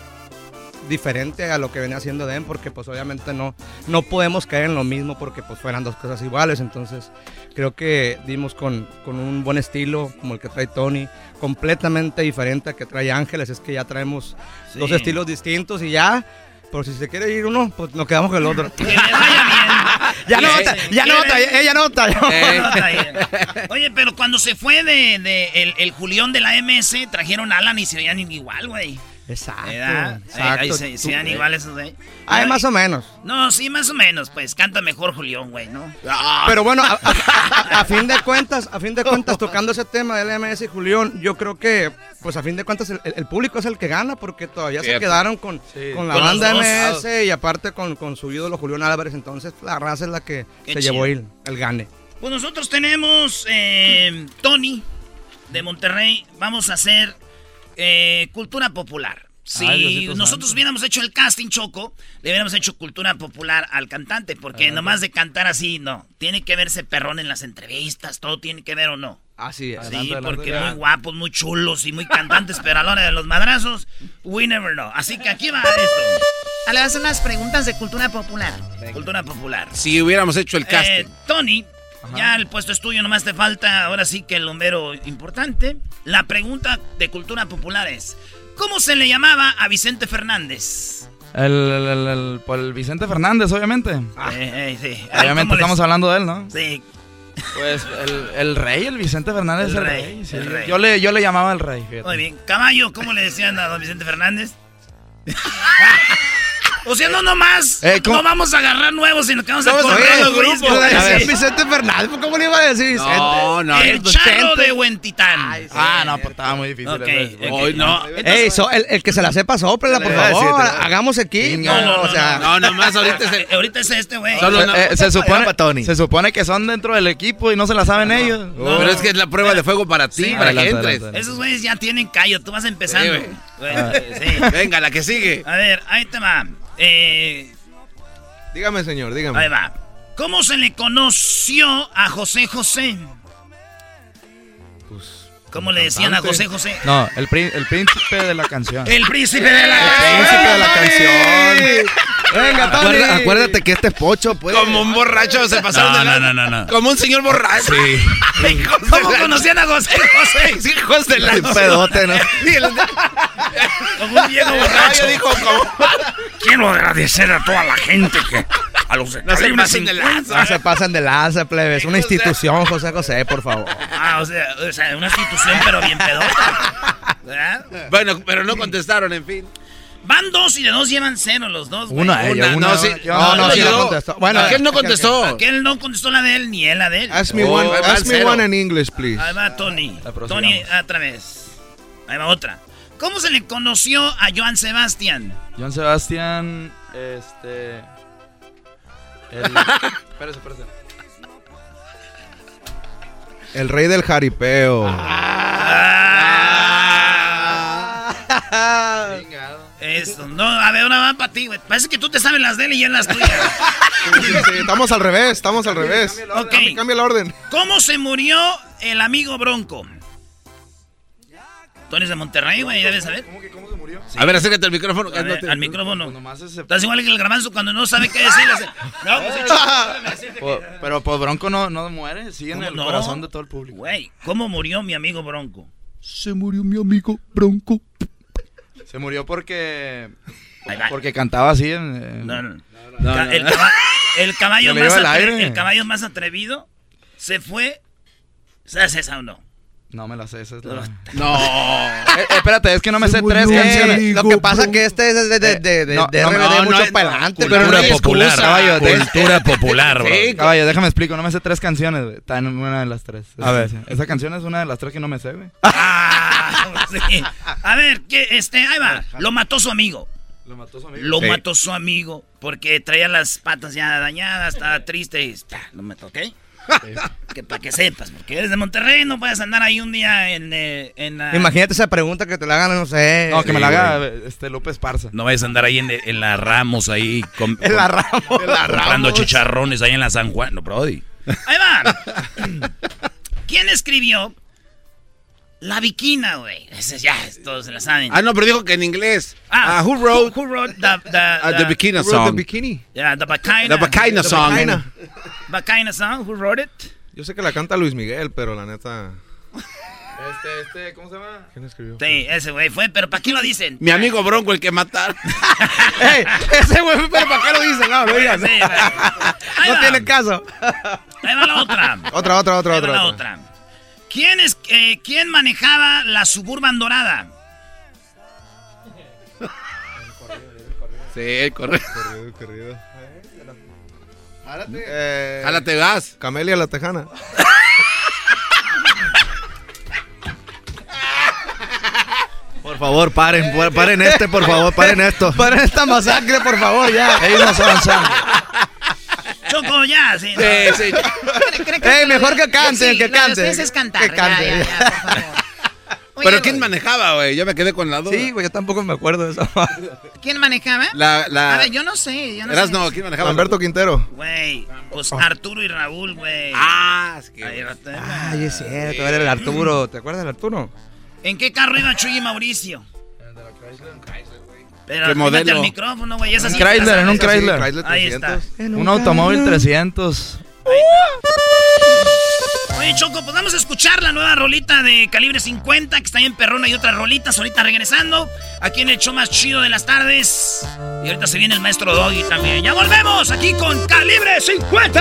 diferente a lo que venía haciendo Den, porque pues obviamente no, no podemos caer en lo mismo porque pues fueran dos cosas iguales. Entonces creo que dimos con, con un buen estilo como el que trae Tony, completamente diferente al que trae Ángeles. Es que ya traemos Sí. dos estilos distintos y ya... Por si se quiere ir uno, pues nos quedamos con el otro. ya no nota, ya no nota, ella nota. Oye, pero cuando se fue de, de el, el Julión de la MS, trajeron a Alan y se veían igual, güey. Exacto. ¿Verdad? exacto. Ahí, ahí se, se dan iguales esos, güey. Ay, más o menos. No, sí, más o menos, pues canta mejor Julián, güey, ¿no? Pero bueno, a, a- a fin de cuentas, a fin de cuentas, tocando ese tema del MS y Julián, yo creo que, pues a fin de cuentas, el, el público es el que gana porque todavía se quedaron con, Sí. con la Con banda. MS y aparte con, con su ídolo Julián Álvarez. Entonces, la raza es la que Qué se chido. llevó el, el gane. Pues nosotros tenemos eh, Tony de Monterrey. Vamos a hacer eh, cultura popular. Si Ay, nosotros santo. hubiéramos hecho el casting Choco, le hubiéramos hecho cultura popular al cantante, porque nomás de cantar así, no. Tiene que verse perrón en las entrevistas, todo tiene que ver o no. Así es. Sí, porque muy guapos, muy chulos y muy cantantes, pero a la hora de los madrazos, we never know. Así que aquí va esto. Ah, le vas a hacer unas preguntas de cultura popular. Cultura popular. Si hubiéramos hecho el casting. Eh, Tony, ya el puesto es tuyo, nomás te falta ahora sí que el bombero importante. La pregunta de cultura popular es, ¿cómo se le llamaba a Vicente Fernández? El, el, el- el- por el Vicente Fernández, obviamente. Eh, eh, sí. Ay, Obviamente ¿cómo les- estamos hablando de él, ¿no? Sí. Pues el, el rey, el Vicente Fernández El es el rey, rey. sí. el rey. Yo, le, yo le llamaba el rey. fíjate. Muy bien. Caballo, ¿cómo le decían a don Vicente Fernández? o sea, no nomás, Eh, ¿cómo? no vamos a agarrar nuevos, sino que vamos a correr los grupos. Vicente Fernández, ¿cómo le iba a decir Vicente? No, no. El charro de Huentitán. Ah, no, pues estaba muy difícil. Ok, ese. ok. Hoy no. Ey, so- el, el que se la sepa, sóprela, por favor. te- Hagamos equipo. No, no, no, o sea, No, nomás ahorita es el- Eh, Ahorita es este, güey. Solo no- Eh, eh, se, supone, para Tony. se supone que son dentro del equipo y no se la saben ellos. No. Pero es que es la prueba de fuego para ti, Sí, para que entres. Esos güeyes ya tienen callo, tú vas empezando. Sí. Venga, la que sigue. A ver, ahí te va. Eh, Dígame, señor, dígame. ahí va. ¿Cómo se le conoció a José José? ¿Cómo le decían a José José? No, el, prín- el príncipe de la canción. El príncipe de la Príncipe de la canción. Venga, Tony. Acuérdate que este pocho, pues. Como un borracho se pasaron No, de no, la- no, no, no. Como un señor borracho. Sí. ¿Cómo conocían a José José? Hijos de la Un pedote, ¿no? Como un viejo el borracho. dijo como... Quiero agradecer a toda la gente que a los No se pasen de 50. No se pasan de lanza, plebe. Es una institución, José José, por favor. Ah, o sea, o sea, una institución pero bien pedota. ¿Verdad? Bueno, pero no contestaron, en fin. Van dos y de dos llevan cero los dos, güey. Una, ella, Una, una. no, sí. yo- No, no, no, sí yo- la contestó. Bueno, Aquel no contestó. Aquel no contestó la de él ni él la de él. Ask me Oh, one, ask me one in English, please. Ahí va Tony. Tony, otra vez. Ahí va otra. ¿Cómo se le conoció a Joan Sebastián? John Sebastián, este... El... espérese, espérese. El rey del jaripeo. Eso, no, a ver, una va para ti, güey. Parece que tú te sabes las de él y él las tuyas. Sí, sí, estamos al revés, estamos al revés. Ok. Cambia, cambia el orden. ¿Cómo se murió el amigo Bronco? Tony es de Monterrey, güey, debes saber. ¿Cómo que cómo se murió? A ver, acércate al micrófono. Ver, no te- al micrófono. Pues. Estás igual que el garbanzo cuando no sabe qué decir. hace, No, pues échale". Po- Pero pues Bronco no, no muere, sigue en ¿Cómo el no? corazón de todo el público. Güey, ¿cómo murió mi amigo Bronco? Se murió mi amigo Bronco. Se murió porque... Porque cantaba así en... No, no. El, no. caba- el caballo más el el caballo más atrevido se fue. ¿Sabes esa o no? No me la sé, esa es la... No. Eh, espérate, es que no me sé tres canciones. Eh, lo que pasa que este es de, de, de, de, No, de no, RBD no, mucho no, para adelante. pero no hay popular, excusa. caballo, de- Cultura popular, bro. Sí, Caballo, déjame explico, no me sé tres canciones, güey. Está en una de las tres. A ver. Esa canción es una de las tres que no me sé, güey. Ah, sí. A ver, que este, ahí va. Lo mató su amigo. Lo mató su amigo. Lo Sí. mató su amigo porque traía las patas ya dañadas, estaba triste y ta, lo mató, ¿ok? Que para que sepas, porque eres de Monterrey, no puedes andar ahí un día en, eh, en la- Imagínate esa pregunta que te la hagan, no sé. No, que me la haga este López Parza. No vayas a andar ahí en, en la Ramos, ahí En la Ramos. comprando chicharrones ahí en la San Juan. No, Brody. Ahí va. ¿Quién escribió La Viquina, güey? Ese ya, todos se la saben. Ah, no, pero dijo que en inglés. Ah, Ah, who wrote Who wrote the, the, uh, the Bikini Who wrote song? the bikini? Yeah, the Bacina. The Bacina song. Bacina song. Who wrote it? Yo sé que la canta Luis Miguel, pero la neta. Este, este, ¿cómo se llama? ¿Quién escribió? Sí, ese güey fue, pero ¿para qué lo dicen? Mi amigo Bronco, el que mataron. Ey, ese güey, pero ¿para qué lo dicen? No. Sí. Ahí No va. tiene caso. Ahí va la otra. Otra, otra, otra, Ahí va la otra. otra. ¿Quién, es, eh, ¿Quién manejaba la Suburban Dorada? Sí, correcto. Corrido, corrido. Jálate. Eh, Jálate gas. Camelia la Tejana. Por favor, paren, paren este, por favor, paren esto. Paren esta masacre, por favor, ya. Seguimos avanzando. Choco, ya, sí. ¿no? Sí, sí. Ey, mejor que cante, Sí, que cante. es cantar, Que cante. ya, ya, ya, por favor. Oye, Pero ¿quién manejaba, güey? Yo me quedé con la duda. Sí, güey, yo tampoco me acuerdo de eso. ¿Quién manejaba? La, la... A ver, yo no sé, yo no Eras sé. no, ¿quién manejaba? Humberto Quintero. Güey, pues Arturo y Raúl, güey. Ah, es que... Ay, es cierto, era el Arturo. ¿Te acuerdas del Arturo? ¿En qué carro iba Chuy y Mauricio? Pero ¿Qué modelo? al micrófono, güey. esa Un sí Chrysler, en un. Chrysler. Chrysler Ahí está. 300. Un automóvil 300. Oye, Choco, pues vamos a escuchar la nueva rolita de calibre 50, que está bien perrona y otras rolitas ahorita regresando. Aquí en el show más chido de las tardes. Y ahorita se viene el maestro Doggy también. Ya volvemos aquí con calibre 50.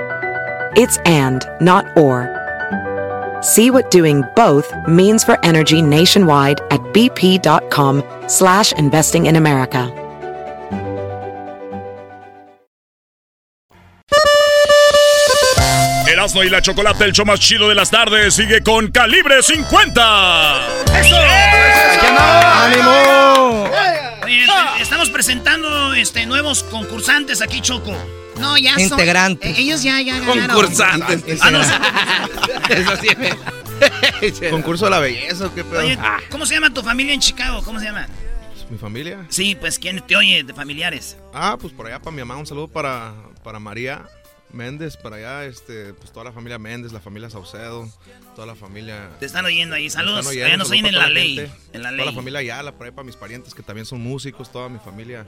It's and, not or. See what doing both means for energy nationwide at bp.com slash investing in America. Erasmo y la Chocolate, el show más chido de las tardes, sigue con calibre 50. ¡Ánimo! Oye, te- estamos presentando este, nuevos concursantes aquí, Choco. No, ya son. Integrantes. eh, ellos ya, ya ganaron. Concursantes. Ah, Concurso de la belleza, ¿o ¿qué pedo? Oye, ¿cómo se llama tu familia en Chicago? ¿Cómo se llama? ¿Mi familia? Sí, pues, ¿quién te oye de familiares? Ah, pues por allá para mi mamá, un saludo para, para María Méndez, para allá, este, pues toda la familia Méndez, la familia Saucedo, toda la familia... Te están oyendo ahí. Saludos. oyendo, Allá nos oyen en la toda ley. gente, En la Toda la ley. familia Ayala, por ahí para mis parientes que también son músicos, toda mi familia,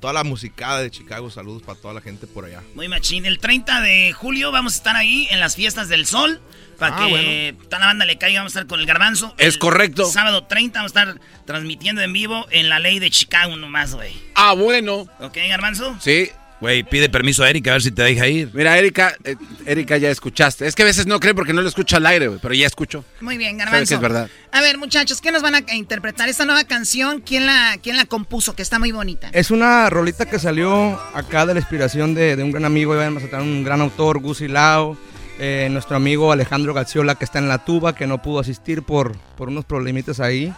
toda la musicada de Chicago, saludos para toda la gente por allá. Muy machín. El 30 de julio vamos a estar ahí en las fiestas del sol. Para Ah, que toda la banda le caiga. Vamos a estar con el garbanzo. Es El correcto. Sábado 30 vamos a estar transmitiendo en vivo en la ley de Chicago nomás, güey. Ah, bueno. ¿Ok, garbanzo? Sí. Güey, pide permiso a Erika a ver si te deja ir. Mira, Erika, eh, Erika ya escuchaste. Es que a veces no cree porque no lo escucha al aire, güey, pero ya escucho. Muy bien, Garbanzo. que es verdad. A ver, muchachos, ¿qué nos van a interpretar? Esta nueva canción, ¿quién la, quién la compuso? Que está muy bonita. Es una rolita que salió acá de la inspiración de, de un gran amigo de Mazatlán, un gran autor, Gusi Lao, eh, nuestro amigo Alejandro Gacciola, que está en la tuba, que no pudo asistir por, por unos problemitas ahí,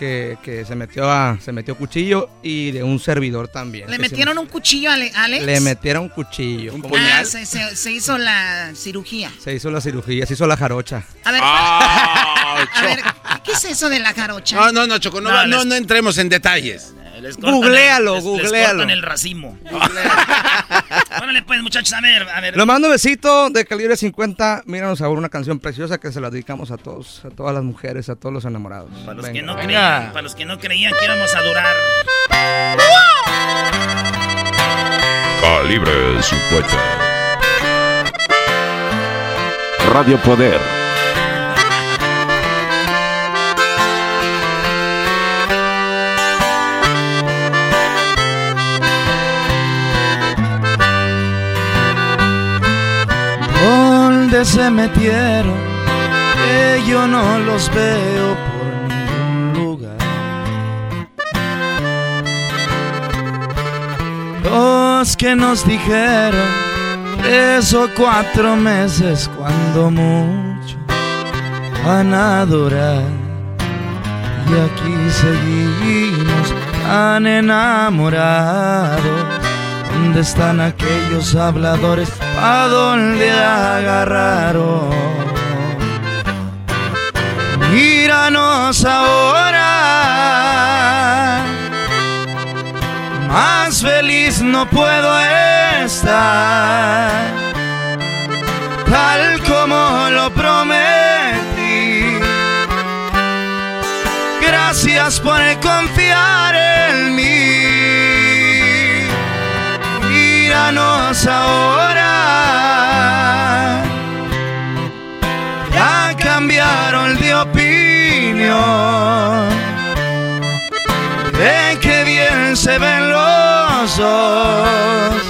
que, que se, metió a, se metió cuchillo, y de un servidor también. ¿Le se- metieron un cuchillo a Ale- Alex? Le metieron cuchillo. como- Ah, se, se- se hizo la cirugía. Se hizo la cirugía, se hizo la jarocha. A ver, Ah, a ver, ¿qué es eso de la jarocha? No, no, no, Choco, no, No, va- no, no entremos en detalles. Les cortan Googlealo, el- les- les googlealo. cortan el racimo. Órale, pues, muchachos, a ver, a ver. Lo mando besito de calibre 50. Míranos ahora una canción preciosa que se la dedicamos a todos, a todas las mujeres, a todos los enamorados. Para los, Venga. que no creían, para los que no creían que íbamos a durar. Calibre 50. Radio Poder. ¿Dónde se metieron? Que yo no los veo por ningún lugar. Los que nos dijeron tres o cuatro meses cuando mucho van a. Y aquí seguimos tan enamorados. ¿Dónde están aquellos habladores? ¿A dónde agarraron? Míranos ahora. Más feliz no puedo estar. Tal como lo prometí. Gracias por confiar en mí. Míranos ahora. Ya cambiaron de opinión. De qué bien se ven los dos.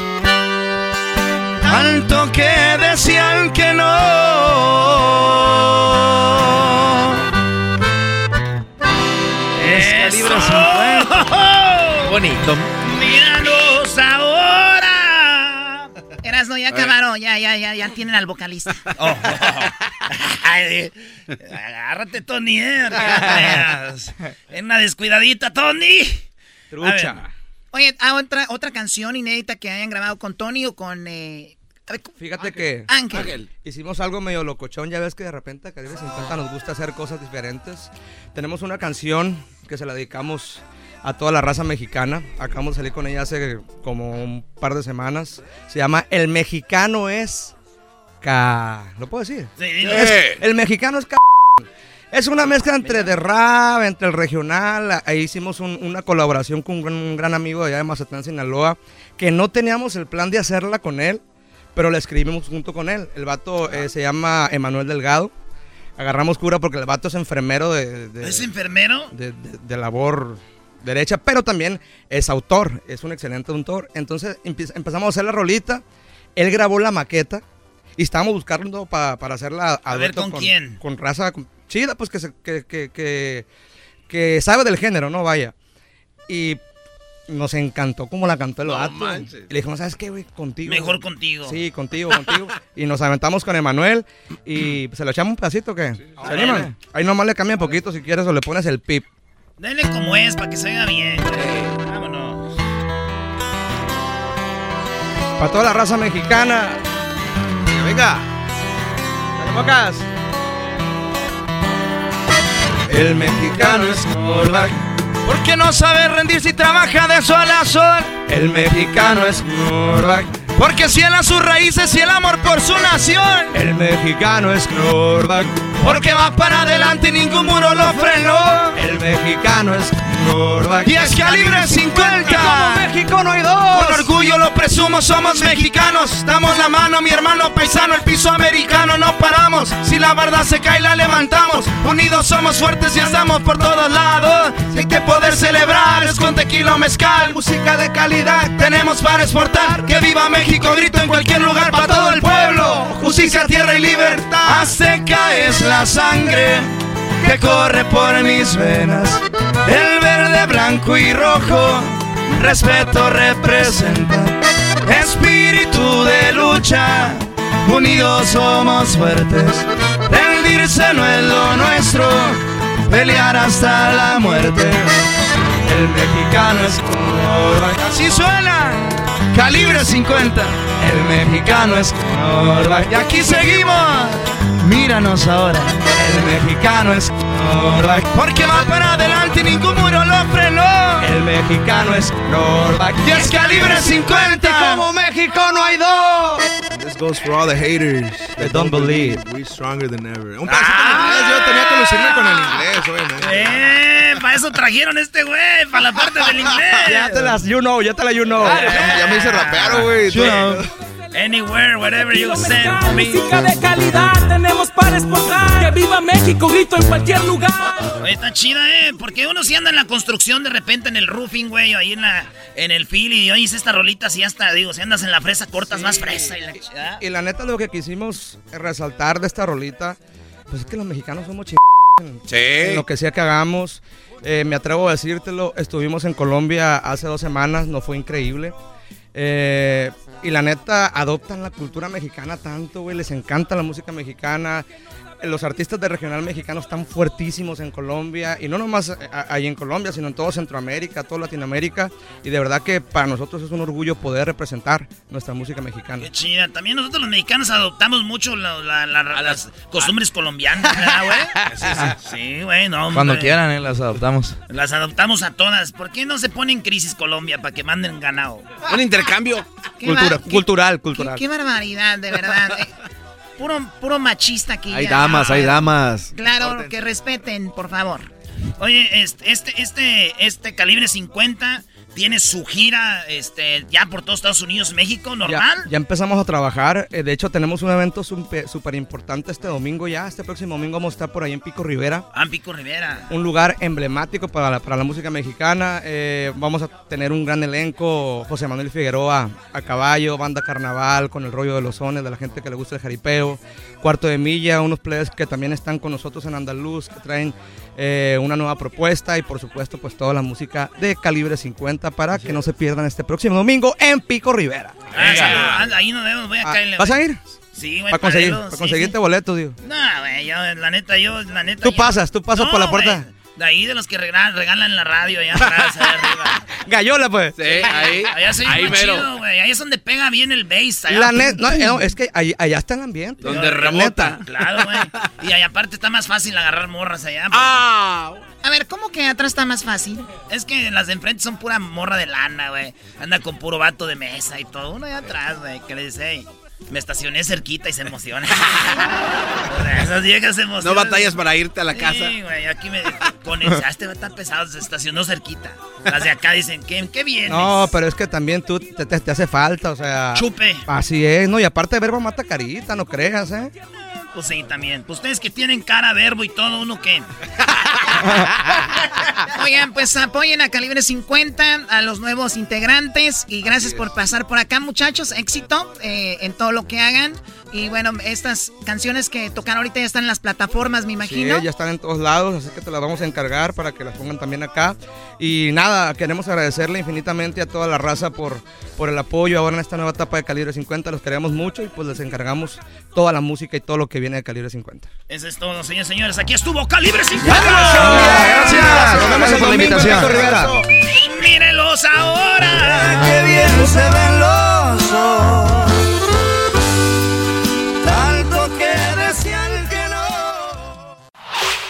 Tanto que decían que no. Es calibre Bonito. Míranos ahora. Erasno, ya acabaron, ya, ya, ya, ya tienen al vocalista. Oh. Ay, agárrate, Tony. eh. En una descuidadita, Tony. Trucha. A ver. Oye, ah, otra, otra canción inédita que hayan grabado con Tony o con... eh, a ver, Fíjate que Ángel. hicimos algo medio locochón. Ya ves que de repente a Calibre 50 nos gusta hacer cosas diferentes. Tenemos una canción que se la dedicamos a toda la raza mexicana. Acabamos de salir con ella hace como un par de semanas. Se llama El Mexicano es... Ca... ¿Lo puedo decir? Sí, dilo. Es- el Mexicano es... ca- Es una mezcla entre de rap, entre el regional. Ahí hicimos un- una colaboración con un gran, un gran amigo de allá de Mazatlán, Sinaloa, que no teníamos el plan de hacerla con él, pero la escribimos junto con él. El vato eh, se llama Emanuel Delgado. Agarramos cura porque el vato es enfermero de, de- ¿Es enfermero? de, de- de labor derecha, pero también es autor, es un excelente autor. Entonces empe- empezamos a hacer la rolita, él grabó la maqueta y estábamos buscando pa- para hacerla A ver, ¿con quién? Con raza con- chida, pues que, se- que, que, que, que sabe del género, ¿no? Vaya. Y nos encantó cómo la cantó el No vato. manches. Y le dijimos, ¿sabes qué, güey? Contigo. Mejor güey". contigo. Sí, contigo, contigo. y nos aventamos con Emanuel y se lo echamos un pedacito, ¿qué? ¿Se animan? Ahí nomás le cambia un poquito si quieres o le pones el pip. Denle como es para que se vea bien. Vámonos. Para toda la raza mexicana. Venga. Bocas. El mexicano es Norback. Porque no sabe rendirse y trabaja de sol a sol. El mexicano es Norback. Porque ciela sus raíces y el amor por su nación. El mexicano es Norback. Porque va para adelante y ningún muro lo frenó. El mexicano es Norback. Y es calibre 50. Como México no hay dos. Con orgullo lo presumo, somos mexicanos. Damos la mano, mi hermano paisano, el piso americano, no paramos. Si la verdad se cae, la levantamos. Unidos somos fuertes y estamos por todos lados. Si hay que poder celebrar, es con tequila o mezcal. Música de calidad tenemos para exportar. Que viva México, grito en cualquier lugar para todo el pueblo. Justicia, tierra y libertad. Azteca es la sangre que corre por mis venas. El verde, blanco y rojo, respeto representa. Espíritu de lucha, unidos somos fuertes. Rendirse no es lo nuestro, pelear hasta la muerte. El mexicano es Norback. Así suena, calibre 50. El mexicano es Norback. Y aquí seguimos. Míranos ahora, el mexicano es Norback. Porque va para adelante y ningún muro lo frenó. El mexicano es Norback. Y es calibre 50. Como México no hay dos. This goes for all the haters that don't believe. We're stronger than ever. Un pedacito en inglés, yo tenía que lucirme con el inglés, obviamente. Eh, para eso trajeron este güey, para la parte del inglés. Ya te las you know, ya te la you know. Ya, ya me hice rapero, güey. You know. Anywhere, whatever you send me. Música de calidad tenemos para exportar. Que viva México, grito en cualquier lugar. Oye, está chida, ¿eh? Porque uno si anda en la construcción de repente en el roofing, güey, o ahí en, la, en el fil y oyes esta rolita, si hasta, digo, si andas en la fresa, cortas más fresa y la chingada. Y la neta lo que quisimos resaltar de esta rolita, pues es que los mexicanos somos chingados en lo que sea que hagamos. Eh, me atrevo a decírtelo, estuvimos en Colombia hace dos semanas, nos fue increíble. Eh, y la neta, adoptan la cultura mexicana tanto, güey, les encanta la música mexicana. Los artistas de regional mexicano están fuertísimos en Colombia, y no nomás eh, ahí en Colombia, sino en todo Centroamérica, toda Latinoamérica. Y de verdad que para nosotros es un orgullo poder representar nuestra música mexicana. Qué chida. También nosotros los mexicanos adoptamos mucho la- la- la- las costumbres colombianas, ¿verdad, güey? Sí, sí. Sí, güey, no. Cuando quieran, eh, las adoptamos. Las adoptamos a todas. ¿Por qué no se pone en crisis Colombia para que manden ganado? Un intercambio. ¿Qué Cultura, va- qué- cultural, cultural. Qué, qué barbaridad, de verdad. Eh, puro, puro machista aquí. Hay damas, hay damas. Claro, que respeten, por favor. Oye, este, este, este, este calibre 50 tiene su gira este, ya por todos Estados Unidos, México, normal. Ya, ya empezamos a trabajar. eh, de hecho, tenemos un evento súper importante este domingo ya. Este próximo domingo vamos a estar por ahí en Pico Rivera. Ah, en Pico Rivera. Un lugar emblemático para la, para la música mexicana. Eh, vamos a tener un gran elenco. José Manuel Figueroa a caballo, banda carnaval con el rollo de los sones, de la gente que le gusta el jaripeo. Cuarto de milla, unos players que también están con nosotros en Andaluz, que traen eh, una nueva propuesta y por supuesto pues toda la música de calibre 50 para que no se pierdan este próximo domingo en Pico Rivera. Ah, sí, ahí nos vemos, voy a caerle. ¿Vas a ir? Sí, güey. Para conseguir, para sí, conseguirte sí. boletos, digo. No, güey, yo, la neta, yo, la neta. Tú yo- pasas, tú pasas No, por la puerta. De ahí de los que regalan, regalan la radio allá atrás, allá arriba. Gallola, pues. Sí, ahí. Allá soy ahí mero. chido, güey. Ahí es donde pega bien el bass. allá. La net, no, no, es que ahí- allá está el ambiente. Donde La rebota. neta. Claro, güey. Y ahí aparte está más fácil agarrar morras allá. pues. Ah. A ver, ¿cómo que atrás está más fácil? Es que las de enfrente son pura morra de lana, güey. Anda con puro vato de mesa y todo. Uno allá atrás, güey, que le dice, "Ey, me estacioné cerquita y se emociona. Esas viejas se emocionan. No batallas para irte a la casa. Sí, güey, aquí me... Con el, este va estar pesado, se estacionó cerquita. Las de acá dicen, ¿qué, qué vienes? No, pero es que también tú te, te- te hace falta, o sea. Chupe. Así es, ¿no? Y aparte verbo mata carita, no creas, ¿eh? Pues sí, también. Pues ustedes que tienen cara, verbo y todo, ¿uno qué? Oigan, pues apoyen a Calibre 50, a los nuevos integrantes y gracias por pasar por acá, muchachos. Éxito eh, en todo lo que hagan. Y bueno, estas canciones que tocan ahorita ya están en las plataformas, me Sí, imagino. ya están en todos lados, así que te las vamos a encargar para que las pongan también acá. Y nada, queremos agradecerle infinitamente a toda la raza por, por el apoyo ahora en esta nueva etapa de Calibre 50. Los queremos mucho y pues les encargamos toda la música y todo lo que viene de Calibre 50. Eso es todo, señores señores. Aquí estuvo Calibre 50. Gracias. Nos vemos por la invitación. Rivera. Mírenlos ahora. Qué bien se ven los ojos.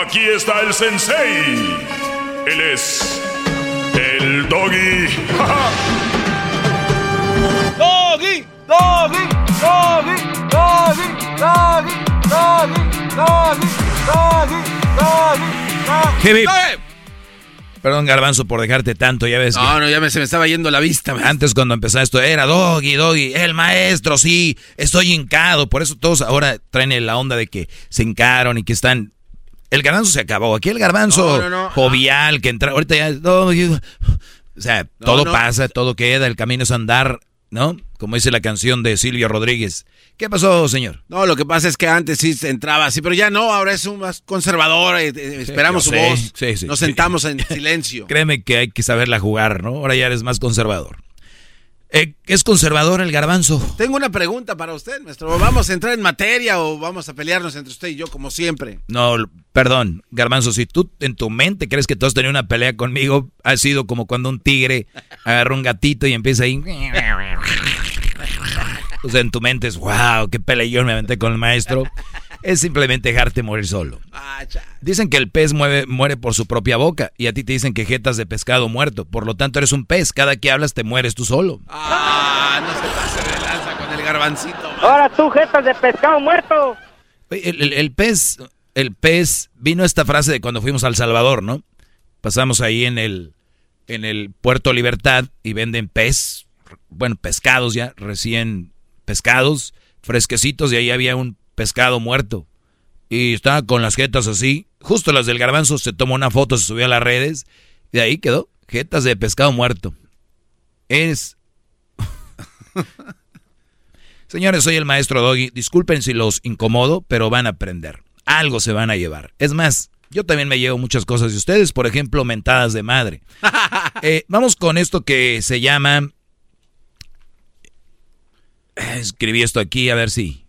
Aquí está el sensei. Él es el doggy. Doggy, doggy, doggy, doggy, doggy, doggy, doggy, doggy, doggy, Heavy. Perdón, Garbanzo, por dejarte tanto, ya ves. No, no, ya me, se me estaba yendo la vista. man. Antes cuando empezaba esto era Doggy, Doggy, el maestro, sí, estoy hincado. Por eso todos ahora traen la onda de que se hincaron y que están... El garbanzo se acabó. Aquí el garbanzo No, no, no. jovial que entra... Ahorita ya... Doggy, o sea, todo pasa, todo queda, el camino es andar, ¿no? Como dice la canción de Silvio Rodríguez. ¿Qué pasó, señor? No, lo que pasa es que antes sí entraba así, pero ya no, ahora es un más conservador, eh, eh, esperamos yo su sé, voz, sí, sí, nos sí. sentamos en silencio. Créeme que hay que saberla jugar, ¿no? Ahora ya eres más conservador. Eh, ¿Es conservador el garbanzo? Tengo una pregunta para usted, maestro. ¿Vamos a entrar en materia o vamos a pelearnos entre usted y yo como siempre? No, perdón, Garbanzo, si tú en tu mente crees que tú has tenido una pelea conmigo, ha sido como cuando un tigre agarra un gatito y empieza ahí. O sea, en tu mente es, wow, qué peleón me aventé con el maestro. Es simplemente dejarte morir solo. Dicen que el pez mueve- muere por su propia boca y a ti te dicen que jetas de pescado muerto. Por lo tanto, eres un pez. Cada que hablas te mueres tú solo. Ah, no se pase de lanza con el garbancito. Ahora tú, jetas de pescado muerto. Oye, El, el- el pez, el pez, vino esta frase de cuando fuimos al Salvador, ¿no? Pasamos ahí en el, en el Puerto Libertad y venden pez, bueno, pescados ya, recién pescados, fresquecitos, y ahí había un pescado muerto. Y estaba con las jetas así, justo las del garbanzo, se tomó una foto, se subió a las redes, y de ahí quedó, jetas de pescado muerto. Es... Señores, soy el maestro Doggy. Disculpen si los incomodo, pero van a aprender. Algo se van a llevar. Es más, yo también me llevo muchas cosas de ustedes, por ejemplo, mentadas de madre. Eh, vamos con esto que se llama... Eh, Escribí esto aquí, a ver si...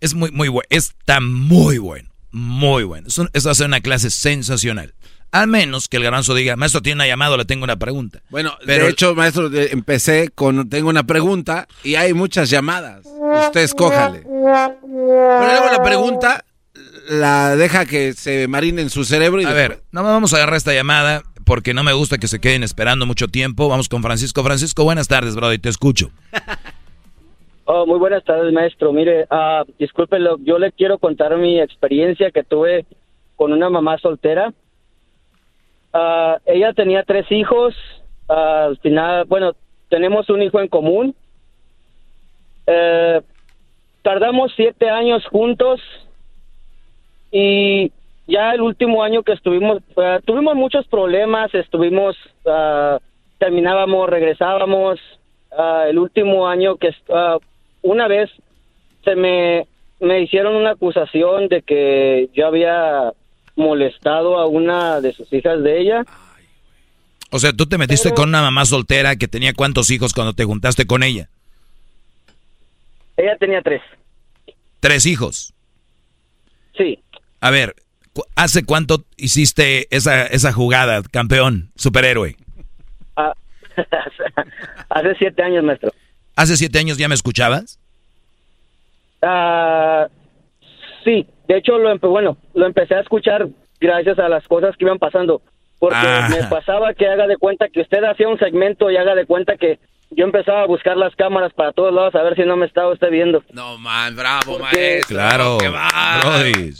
Es muy, muy bueno. Está muy bueno. Muy bueno. Es un- Esto va a ser una clase sensacional. Al menos que el garbanzo diga, maestro, tiene una llamada, le tengo una pregunta. Bueno, de hecho, maestro, de- empecé con tengo una pregunta y hay muchas llamadas. Usted escójale. Pero luego la pregunta la deja que se marine en su cerebro y A ver, no vamos a agarrar esta llamada porque no me gusta que se queden esperando mucho tiempo. Vamos con Francisco. Francisco, buenas tardes, brother, te escucho. Oh, muy buenas tardes, maestro. Mire, ah, discúlpelo, yo le quiero contar mi experiencia que tuve con una mamá soltera. Ah, ella tenía tres hijos. ah, al final, bueno, tenemos un hijo en común. Eh, tardamos siete años juntos y ya el último año que estuvimos, tuvimos muchos problemas, estuvimos, terminábamos, regresábamos. El último año que ah, una vez se me, me hicieron una acusación de que yo había molestado a una de sus hijas de ella. O sea, tú te metiste con una mamá soltera que tenía cuántos hijos cuando te juntaste con ella. Ella tenía tres. Tres hijos. Sí. A ver, ¿hace cuánto hiciste esa, esa jugada, campeón, superhéroe? Ah, hace siete años, maestro. ¿Hace siete años ya me escuchabas? Ah, sí, de hecho lo empe- bueno, lo empecé a escuchar gracias a las cosas que iban pasando, porque Ah. me pasaba que haga de cuenta que usted hacía un segmento y haga de cuenta que yo empezaba a buscar las cámaras para todos lados a ver si no me estaba usted viendo. No, man, bravo, Porque- maestro. Claro. Brody.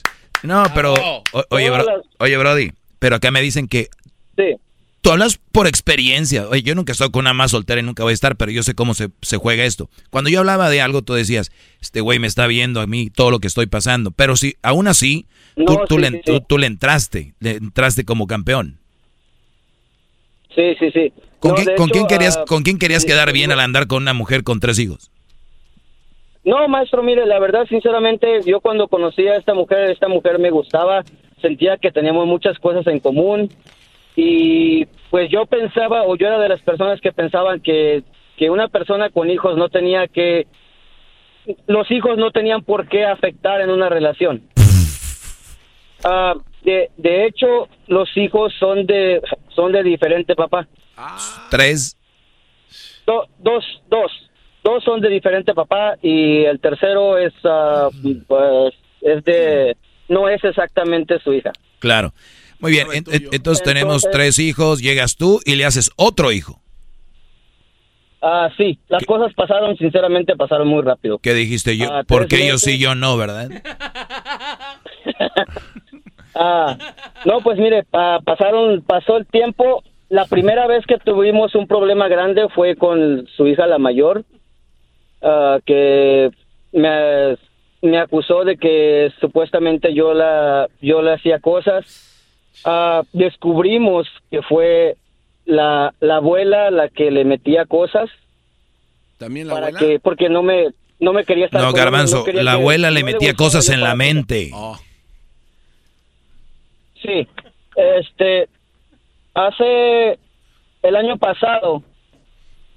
No, pero, o- oye, bro- oye, Brody, pero acá me dicen que Sí. Tú hablas por experiencia. Oye, yo nunca he estado con una más soltera y nunca voy a estar, pero yo sé cómo se, se juega esto. Cuando yo hablaba de algo, tú decías, este güey me está viendo a mí todo lo que estoy pasando. Pero si, aún así, tú, No, tú sí, le, sí, tú- sí. tú le entraste, le entraste como campeón. Sí, sí, sí. ¿Con, No, quién, de con hecho, quién querías, ah, ¿Con quién querías quedar bien al andar con una mujer con tres hijos? No, maestro, mire, la verdad, sinceramente, yo cuando conocí a esta mujer, esta mujer me gustaba, sentía que teníamos muchas cosas en común y pues yo pensaba, o yo era de las personas que pensaban que, que una persona con hijos no tenía que, los hijos no tenían por qué afectar en una relación. Ah, de, de hecho, los hijos son de, son de diferente papá. Tres. Do- dos, dos. Dos son de diferente papá y el tercero es, ah, pues, es de, no es exactamente su hija. Claro. Muy bien, en- en- entonces tenemos tres hijos, llegas tú y le haces otro hijo. Ah, sí, las cosas pasaron, sinceramente pasaron muy rápido. ¿Qué dijiste yo? Ah, ¿Por tres qué yo meses. sí, yo no, verdad? Ah, no, pues mire, pa- pasaron, pasó el tiempo. La primera vez que tuvimos un problema grande fue con su hija la mayor, ah, que me, me acusó de que supuestamente yo la, yo le hacía cosas. Ah, descubrimos que fue la, la abuela la que le metía cosas. También la para abuela. que, porque no me, no me quería estar No, Garbanzo, no la que- abuela le no metía cosas en la mente. Sí, este, hace el año pasado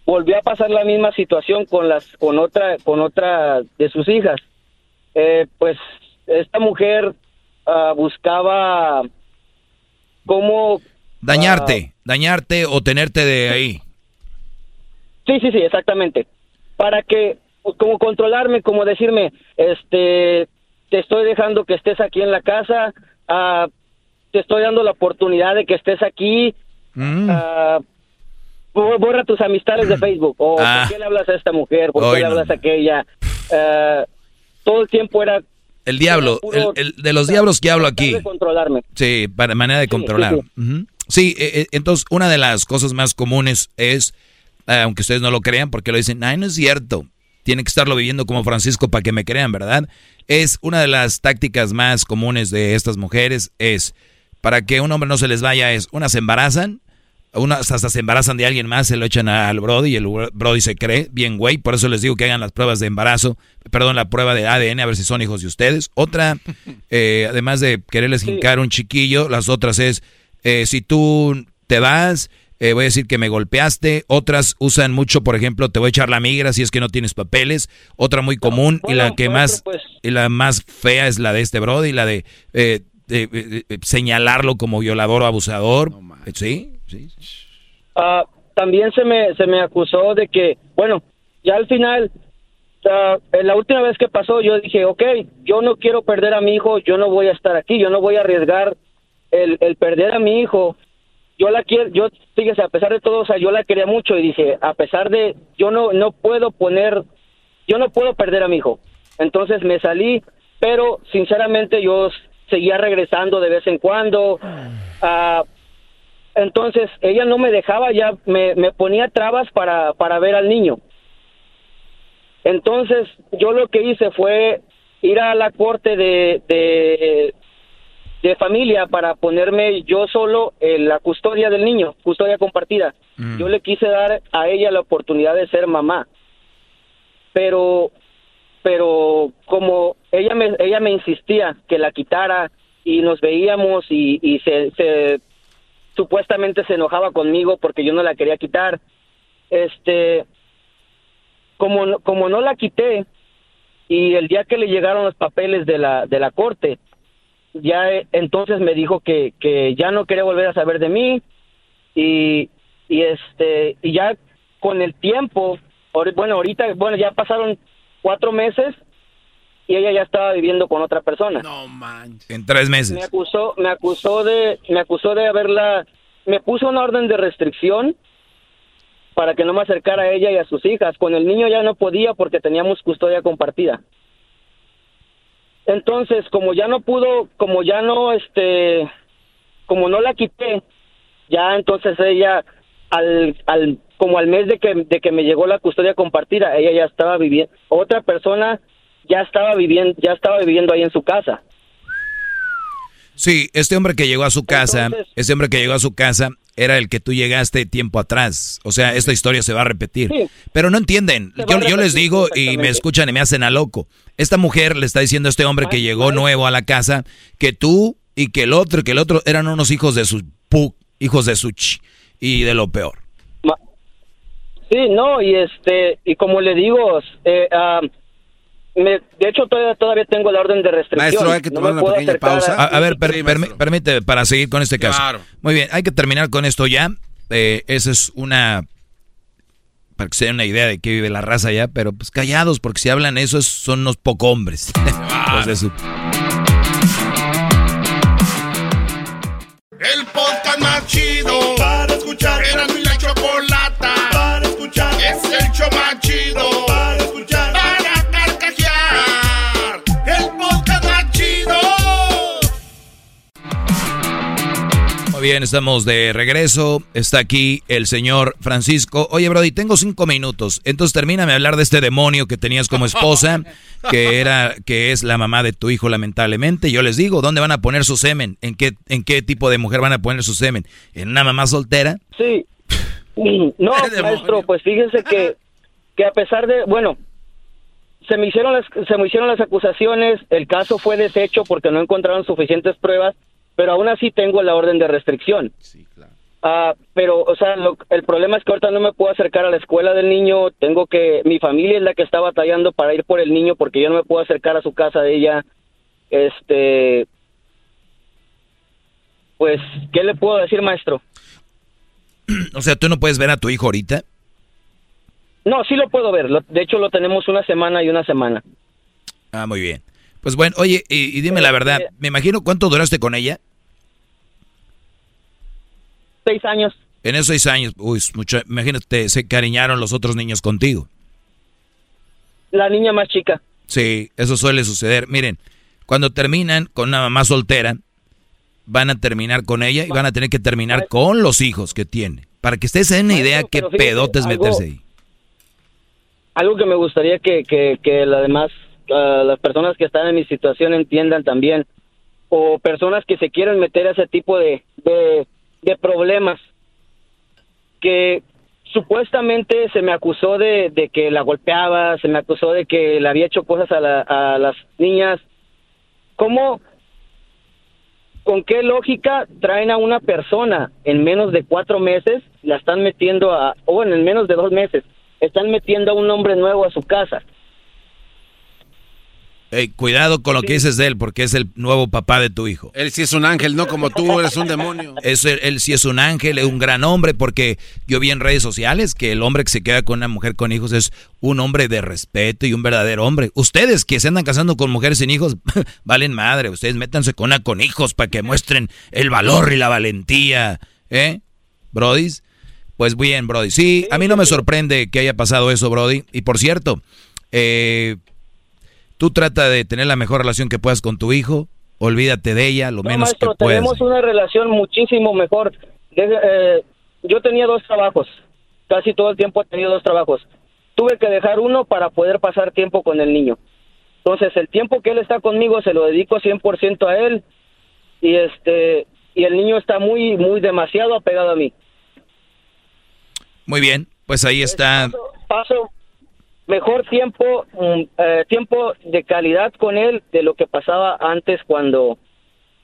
volvió a pasar la misma situación con las, con otra, con otra de sus hijas. Eh, pues esta mujer ah, buscaba cómo Dañarte, dañarte o tenerte de ahí. Sí, sí, sí, exactamente. Para que, como controlarme, como decirme, este, te estoy dejando que estés aquí en la casa, ah, te estoy dando la oportunidad de que estés aquí, Mm. ah, bo- borra tus amistades de Facebook, o Ah. ¿por qué le hablas a esta mujer? ¿Por Hoy qué le no. hablas a aquella? Ah, todo el tiempo era El diablo, el, de los diablos que hablo aquí. de controlarme. Sí, para manera de controlar. sí, Ujú. Sí, eh, eh, entonces una de las cosas más comunes es, eh, aunque ustedes no lo crean, porque lo dicen, ay, no es cierto, tiene que estarlo viviendo como Francisco para que me crean, ¿verdad? Es una de las tácticas más comunes de estas mujeres, es, para que un hombre no se les vaya, es, unas se embarazan, unas hasta se embarazan de alguien más, se lo echan al Brody y el Brody se cree, bien güey, por eso les digo que hagan las pruebas de embarazo, perdón, la prueba de ADN, a ver si son hijos de ustedes. Otra, eh, además de quererles hincar un chiquillo, las otras es, eh, si tú te vas, eh, voy a decir que me golpeaste. Otras usan mucho, por ejemplo, te voy a echar la migra si es que no tienes papeles. Otra muy común y la que más y la más fea es la de este Brody, la de eh, eh, eh, señalarlo como violador o abusador. sí, sí. Ah, también se me, se me acusó de que, bueno, ya al final, ah, la última vez que pasó, yo dije, ok, yo no quiero perder a mi hijo, yo no voy a estar aquí, yo no voy a arriesgar el, el perder a mi hijo. Yo la quiero, yo, fíjese, a pesar de todo, o sea, yo la quería mucho y dije, a pesar de, yo no, no puedo poner, yo no puedo perder a mi hijo. Entonces me salí, pero sinceramente yo seguía regresando de vez en cuando. ah, entonces ella no me dejaba, ya me, me ponía trabas para, para ver al niño. Entonces yo lo que hice fue ir a la corte de, de, de familia para ponerme yo solo en la custodia del niño, custodia compartida. Yo le quise dar a ella la oportunidad de ser mamá. Pero pero como ella me ella me insistía que la quitara y nos veíamos y, y se, se supuestamente se enojaba conmigo porque yo no la quería quitar. Este como no- como no la quité y el día que le llegaron los papeles de la de la corte ya eh, entonces me dijo que que ya no quería volver a saber de mí y y este y ya con el tiempo bueno ahorita bueno ya pasaron cuatro meses y ella ya estaba viviendo con otra persona. No En tres me meses. acusó me acusó de me acusó de haberla me puso una orden de restricción para que no me acercara a ella y a sus hijas. Con el niño ya no podía porque teníamos custodia compartida. Entonces como ya no pudo como ya no este como no la quité ya entonces ella al al como al mes de que de que me llegó la custodia compartida ella ya estaba viviendo otra persona ya estaba viviendo ya estaba viviendo ahí en su casa Sí, este hombre que llegó a su casa, este hombre que llegó a su casa era el que tú llegaste tiempo atrás. O sea, esta historia se va a repetir. Sí. Pero no entienden. Yo, yo les digo y me escuchan y me hacen a loco. Esta mujer le está diciendo a este hombre que llegó nuevo a la casa que tú y que el otro, que el otro eran unos hijos de su pu, hijos de su ch, y de lo peor. Sí, no, y este, y como le digo, eh, ah, me, de hecho todavía, todavía tengo la orden de restricción. Maestro, hay que tomar una pequeña pausa. A, a ver, per- permíteme, para seguir con este caso. Claro. Muy bien, hay que terminar con esto ya. Eh, esa es una... Para que se den una idea de qué vive la raza ya, pero pues callados, porque si hablan eso es- son unos poco hombres. Pues de su- El podcast más chido bien, estamos de regreso. Está aquí el señor Francisco. Oye, Brody, tengo cinco minutos. Entonces termíname de hablar de este demonio que tenías como esposa, que era, que es la mamá de tu hijo, lamentablemente. Yo les digo, ¿dónde van a poner su semen? ¿En qué, en qué tipo de mujer van a poner su semen? ¿En una mamá soltera? Sí. No, maestro, pues fíjese que, que a pesar de, bueno, se me hicieron las, se me hicieron las acusaciones, el caso fue deshecho porque no encontraron suficientes pruebas, pero aún así tengo la orden de restricción. Ah, pero, o sea, lo- el problema es que ahorita no me puedo acercar a la escuela del niño, tengo que, mi familia es la que está batallando para ir por el niño porque yo no me puedo acercar a su casa de ella, este, pues, ¿qué le puedo decir, maestro? O sea, ¿tú no puedes ver a tu hijo ahorita? No, sí lo puedo ver. Lo- de hecho, lo tenemos una semana y una semana. Ah, muy bien. Pues bueno, oye, y, y dime la verdad, me imagino cuánto duraste con ella. Seis años. En esos seis años, uy, mucho, imagínate, se cariñaron los otros niños contigo. La niña más chica. Sí, eso suele suceder. Miren, cuando terminan con una mamá soltera, van a terminar con ella y van a tener que terminar con los hijos que tiene. Para que ustedes se den una idea qué fíjate, pedotes algo- meterse ahí. Algo que me gustaría que, que, que las demás, ah, las personas que están en mi situación entiendan también, o personas que se quieren meter a ese tipo de, de, problemas, que supuestamente se me acusó de, de que la golpeaba, se me acusó de que le había hecho cosas a, la- a las niñas. ¿Cómo, con qué lógica traen a una persona en menos de cuatro meses, la están metiendo a, o en menos de dos meses, están metiendo a un hombre nuevo a su casa? Cuidado con lo que dices de él, porque es el nuevo papá de tu hijo. Él sí es un ángel, no como tú, eres un demonio. Es, él, él sí es un ángel, es un gran hombre, porque yo vi en redes sociales que el hombre que se queda con una mujer con hijos es un hombre de respeto y un verdadero hombre. Ustedes que se andan casando con mujeres sin hijos, valen madre. Ustedes métanse con una con hijos para que muestren el valor y la valentía. ¿Eh? Brodis. Pues bien, Brody. Sí, a mí no me sorprende que haya pasado eso, Brody. Y por cierto, eh, tú trata de tener la mejor relación que puedas con tu hijo. Olvídate de ella, lo No, menos maestro, que puedas. tenemos una relación muchísimo mejor. Desde, eh, yo tenía dos trabajos, casi todo el tiempo he tenido dos trabajos. Tuve que dejar uno para poder pasar tiempo con el niño. Entonces, el tiempo que él está conmigo se lo dedico 100% a él y este y el niño está muy muy demasiado apegado a mí. Muy bien, pues ahí está. Paso mejor tiempo mm, eh, tiempo de calidad con él de lo que pasaba antes cuando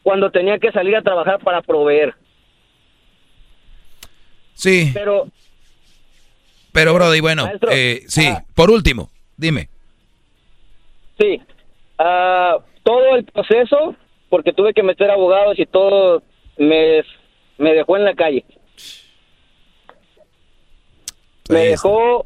cuando tenía que salir a trabajar para proveer. Sí. Pero Pero, Brody, bueno, Maestro, eh, sí. ah. Por último, dime. Sí, ah, todo el proceso, porque tuve que meter abogados y todo, me, me dejó en la calle. Me dejó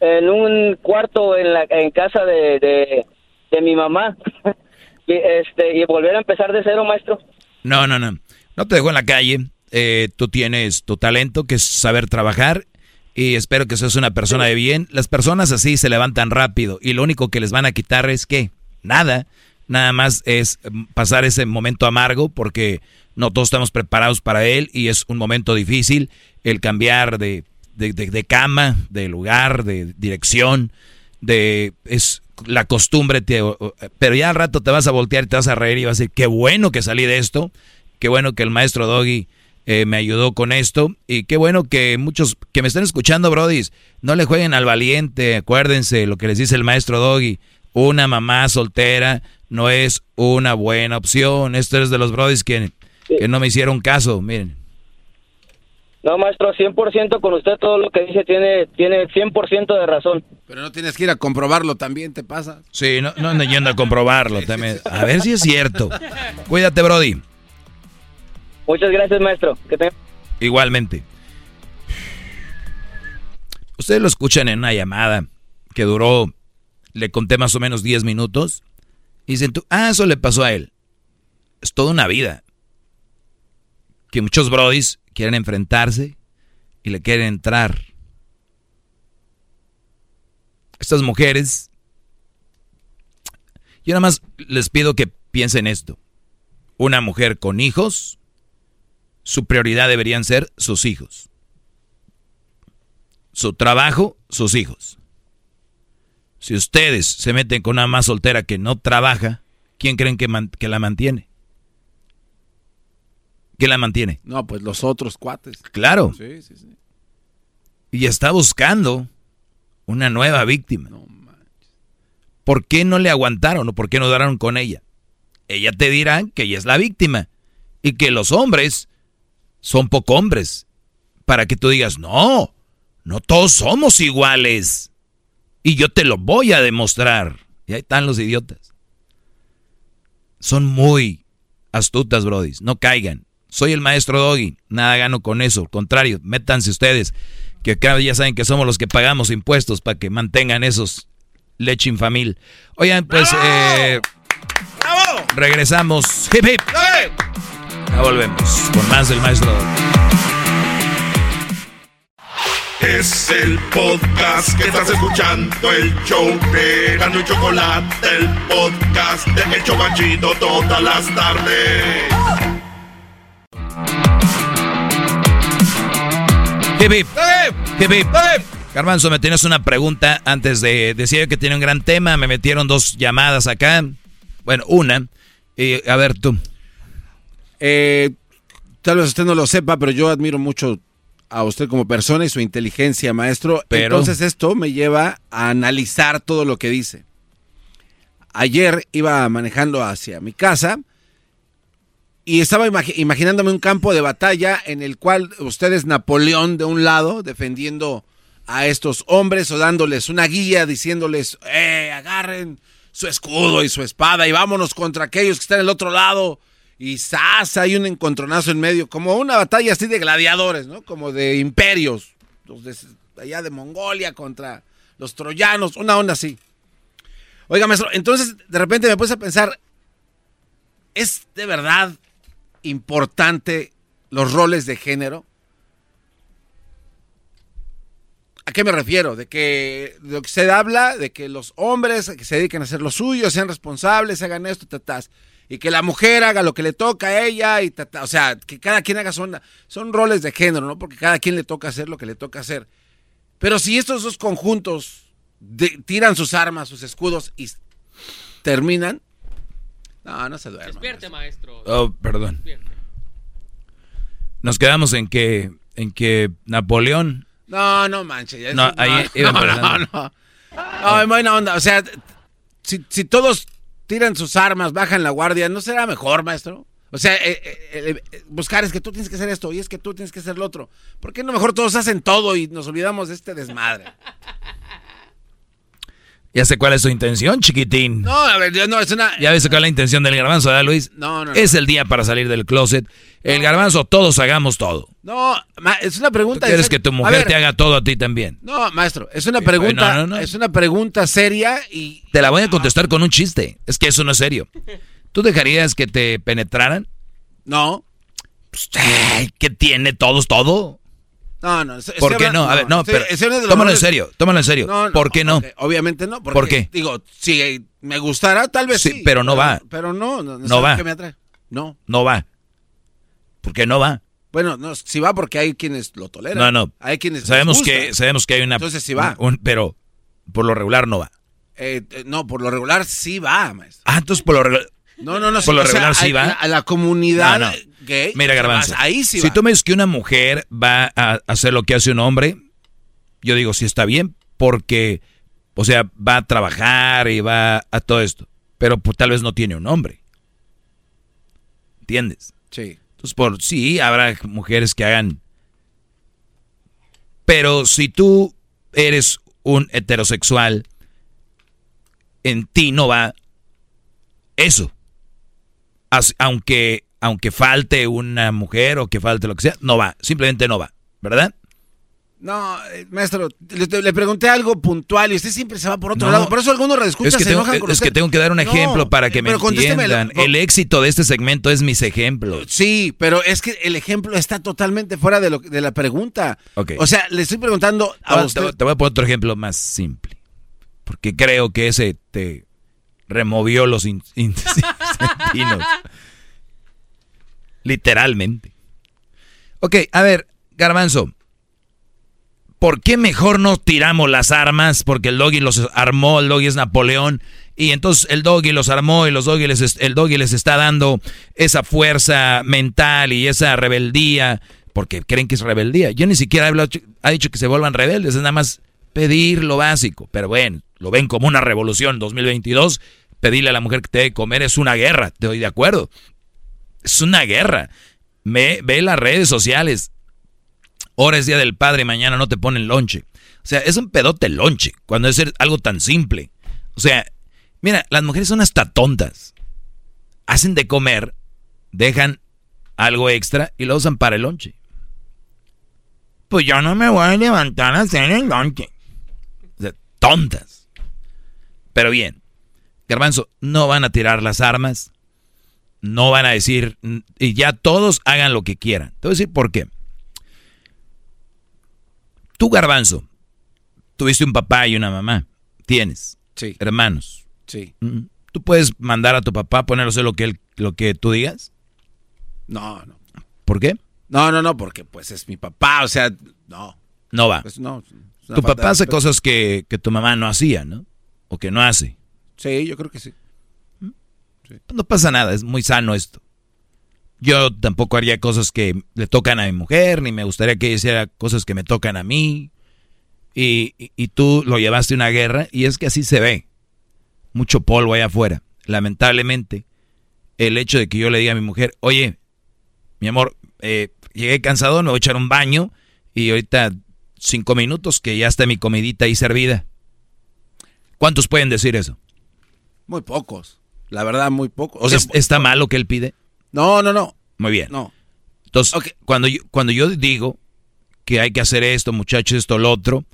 en un cuarto en la en casa de, de, mi mamá. y, este, y volver a empezar de cero, maestro. No, no, no. No te dejo en la calle. Eh, tú tienes tu talento, que es saber trabajar. Y espero que seas una persona de bien. Las personas así se levantan rápido. Y lo único que les van a quitar es que nada. Nada más es mm, pasar ese momento amargo porque no todos estamos preparados para él y es un momento difícil el cambiar de, de, de- de cama, de lugar, de dirección, de es la costumbre, te- pero ya al rato te vas a voltear y te vas a reír y vas a decir, qué bueno que salí de esto, qué bueno que el maestro Doggy eh, me ayudó con esto y qué bueno que muchos que me están escuchando, brodis, no le jueguen al valiente, acuérdense lo que les dice el maestro Doggy, una mamá soltera no es una buena opción, esto es de los brodis que, que no me hicieron caso, miren. No, maestro, 100% con usted todo lo que dice tiene tiene 100% de razón. Pero no tienes que ir a comprobarlo también, te pasa. Sí, no, no ando yendo a comprobarlo también. A ver si es cierto. Cuídate, Brody. Muchas gracias, maestro. Que Igualmente. Ustedes lo escuchan en una llamada que duró, le conté más o menos 10 minutos. Y dicen, tú, ah, eso le pasó a él. Es toda una vida. Que muchos brodis quieren enfrentarse y le quieren entrar. Estas mujeres, yo nada más les pido que piensen esto. Una mujer con hijos, su prioridad deberían ser sus hijos. Su trabajo, sus hijos. Si ustedes se meten con una más soltera que no trabaja, ¿quién creen que, que la mantiene? ¿Quién la mantiene? No, pues los otros cuates. Claro. Sí, sí, sí. Y está buscando una nueva víctima. ¿Por qué no le aguantaron o por qué no duraron con ella? Ella te dirá que ella es la víctima y que los hombres son poco hombres. Para que tú digas, no, no todos somos iguales. Y yo te lo voy a demostrar. Y ahí están los idiotas. Son muy astutas, brodis. No caigan. Soy el maestro Doggy. Nada gano con eso. Al contrario, métanse ustedes. Que acá ya saben que somos los que pagamos impuestos para que mantengan esos leche infamil. Oigan, pues eh, regresamos. Hip hip. Ya volvemos con más del maestro Doggy. Es el podcast que estás escuchando, el show de Gano y Chocolate, el podcast de El Chobachito todas las tardes. Hip hip. Hip hip. Garbanzo, me tienes una pregunta antes de decir que tiene un gran tema. Me metieron dos llamadas acá. Bueno, una. Y, a ver tú. Eh, tal vez usted no lo sepa, pero yo admiro mucho a usted como persona y su inteligencia, maestro. Pero- Entonces esto me lleva a analizar todo lo que dice. Ayer iba manejando hacia mi casa y estaba imagi- imaginándome un campo de batalla en el cual usted es Napoleón de un lado defendiendo a estos hombres o dándoles una guía diciéndoles, eh, agarren su escudo y su espada y vámonos contra aquellos que están del otro lado. Y ¡zas! hay un encontronazo en medio, como una batalla así de gladiadores, ¿no? Como de imperios, los de allá de Mongolia contra los troyanos, una onda así. Oiga, maestro, entonces de repente me puse a pensar, ¿es de verdad importante los roles de género? ¿A qué me refiero? De que lo que se habla, de que los hombres que se dediquen a hacer lo suyo, sean responsables, hagan esto. Y que la mujer haga lo que le toca a ella, y. O sea, que cada quien haga son, son roles de género, ¿no? Porque cada quien le toca hacer lo que le toca hacer. Pero si estos dos conjuntos tiran sus armas, sus escudos y terminan, no, no se duerman. Despierte, maestro. Oh, perdón. Nos quedamos en que, en que Napoleón. No, no manches. ya No, ahí iba no, no, no. No, en buena onda. O sea, si, si todos tiran sus armas, bajan la guardia, ¿no será mejor, maestro? O sea, eh, eh, eh, buscar es que tú tienes que hacer esto y es que tú tienes que hacer lo otro. ¿Por qué no mejor todos hacen todo y nos olvidamos de este desmadre? Ya sé cuál es tu intención, chiquitín. No, a ver, no, es una... Ya ves cuál es la intención del garbanzo, ¿verdad, Luis? No, no, no. Es el día para salir del closet. El garbanzo, todos hagamos todo. No, es una ¿Tú pregunta... quieres en que tu mujer ver, te haga todo a ti también? No, maestro, es una Sí, pregunta, no, no, no. es una pregunta seria y... Te la voy a contestar con un chiste. Es que eso no es serio. ¿Tú dejarías que te penetraran? No. Pues, ay, ¿Qué tiene todos todo? No, no. ¿Por qué hablando- no? A ver, no, pero tómalo en serio, tómalo en serio. No, no, ¿Por qué no? obviamente no. Porque, ¿Por qué? Digo, si me gustara, tal vez sí. Sí, pero no va. Pero no, no, No va. que me atrae. No. No va. ¿Por qué no va? Bueno, no, si va porque hay quienes lo toleran. No, no. Hay quienes Sabemos que, sabemos que hay una. Entonces sí va. un- pero por lo regular no va. Eh, eh, no, por lo regular sí va, maestro. Ah, entonces por lo regular. No, no, no. Por lo o sea, regular sí a- va. A la comunidad No, no. Gay. Mira, Garbanzo. Ahí sí si tú me dices que una mujer va a hacer lo que hace un hombre, yo digo, sí está bien, porque, o sea, va a trabajar y va a todo esto. Pero pues, tal vez no tiene un hombre. ¿Entiendes? Sí. Entonces, por sí, habrá mujeres que hagan. Pero si tú eres un heterosexual, en ti no va eso. As- aunque, aunque falte una mujer o que falte lo que sea, no va. Simplemente no va. ¿Verdad? No, eh, maestro, le, le pregunté algo puntual y usted siempre se va por otro No. lado. Por eso algunos reescuchas Es que, se tengo, enojan con es usted. que tengo que dar un No, ejemplo para que eh, me entiendan. El éxito de este segmento es mis ejemplos. Sí, pero es que el ejemplo está totalmente fuera de, lo, de la pregunta. Ok. O sea, le estoy preguntando a Te voy- usted. Te, voy a poner otro ejemplo más simple. Porque creo que ese te removió los in- intestinos. Literalmente. Ok, a ver, Garbanzo. ¿Por qué mejor no tiramos las armas? Porque el doggy los armó, el doggy es Napoleón. Y entonces el doggy los armó y los doggy les, el doggy les está dando esa fuerza mental y esa rebeldía. Porque creen que es rebeldía. Yo ni siquiera he ha dicho que se vuelvan rebeldes. Es nada más pedir lo básico. Pero bueno, lo ven como una revolución 2022. Pedirle a la mujer que te dé comer es una guerra. Te doy de acuerdo. Es una guerra. Me, ve las redes sociales. Ahora es día del padre, mañana no te ponen lonche. O sea, es un pedote lonche, cuando es algo tan simple. O sea, mira, las mujeres son hasta tontas. Hacen de comer, dejan algo extra y lo usan para el lonche. Pues yo no me voy a levantar a hacer el lonche. O sea, tontas. Pero bien, Garbanzo, no van a tirar las armas, no van a decir, y ya todos hagan lo que quieran. Te voy a decir por qué. Tú, Garbanzo, tuviste un papá y una mamá. Tienes. Sí. Hermanos. Sí. Mm. ¿Tú puedes mandar a tu papá a ponerlo a hacer lo que, él, lo que tú digas? No, no. ¿Por qué? No, no, no, porque pues es mi papá, o sea, no. No va. Pues no. Tu papá hace cosas que, que tu mamá no hacía, ¿no? O que no hace. Sí, yo creo que sí. No pasa nada, es muy sano esto. Yo tampoco haría cosas que le tocan a mi mujer, ni me gustaría que hiciera cosas que me tocan a mí. Y tú lo llevaste a una guerra y es que así se ve. Mucho polvo allá afuera. Lamentablemente, el hecho de que yo le diga a mi mujer, oye, mi amor, eh, llegué cansado, me voy a echar un baño y ahorita cinco minutos que ya está mi comidita ahí servida. ¿Cuántos pueden decir eso? Muy pocos. La verdad, muy pocos. O sea, ¿Es- ¿Está mal lo que él pide? No, no, no. Muy bien. No. Entonces, cuando, yo, cuando yo digo que hay que hacer esto, muchachos, esto, lo otro,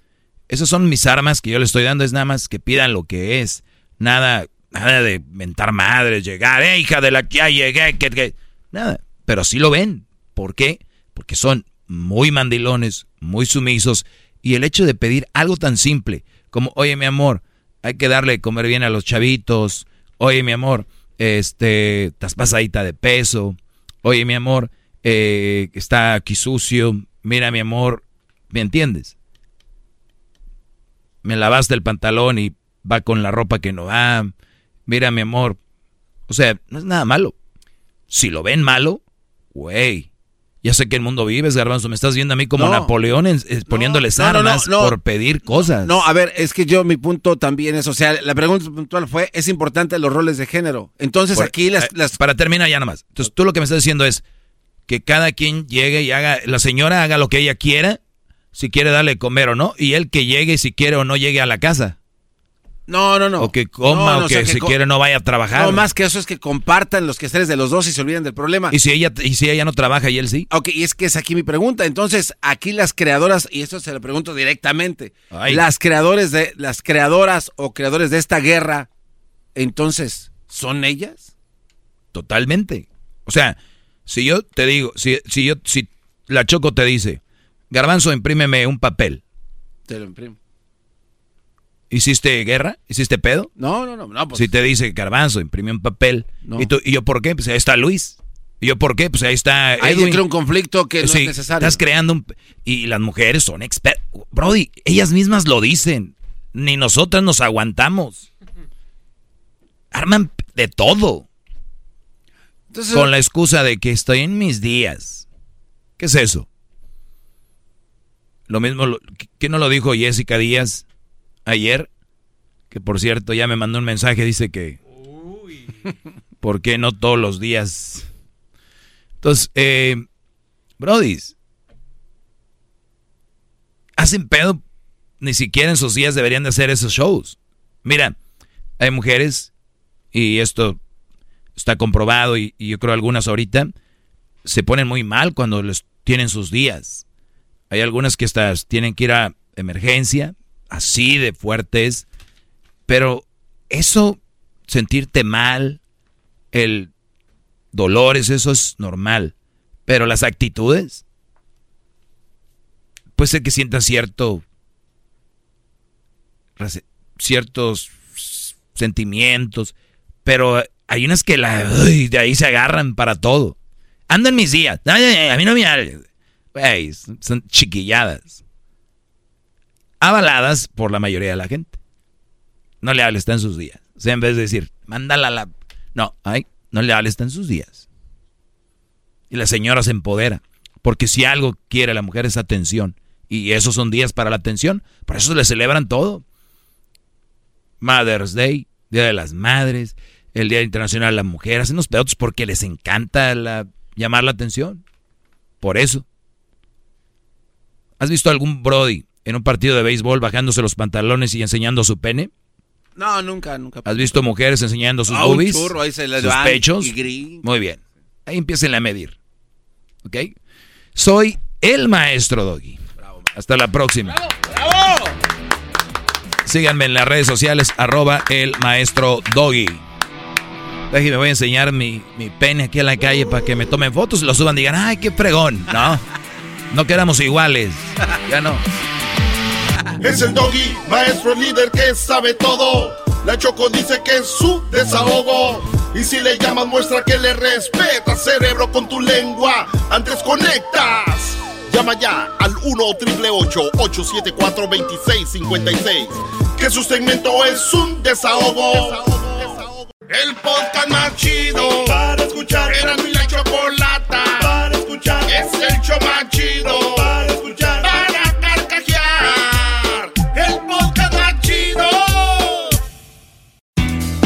esas son mis armas que yo les estoy dando, es nada más que pidan lo que es. Nada, nada de mentar madres, llegar, eh, hija de la que ya llegué, que, que-". Nada. Pero sí lo ven. ¿Por qué? Porque son muy mandilones, muy sumisos. Y el hecho de pedir algo tan simple como, oye, mi amor, hay que darle de comer bien a los chavitos. Oye, mi amor, este, estás pasadita de peso. Oye, mi amor, eh, está aquí sucio. Mira, mi amor, ¿me entiendes? Me lavaste el pantalón y va con la ropa que no va. Mira, mi amor. O sea, no es nada malo. Si lo ven malo, güey. Ya sé que el mundo vives, garbanzo. Me estás viendo a mí como No. Napoleón en- eh, poniéndoles no, armas no. por pedir cosas. No, a ver, es que yo mi punto también es, o sea, la pregunta puntual fue, es importante los roles de género. Entonces Por- aquí las, eh, las... Para terminar ya nomás. Entonces tú lo que me estás diciendo es que cada quien llegue y haga, la señora haga lo que ella quiera, si quiere darle de comer o no, y él que llegue si quiere o no llegue a la casa. No, no, no. O que coma No, no, o o que sea, que si quiere no vaya a trabajar. No, más que eso es que compartan los quehaceres de los dos y se olviden del problema. Y si ella y si ella no trabaja y él sí. Ok, y es que es aquí mi pregunta. Entonces, aquí las creadoras, y esto se lo pregunto directamente, Ay. las creadores de, las creadoras o creadores de esta guerra, entonces, ¿son ellas? Totalmente. O sea, si yo te digo, si, si yo, si la Choco te dice, Garbanzo, imprímeme un papel. Te lo imprimo. ¿Hiciste guerra? ¿Hiciste pedo? No, no, no, no. Pues, si te dice Garbanzo, imprime un papel. No. ¿Y, tú- ¿Y yo por qué? Pues ahí está Luis. ¿Y yo por qué? Pues ahí está Ahí Edwin. crea un conflicto que no Sí, es necesario. Estás creando un... Y las mujeres son expertas. Brody, ellas mismas lo dicen. Ni nosotras nos aguantamos. Arman de todo. Entonces- con la excusa de que estoy en mis días. ¿Qué es eso? Lo mismo, ¿qué no lo dijo Jessica Díaz ayer? Que por cierto ya me mandó un mensaje, dice que... ¿Por qué no todos los días? Entonces, eh, Brodis, hacen pedo, ni siquiera en sus días deberían de hacer esos shows. Mira, hay mujeres, y esto está comprobado, y, y yo creo algunas ahorita, se ponen muy mal cuando les tienen sus días. Hay algunas que hasta tienen que ir a emergencia, así de fuertes, pero eso, sentirte mal, el dolores, eso es normal. Pero las actitudes, puede ser que sientas cierto, ciertos sentimientos, pero hay unas que la, de ahí se agarran para todo. Ando en mis días. A mí no me son- son chiquilladas. Avaladas por la mayoría de la gente. No le hables, está en sus días. O sea, en vez de decir, mándala la... No, ay, no le hables, está en sus días. Y la señora se empodera. Porque si algo quiere la mujer es atención. Y esos son días para la atención. Por eso le celebran todo. Mother's Day, Día de las Madres, el Día Internacional de la Mujer. Hacen unos pedotes porque les encanta la- llamar la atención. Por eso. ¿Has visto algún Brody en un partido de béisbol bajándose los pantalones y enseñando su pene? No, nunca, nunca. ¿Has visto mujeres enseñando sus un boobies? churro, ahí se les sus pechos. y Muy bien. Ahí empiecen a medir. ¿Ok? Soy el maestro Doggy. Hasta la próxima. Síganme en las redes sociales, arroba el maestro Doggy. Déjenme, voy a enseñar mi, mi pene aquí en la calle para que me tomen fotos y lo suban y digan, ay, qué fregón. No, no quedamos iguales. Ya no. Es el doggy, maestro líder que sabe todo. La Choco dice que es su desahogo. Y si le llamas, muestra que le respeta, cerebro, con tu lengua. Antes conectas. Llama ya al 1-888-874-2656. Que su segmento es un desahogo. El podcast más chido para escuchar. Era mi la chocolata para escuchar. Es el show más chido para